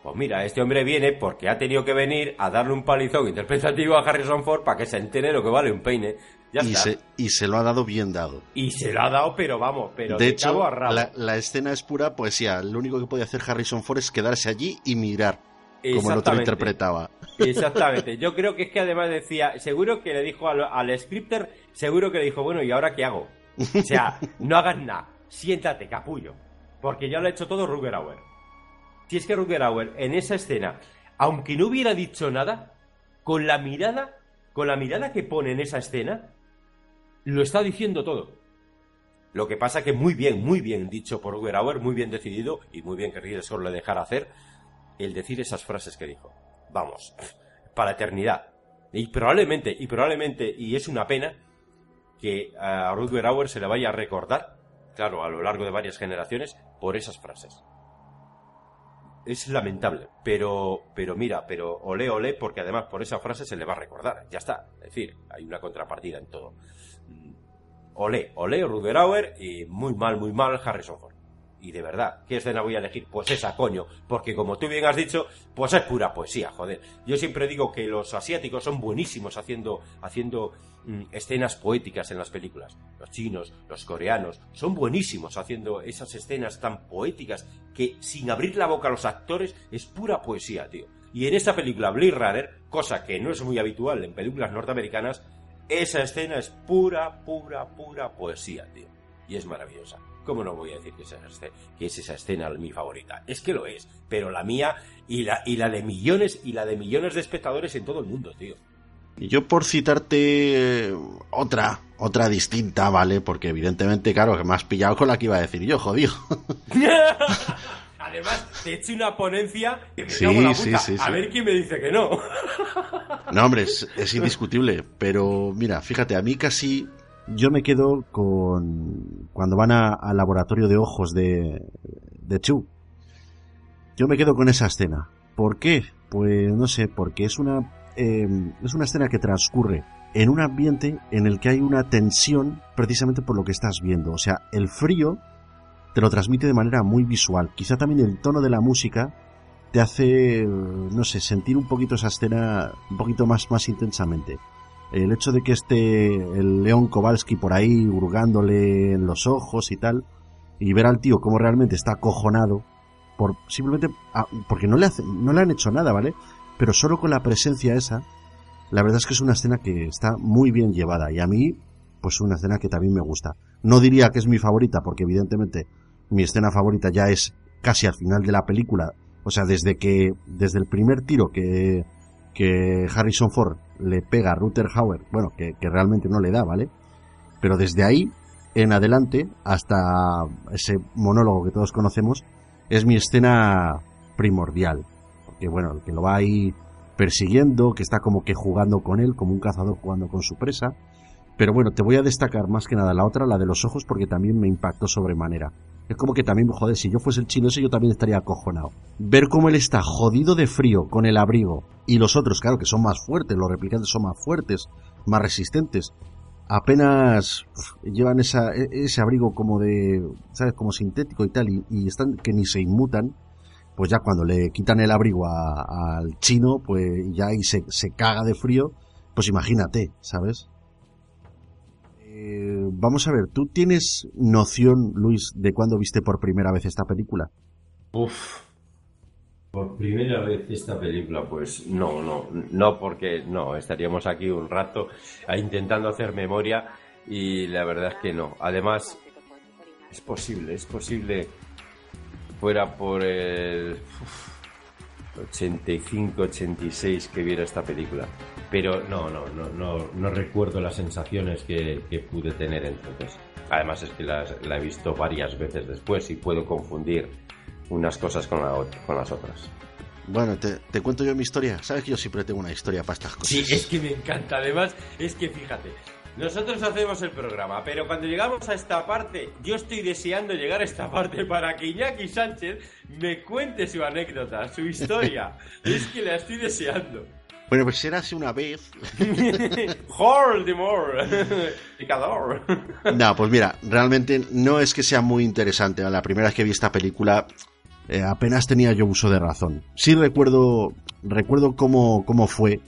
Pues mira, este hombre viene porque ha tenido que venir a darle un palizón interpretativo a Harrison Ford para que se entere lo que vale un peine. Ya y, está. se, y se lo ha dado bien dado. Y se lo ha dado, pero vamos, pero de de, hecho, cabo a rabo. la, la escena es pura poesía. Lo único que podía hacer Harrison Ford es quedarse allí y mirar como el otro interpretaba. Exactamente. Yo creo que es que además decía, seguro que le dijo al, al scripter, seguro que le dijo, bueno, ¿y ahora qué hago? O sea, no hagas nada, siéntate, capullo. Porque ya lo ha hecho todo Rutger Hauer. Si es que Rutger Hauer en esa escena, aunque no hubiera dicho nada, con la mirada, con la mirada que pone en esa escena, lo está diciendo todo. Lo que pasa que muy bien, muy bien dicho por Rutger Hauer, muy bien decidido y muy bien que Ridley le dejara hacer el decir esas frases que dijo. Vamos, para eternidad. Y probablemente, y probablemente, y es una pena que a Rutger Hauer se le vaya a recordar, claro, a lo largo de varias generaciones, por esas frases. Es lamentable, pero, pero mira, pero olé, olé, porque además por esa frase se le va a recordar. Ya está. Es decir, hay una contrapartida en todo. Olé, olé, Rutger Hauer y muy mal, muy mal Harrison Ford. Y de verdad, ¿qué escena voy a elegir? Pues esa, coño. Porque como tú bien has dicho, pues es pura poesía, joder. Yo siempre digo que los asiáticos son buenísimos haciendo, haciendo mm, escenas poéticas en las películas. Los chinos, los coreanos, son buenísimos haciendo esas escenas tan poéticas que sin abrir la boca a los actores es pura poesía, tío. Y en esta película Blade Runner, cosa que no es muy habitual en películas norteamericanas, esa escena es pura, pura, pura poesía, tío. Y es maravillosa. ¿Cómo no voy a decir que es, esa escena, que es esa escena mi favorita? Es que lo es, pero la mía y la, y la de millones y la de millones de espectadores en todo el mundo, tío. Y Yo por citarte eh, otra, otra distinta, ¿vale? Porque evidentemente, claro, que me has pillado con la que iba a decir yo, jodido. Además, te he hecho una ponencia que me Sí, cago en la sí, puta. sí, A ver quién me dice que no. No, hombre, es, es indiscutible. Pero mira, fíjate, a mí casi yo me quedo con cuando van a- al laboratorio de ojos de, de Chu. Yo me quedo con esa escena. ¿Por qué? Pues no sé, porque es una eh, es una escena que transcurre en un ambiente en el que hay una tensión precisamente por lo que estás viendo. O sea, el frío te lo transmite de manera muy visual. Quizá también el tono de la música te hace, no sé, sentir un poquito esa escena un poquito más, más intensamente. El hecho de que esté el León Kowalski por ahí hurgándole en los ojos y tal, y ver al tío como realmente está acojonado, por simplemente ah, porque no le, hace, no le han hecho nada, ¿vale? Pero solo con la presencia esa, la verdad es que es una escena que está muy bien llevada y a mí, pues una escena que también me gusta. No diría que es mi favorita porque evidentemente mi escena favorita ya es casi al final de la película, o sea, desde que desde el primer tiro que que Harrison Ford le pega a Ruther Hauer, bueno, que, que realmente no le da, ¿vale? Pero desde ahí en adelante hasta ese monólogo que todos conocemos es mi escena primordial. Porque bueno, el que lo va ahí persiguiendo, que está como que jugando con él, como un cazador jugando con su presa. Pero bueno, te voy a destacar más que nada la otra, la de los ojos, porque también me impactó sobremanera. Es como que también, joder, si yo fuese el chino ese, yo también estaría acojonado. Ver cómo él está jodido de frío con el abrigo. Y los otros, claro, que son más fuertes, los replicantes son más fuertes, más resistentes. Apenas llevan esa, e- ese abrigo como de, ¿sabes? Como sintético y tal, y, y están que ni se inmutan. Pues ya cuando le quitan el abrigo a- al chino, pues ya ahí se, se caga de frío. Pues imagínate, ¿sabes? Eh, vamos a ver, ¿tú tienes noción, Luis, de cuándo viste por primera vez esta película? Uf. Por primera vez esta película, pues no, no, no, porque no, estaríamos aquí un rato intentando hacer memoria y la verdad es que no. Además, es posible, es posible fuera por el uf, 85, 86 que viera esta película. Pero no, no, no, no, no recuerdo las sensaciones que, que pude tener entonces. Además es que las- la he visto varias veces después y puedo confundir unas cosas con, la con las otras. Bueno, te, te cuento yo mi historia. Sabes que yo siempre tengo una historia para estas cosas. Sí, es que me encanta. Además, es que fíjate, nosotros hacemos el programa, pero cuando llegamos a esta parte, yo estoy deseando llegar a esta parte para que Iñaki Sánchez me cuente su anécdota, su historia. es que la estoy deseando. Bueno, pues era hace una vez. Voldemort, picador. No, pues mira, realmente no es que sea muy interesante. La primera vez que vi esta película eh, apenas tenía yo uso de razón. Sí recuerdo, recuerdo cómo, cómo fue,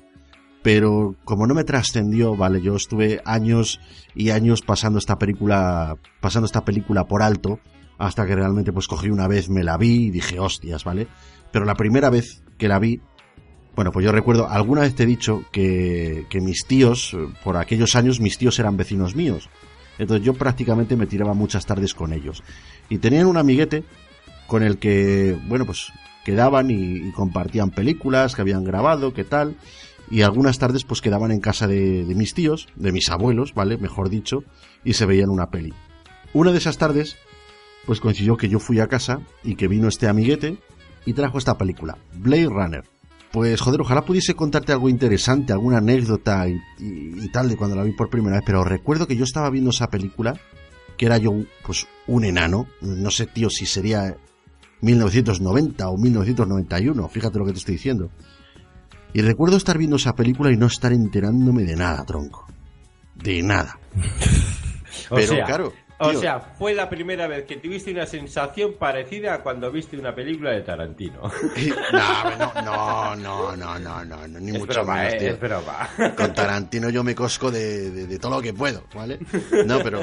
pero como no me trascendió, vale, yo estuve años y años pasando esta película, pasando esta película por alto, hasta que realmente pues cogí una vez, me la vi y dije, hostias, ¿vale? Pero la primera vez que la vi, bueno, pues yo recuerdo, alguna vez te he dicho que, mis tíos, eh, por aquellos años, mis tíos eran vecinos míos. Entonces yo prácticamente me tiraba muchas tardes con ellos. Y tenían un amiguete con el que, bueno, pues quedaban y, y compartían películas que habían grabado, qué tal. Y algunas tardes pues quedaban en casa de, de mis tíos, de mis abuelos, ¿vale? Mejor dicho, y se veían una peli. Una de esas tardes, pues coincidió que yo fui a casa y que vino este amiguete y trajo esta película, Blade Runner. Pues joder, ojalá pudiese contarte algo interesante, alguna anécdota y, y- y tal de cuando la vi por primera vez, pero recuerdo que yo estaba viendo esa película, que era yo pues un enano, no sé tío si sería 1990 o 1991, fíjate lo que te estoy diciendo. Y recuerdo estar viendo esa película y no estar enterándome de nada, tronco. De nada. O Pero sea, claro, O tío. sea, fue la primera vez que tuviste una sensación parecida a cuando viste una película de Tarantino. No, no, no, no, no, no, no, ni Es mucho broma, menos, eh, tío. es broma. Con Tarantino yo me cosco de, de- de todo lo que puedo, ¿vale? No, pero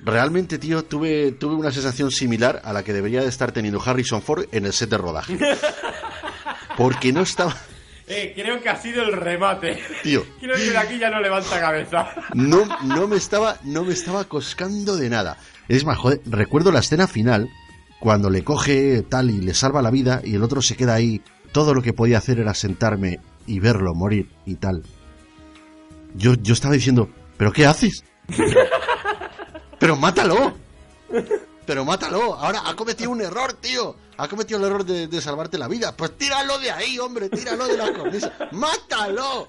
realmente, tío, tuve, tuve una sensación similar a la que debería de estar teniendo Harrison Ford en el set de rodaje. Porque no estaba... Eh, creo que ha sido el remate. Tío. Creo que de aquí ya no levanta cabeza. No, no me estaba, no me estaba coscando de nada. Es más, joder, recuerdo la escena final, cuando le coge tal y le salva la vida, y el otro se queda ahí. Todo lo que podía hacer era sentarme y verlo morir y tal. Yo, yo estaba diciendo, ¿pero qué haces? ¡Pero mátalo! Pero mátalo. Ahora ha cometido un error, tío. Ha cometido el error de, salvarte la vida. Pues tíralo de ahí, hombre. Tíralo de la cornisa. ¡Mátalo!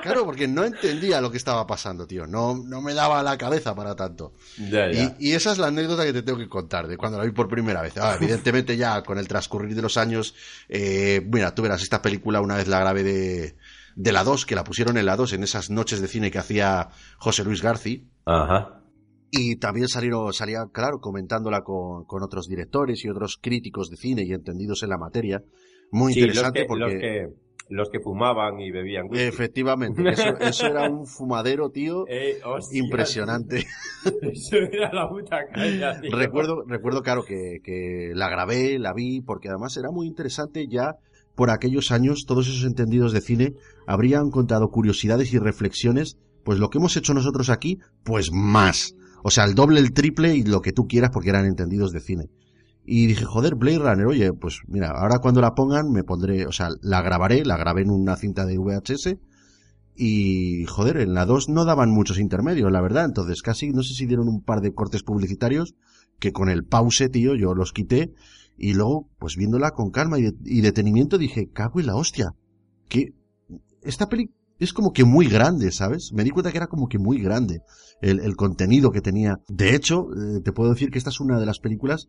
claro, porque no entendía lo que estaba pasando, tío. No, no me daba la cabeza para tanto. Y, esa es la anécdota que te tengo que contar de cuando la vi por primera vez. Ah, evidentemente ya con el transcurrir de los años, eh, mira, tú verás esta película una vez la grabé de, de la 2, que la pusieron en la 2 en esas noches de cine que hacía José Luis García. Ajá. Y también salieron, salía, claro, comentándola con, con, otros directores y otros críticos de cine y entendidos en la materia. Muy interesante porque... Los que, los que fumaban y bebían Efectivamente, eso, era un fumadero, tío, eh, impresionante. Eso era la puta caña, tío. Recuerdo, recuerdo, claro, que, que la grabé, la vi, porque además era muy interesante ya por aquellos años, todos esos entendidos de cine habrían contado curiosidades y reflexiones, pues lo que hemos hecho nosotros aquí, pues más. O sea, el doble, el triple y lo que tú quieras porque eran entendidos de cine. Y dije, joder, Blade Runner, oye, pues mira, ahora cuando la pongan me pondré, o sea, la grabaré, la grabé en una cinta de VHS y, joder, en la 2 no daban muchos intermedios, la verdad, entonces casi, no sé si dieron un par de cortes publicitarios que con el pause, tío, yo los quité y luego, pues viéndola con calma y, y detenimiento dije, cago en la hostia, que esta peli es como que muy grande, ¿sabes? Me di cuenta que era como que muy grande el, el contenido que tenía. De hecho, eh, te puedo decir que esta es una de las películas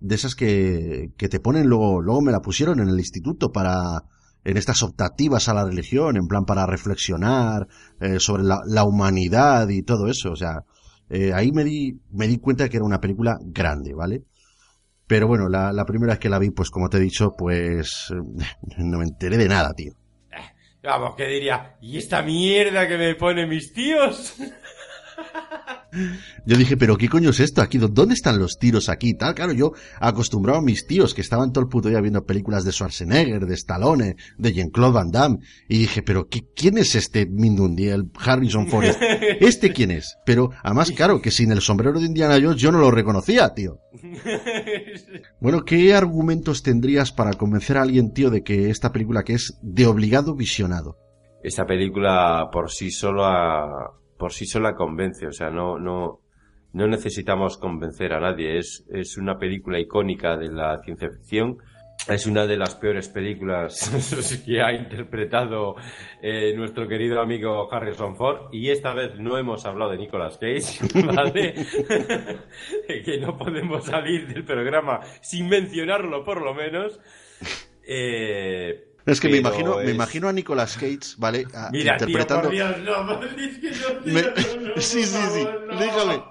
de esas que, que te ponen luego, luego me la pusieron en el instituto para, en estas optativas a la religión, en plan para reflexionar eh, sobre la, la, humanidad y todo eso. O sea, eh, ahí me di, me di cuenta que era una película grande, ¿vale? Pero bueno, la, la primera vez que la vi, pues como te he dicho, pues no me enteré de nada, tío. Vamos, que diría, ¿y esta mierda que me pone mis tíos? Yo dije, pero ¿qué coño es esto aquí? ¿Dónde están los tiros aquí? Tal, claro, yo acostumbrado a mis tíos que estaban todo el puto día viendo películas de Schwarzenegger, de Stallone, de Jean-Claude Van Damme. Y dije, pero ¿qué, ¿quién es este Mindundi, el Harrison Ford? ¿Este quién es? Pero, además, claro, que sin el sombrero de Indiana Jones yo no lo reconocía, tío. Bueno, ¿qué argumentos tendrías para convencer a alguien, tío, de que esta película que es de obligado visionado? Esta película por sí sola por sí sola convence, o sea, no, no, no necesitamos convencer a nadie. Es, es una película icónica de la ciencia ficción. Es una de las peores películas que ha interpretado eh, nuestro querido amigo Harrison Ford. Y esta vez no hemos hablado de Nicolas Cage, ¿vale? que no podemos salir del programa sin mencionarlo, por lo menos. Eh, es que me imagino, me imagino a Nicolas Cage, ¿vale? interpretando. Tío, por Dios, no, es que no, sí, sí, sí. déjame,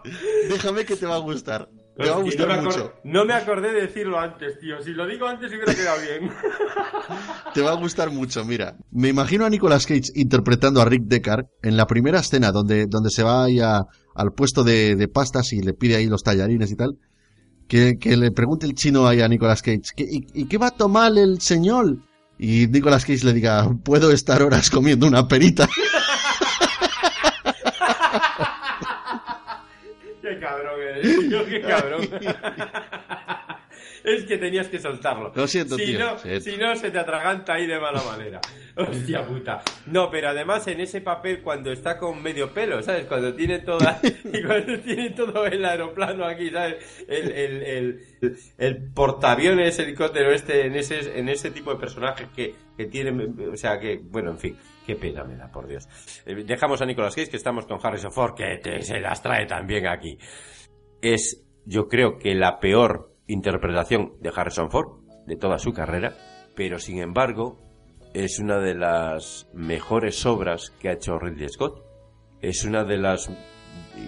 déjame que te va a gustar. Te va a gustar no mucho. No me acordé de decirlo antes, tío. Si lo digo antes hubiera quedado bien. Te va a gustar mucho, mira. Me imagino a Nicolas Cage interpretando a Rick Deckard en la primera escena donde, donde se va ahí al puesto de, de, pastas y le pide ahí los tallarines y tal. Que, que le pregunte el chino ahí a Nicolas Cage, y, ¿y qué va a tomar el señor? Y Nicolas Cage le diga, puedo estar horas comiendo una perita. qué cabrón eres, qué cabrón. es que tenías que soltarlo. Lo siento, si tío. No, si no, se te atraganta ahí de mala manera. Hostia puta. No, pero además en ese papel cuando está con medio pelo, ¿sabes? Cuando tiene toda... y cuando tiene todo el aeroplano aquí, ¿sabes? El, el, el, el portaaviones, helicóptero este, en ese, en ese tipo de personajes que, que tiene... O sea, que... Bueno, en fin. Qué pena me da, por Dios. Eh, dejamos a Nicolas Cage, que estamos con Harrison Ford, que te, se las trae también aquí. Es, yo creo que la peor interpretación de Harrison Ford de toda su carrera, pero sin embargo es una de las mejores obras que ha hecho Ridley Scott. Es una de las,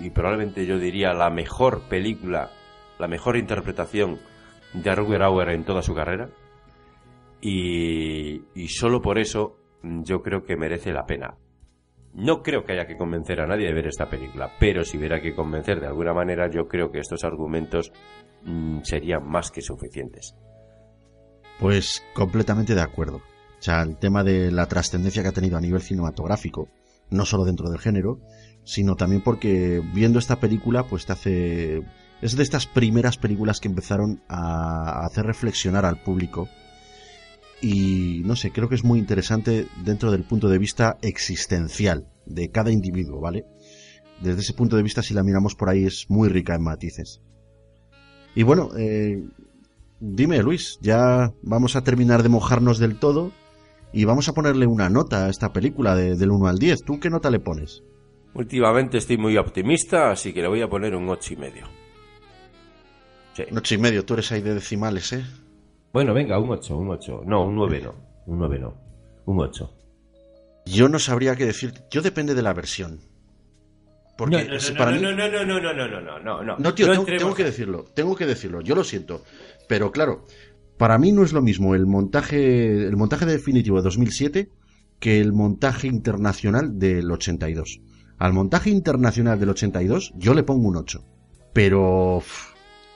y probablemente yo diría la mejor película, la mejor interpretación de Ruger Auer en toda su carrera. Y, y solo por eso yo creo que merece la pena. No creo que haya que convencer a nadie de ver esta película, pero si hubiera que convencer de alguna manera, yo creo que estos argumentos Mm, serían más que suficientes. Pues completamente de acuerdo. O sea, el tema de la trascendencia que ha tenido a nivel cinematográfico, no solo dentro del género, sino también porque viendo esta película, pues te hace... Es de estas primeras películas que empezaron a hacer reflexionar al público. Y no sé, creo que es muy interesante dentro del punto de vista existencial de cada individuo, ¿vale? desde ese punto de vista, si la miramos por ahí, es muy rica en matices. Y bueno, eh, dime Luis, ya vamos a terminar de mojarnos del todo y vamos a ponerle una nota a esta película de, del 1 al 10. ¿Tú qué nota le pones? Últimamente estoy muy optimista, así que le voy a poner un ocho y medio. Sí. Un ocho y medio, tú eres ahí de decimales, ¿eh? Bueno, venga, un 8, un 8. No, un 9 no. Un 9 no. Un 8. Yo no sabría qué decir. Yo depende de la versión. Porque no, no, para no, mí... no, no, no, no, no, no, no, no, no. No, tío, No tengo, tengo que decirlo, tengo que decirlo, yo lo siento. Pero claro, para mí no es lo mismo el montaje, el montaje definitivo de 2007 que el montaje internacional del 82. Al montaje internacional del 82 yo le pongo un 8. Pero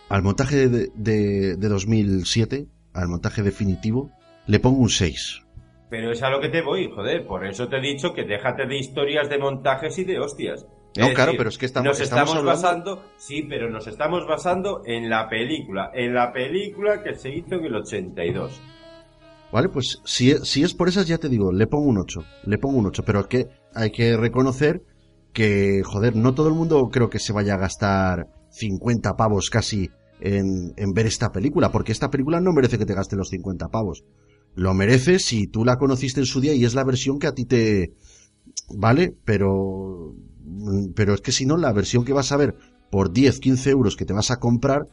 al montaje de, de, de 2007, al montaje definitivo, le pongo un 6. Pero es a lo que te voy, joder. Por eso te he dicho que déjate de historias de montajes y de hostias. No, claro, pero es que estamos- nos estamos estamos, hablando- basando, sí, pero nos estamos basando en la película, en la película que se hizo en el 82. Vale, pues si, es- si es por esas ya te digo, le pongo un 8. Le pongo un 8, pero es que hay que reconocer que, joder, no todo el mundo creo que se vaya a gastar 50 pavos casi en, en ver esta película, porque esta película no merece que te gastes los 50 pavos. Lo merece si tú la conociste en su día y es la versión que a ti te... Vale, pero... Pero es que si no, la versión que vas a ver por 10, 15 euros que te vas a comprar,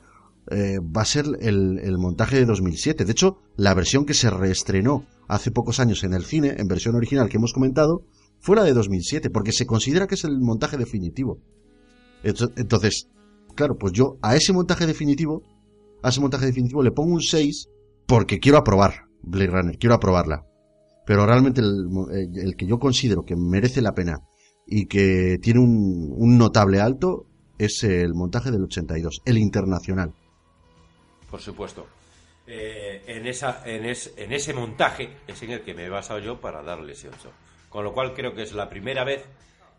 eh, va a ser el, montaje de 2007. De hecho, la versión que se reestrenó hace pocos años en el cine, en versión original que hemos comentado, fue la de 2007, porque se considera que es el montaje definitivo. Ento- Entonces, claro, pues yo a ese montaje definitivo, a ese montaje definitivo le pongo un 6 porque quiero aprobar Blade Runner, quiero aprobarla. Pero realmente el, mo- el- el que yo considero que merece la pena y que tiene un, un notable alto es el montaje del 82, el internacional. Por supuesto. Eh, en, esa, en, es- en ese montaje es en el que me he basado yo para darle ese 8. Con lo cual creo que es la primera vez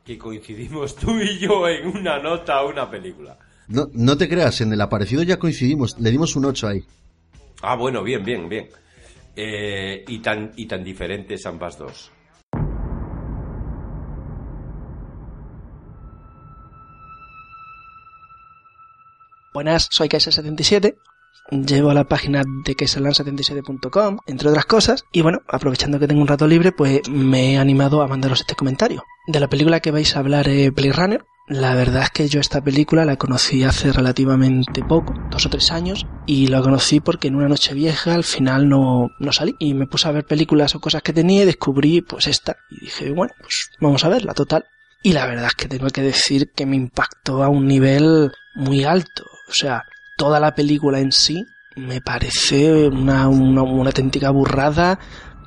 que coincidimos tú y yo en una nota a una película. No, no te creas, en el aparecido ya coincidimos, le dimos un 8 ahí. Ah, bueno, bien, bien, bien. Eh, y, tan, y tan diferentes ambas dos. Buenas, soy Kaiser77. Llevo la página de kaiserland77.com, entre otras cosas. Y bueno, aprovechando que tengo un rato libre, pues me he animado a mandaros este comentario. De la película que vais a hablar, eh, Blade Runner. La verdad es que yo esta película la conocí hace relativamente poco, dos o tres años, y la conocí porque en una noche vieja al final no, no salí y me puse a ver películas o cosas que tenía y descubrí pues esta. Y dije, bueno, pues vamos a verla, total. Y la verdad es que tengo que decir que me impactó a un nivel muy alto. O sea, toda la película en sí me parece una, una, una auténtica burrada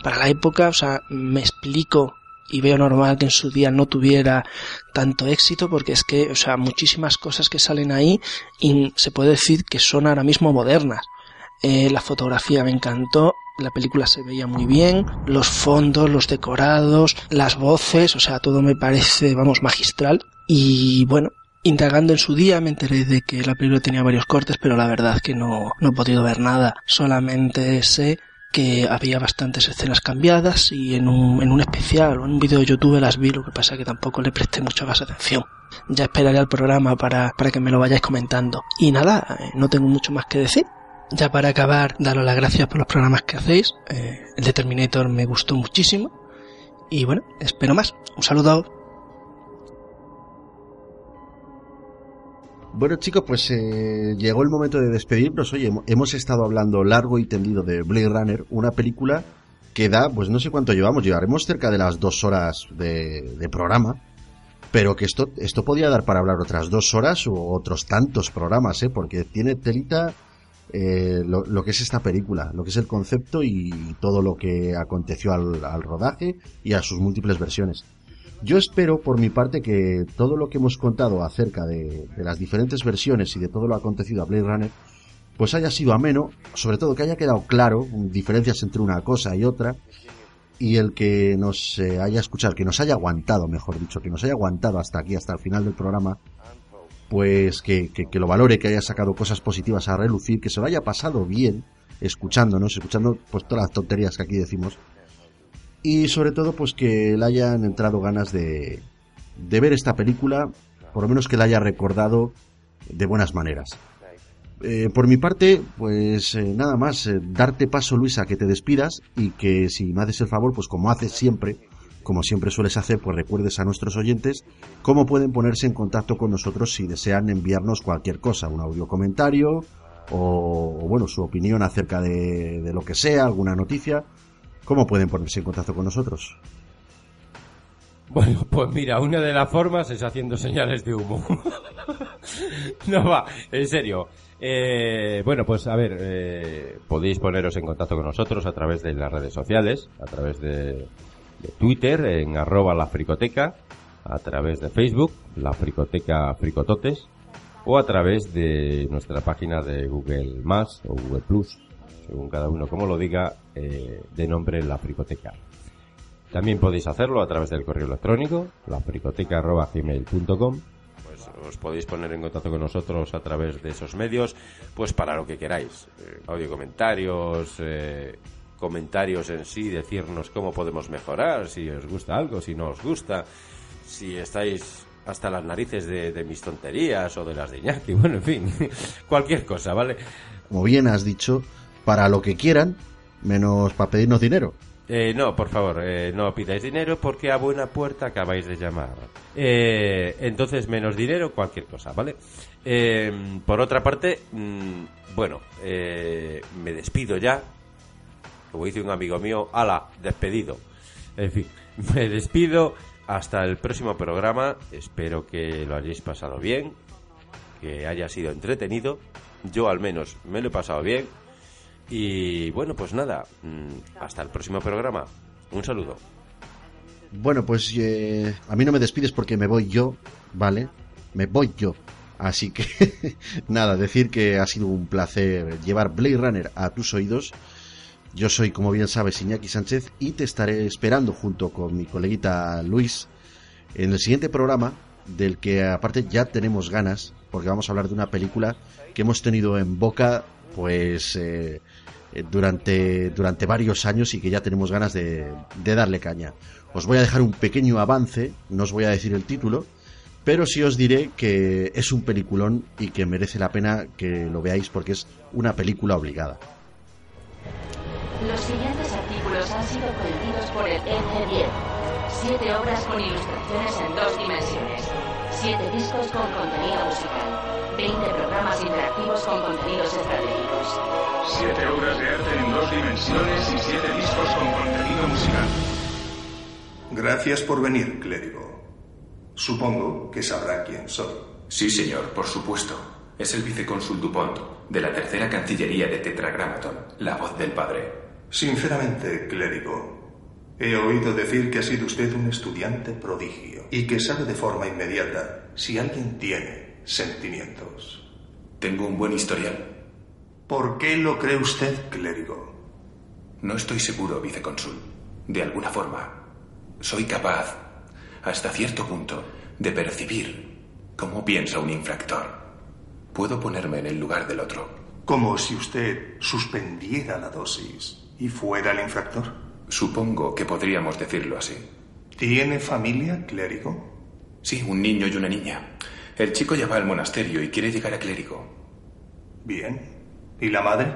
para la época. O sea, me explico y veo normal que en su día no tuviera tanto éxito porque es que, o sea, muchísimas cosas que salen ahí y se puede decir que son ahora mismo modernas. Eh, la fotografía me encantó, la película se veía muy bien, los fondos, los decorados, las voces, o sea, todo me parece, vamos, magistral. Y bueno, indagando en su día me enteré de que la película tenía varios cortes, pero la verdad que no, no he podido ver nada. Solamente sé que había bastantes escenas cambiadas y en un, en un especial o en un vídeo de YouTube las vi, lo que pasa que tampoco le presté mucha más atención. Ya esperaré al programa para, para que me lo vayáis comentando. Y nada, eh, no tengo mucho más que decir. Ya para acabar, daros las gracias por los programas que hacéis. Eh, el de Terminator me gustó muchísimo. Y bueno, espero más. Un saludo. Bueno chicos, pues eh, llegó el momento de despedirnos. Oye, hemo- hemos estado hablando largo y tendido de Blade Runner, una película que da, pues no sé cuánto llevamos, llevaremos cerca de las dos horas de, programa, pero que esto, esto podía dar para hablar otras dos horas o otros tantos programas, ¿eh? porque tiene telita eh, lo, lo que es esta película, lo que es el concepto y todo lo que aconteció al, al rodaje y a sus múltiples versiones. Yo espero, por mi parte, que todo lo que hemos contado acerca de, las diferentes versiones y de todo lo acontecido a Blade Runner, pues haya sido ameno, sobre todo que haya quedado claro diferencias entre una cosa y otra, y el que nos eh, haya escuchado, que nos haya aguantado, mejor dicho, que nos haya aguantado hasta aquí, hasta el final del programa, pues que, que, que lo valore, que haya sacado cosas positivas a relucir, que se lo haya pasado bien escuchándonos, escuchando pues todas las tonterías que aquí decimos, y sobre todo pues que le hayan entrado ganas de, ver esta película por lo menos que la haya recordado de buenas maneras. Eh, por mi parte, pues eh, nada más, eh, darte paso, Luisa, que te despidas y que si me haces el favor, pues como haces siempre, como siempre sueles hacer, pues recuerdes a nuestros oyentes cómo pueden ponerse en contacto con nosotros si desean enviarnos cualquier cosa, un audio comentario o, bueno, su opinión acerca de lo que sea, alguna noticia. ¿Cómo pueden ponerse en contacto con nosotros? Bueno, pues mira, una de las formas es haciendo señales de humo. no va, en serio. Eh, bueno, pues a ver, eh, podéis poneros en contacto con nosotros a través de las redes sociales, a través de, de Twitter, en arroba la fricoteca, a través de Facebook, la fricoteca fricototes, o a través de nuestra página de Google Más o Google Plus, según cada uno como lo diga, eh, de nombre la fricoteca. También podéis hacerlo a través del correo electrónico, lafricoteca.gmail.com pues os podéis poner en contacto con nosotros a través de esos medios, pues para lo que queráis. Eh, audio comentarios, eh, comentarios en sí, decirnos cómo podemos mejorar, si os gusta algo, si no os gusta, si estáis hasta las narices de, de mis tonterías o de las de Iñaki, bueno, en fin, cualquier cosa, ¿vale? Como bien has dicho, para lo que quieran, menos para pedirnos dinero. Eh, no, por favor, eh, no pidáis dinero porque a buena puerta acabáis de llamar. Eh, entonces, menos dinero, cualquier cosa, ¿vale? Eh, por otra parte, mm, bueno, eh, me despido ya. Como dice un amigo mío, ala, despedido. En fin, me despido hasta el próximo programa. Espero que lo hayáis pasado bien, que haya sido entretenido. Yo al menos me lo he pasado bien. Y bueno, pues nada, mm, hasta el próximo programa. Un saludo. Bueno, pues eh, a mí no me despides porque me voy yo, ¿vale? Me voy yo. Así que nada, decir que ha sido un placer llevar Blade Runner a tus oídos. Yo soy, como bien sabes, Iñaki Sánchez y te estaré esperando junto con mi coleguita Luis en el siguiente programa del que aparte ya tenemos ganas porque vamos a hablar de una película que hemos tenido en boca pues eh, durante, durante varios años y que ya tenemos ganas de, darle caña. Os voy a dejar un pequeño avance, no os voy a decir el título, pero sí os diré que es un peliculón y que merece la pena que lo veáis porque es una película obligada. Los siguientes artículos han sido prohibidos por el NC10. Siete obras con ilustraciones en dos dimensiones. Siete discos con contenido musical. 20 programas interactivos con contenidos estratégicos. Siete obras de arte en dos dimensiones y siete discos con contenido musical. Gracias por venir, clérigo. Supongo que sabrá quién soy. Sí, señor, por supuesto. Es el vicecónsul Dupont, de la tercera cancillería de Tetragramaton, la voz del padre. Sinceramente, clérigo, he oído decir que ha sido usted un estudiante prodigio y que sabe de forma inmediata si alguien tiene sentimientos. Tengo un buen historial. ¿Por qué lo cree usted, clérigo? No estoy seguro, vicecónsul. De alguna forma, soy capaz, hasta cierto punto, de percibir cómo piensa un infractor. Puedo ponerme en el lugar del otro. Como si usted suspendiera la dosis y fuera el infractor. Supongo que podríamos decirlo así. ¿Tiene familia, clérigo? Sí, un niño y una niña. El chico ya va al monasterio y quiere llegar a clérigo. Bien. ¿Y la madre?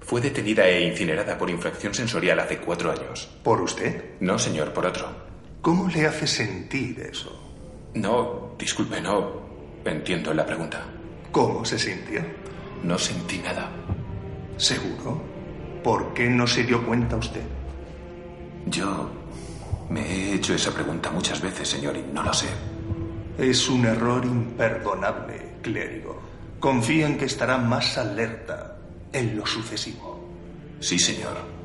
Fue detenida e incinerada por infracción sensorial hace cuatro años. ¿Por usted? No, señor, por otro. ¿Cómo le hace sentir eso? No, disculpe, no entiendo la pregunta. ¿Cómo se sintió? No sentí nada. ¿Seguro? ¿Por qué no se dio cuenta usted? Yo me he hecho esa pregunta muchas veces, señor, y no lo sé. Es un error imperdonable, clérigo. Confía en que estará más alerta en lo sucesivo. Sí, señor.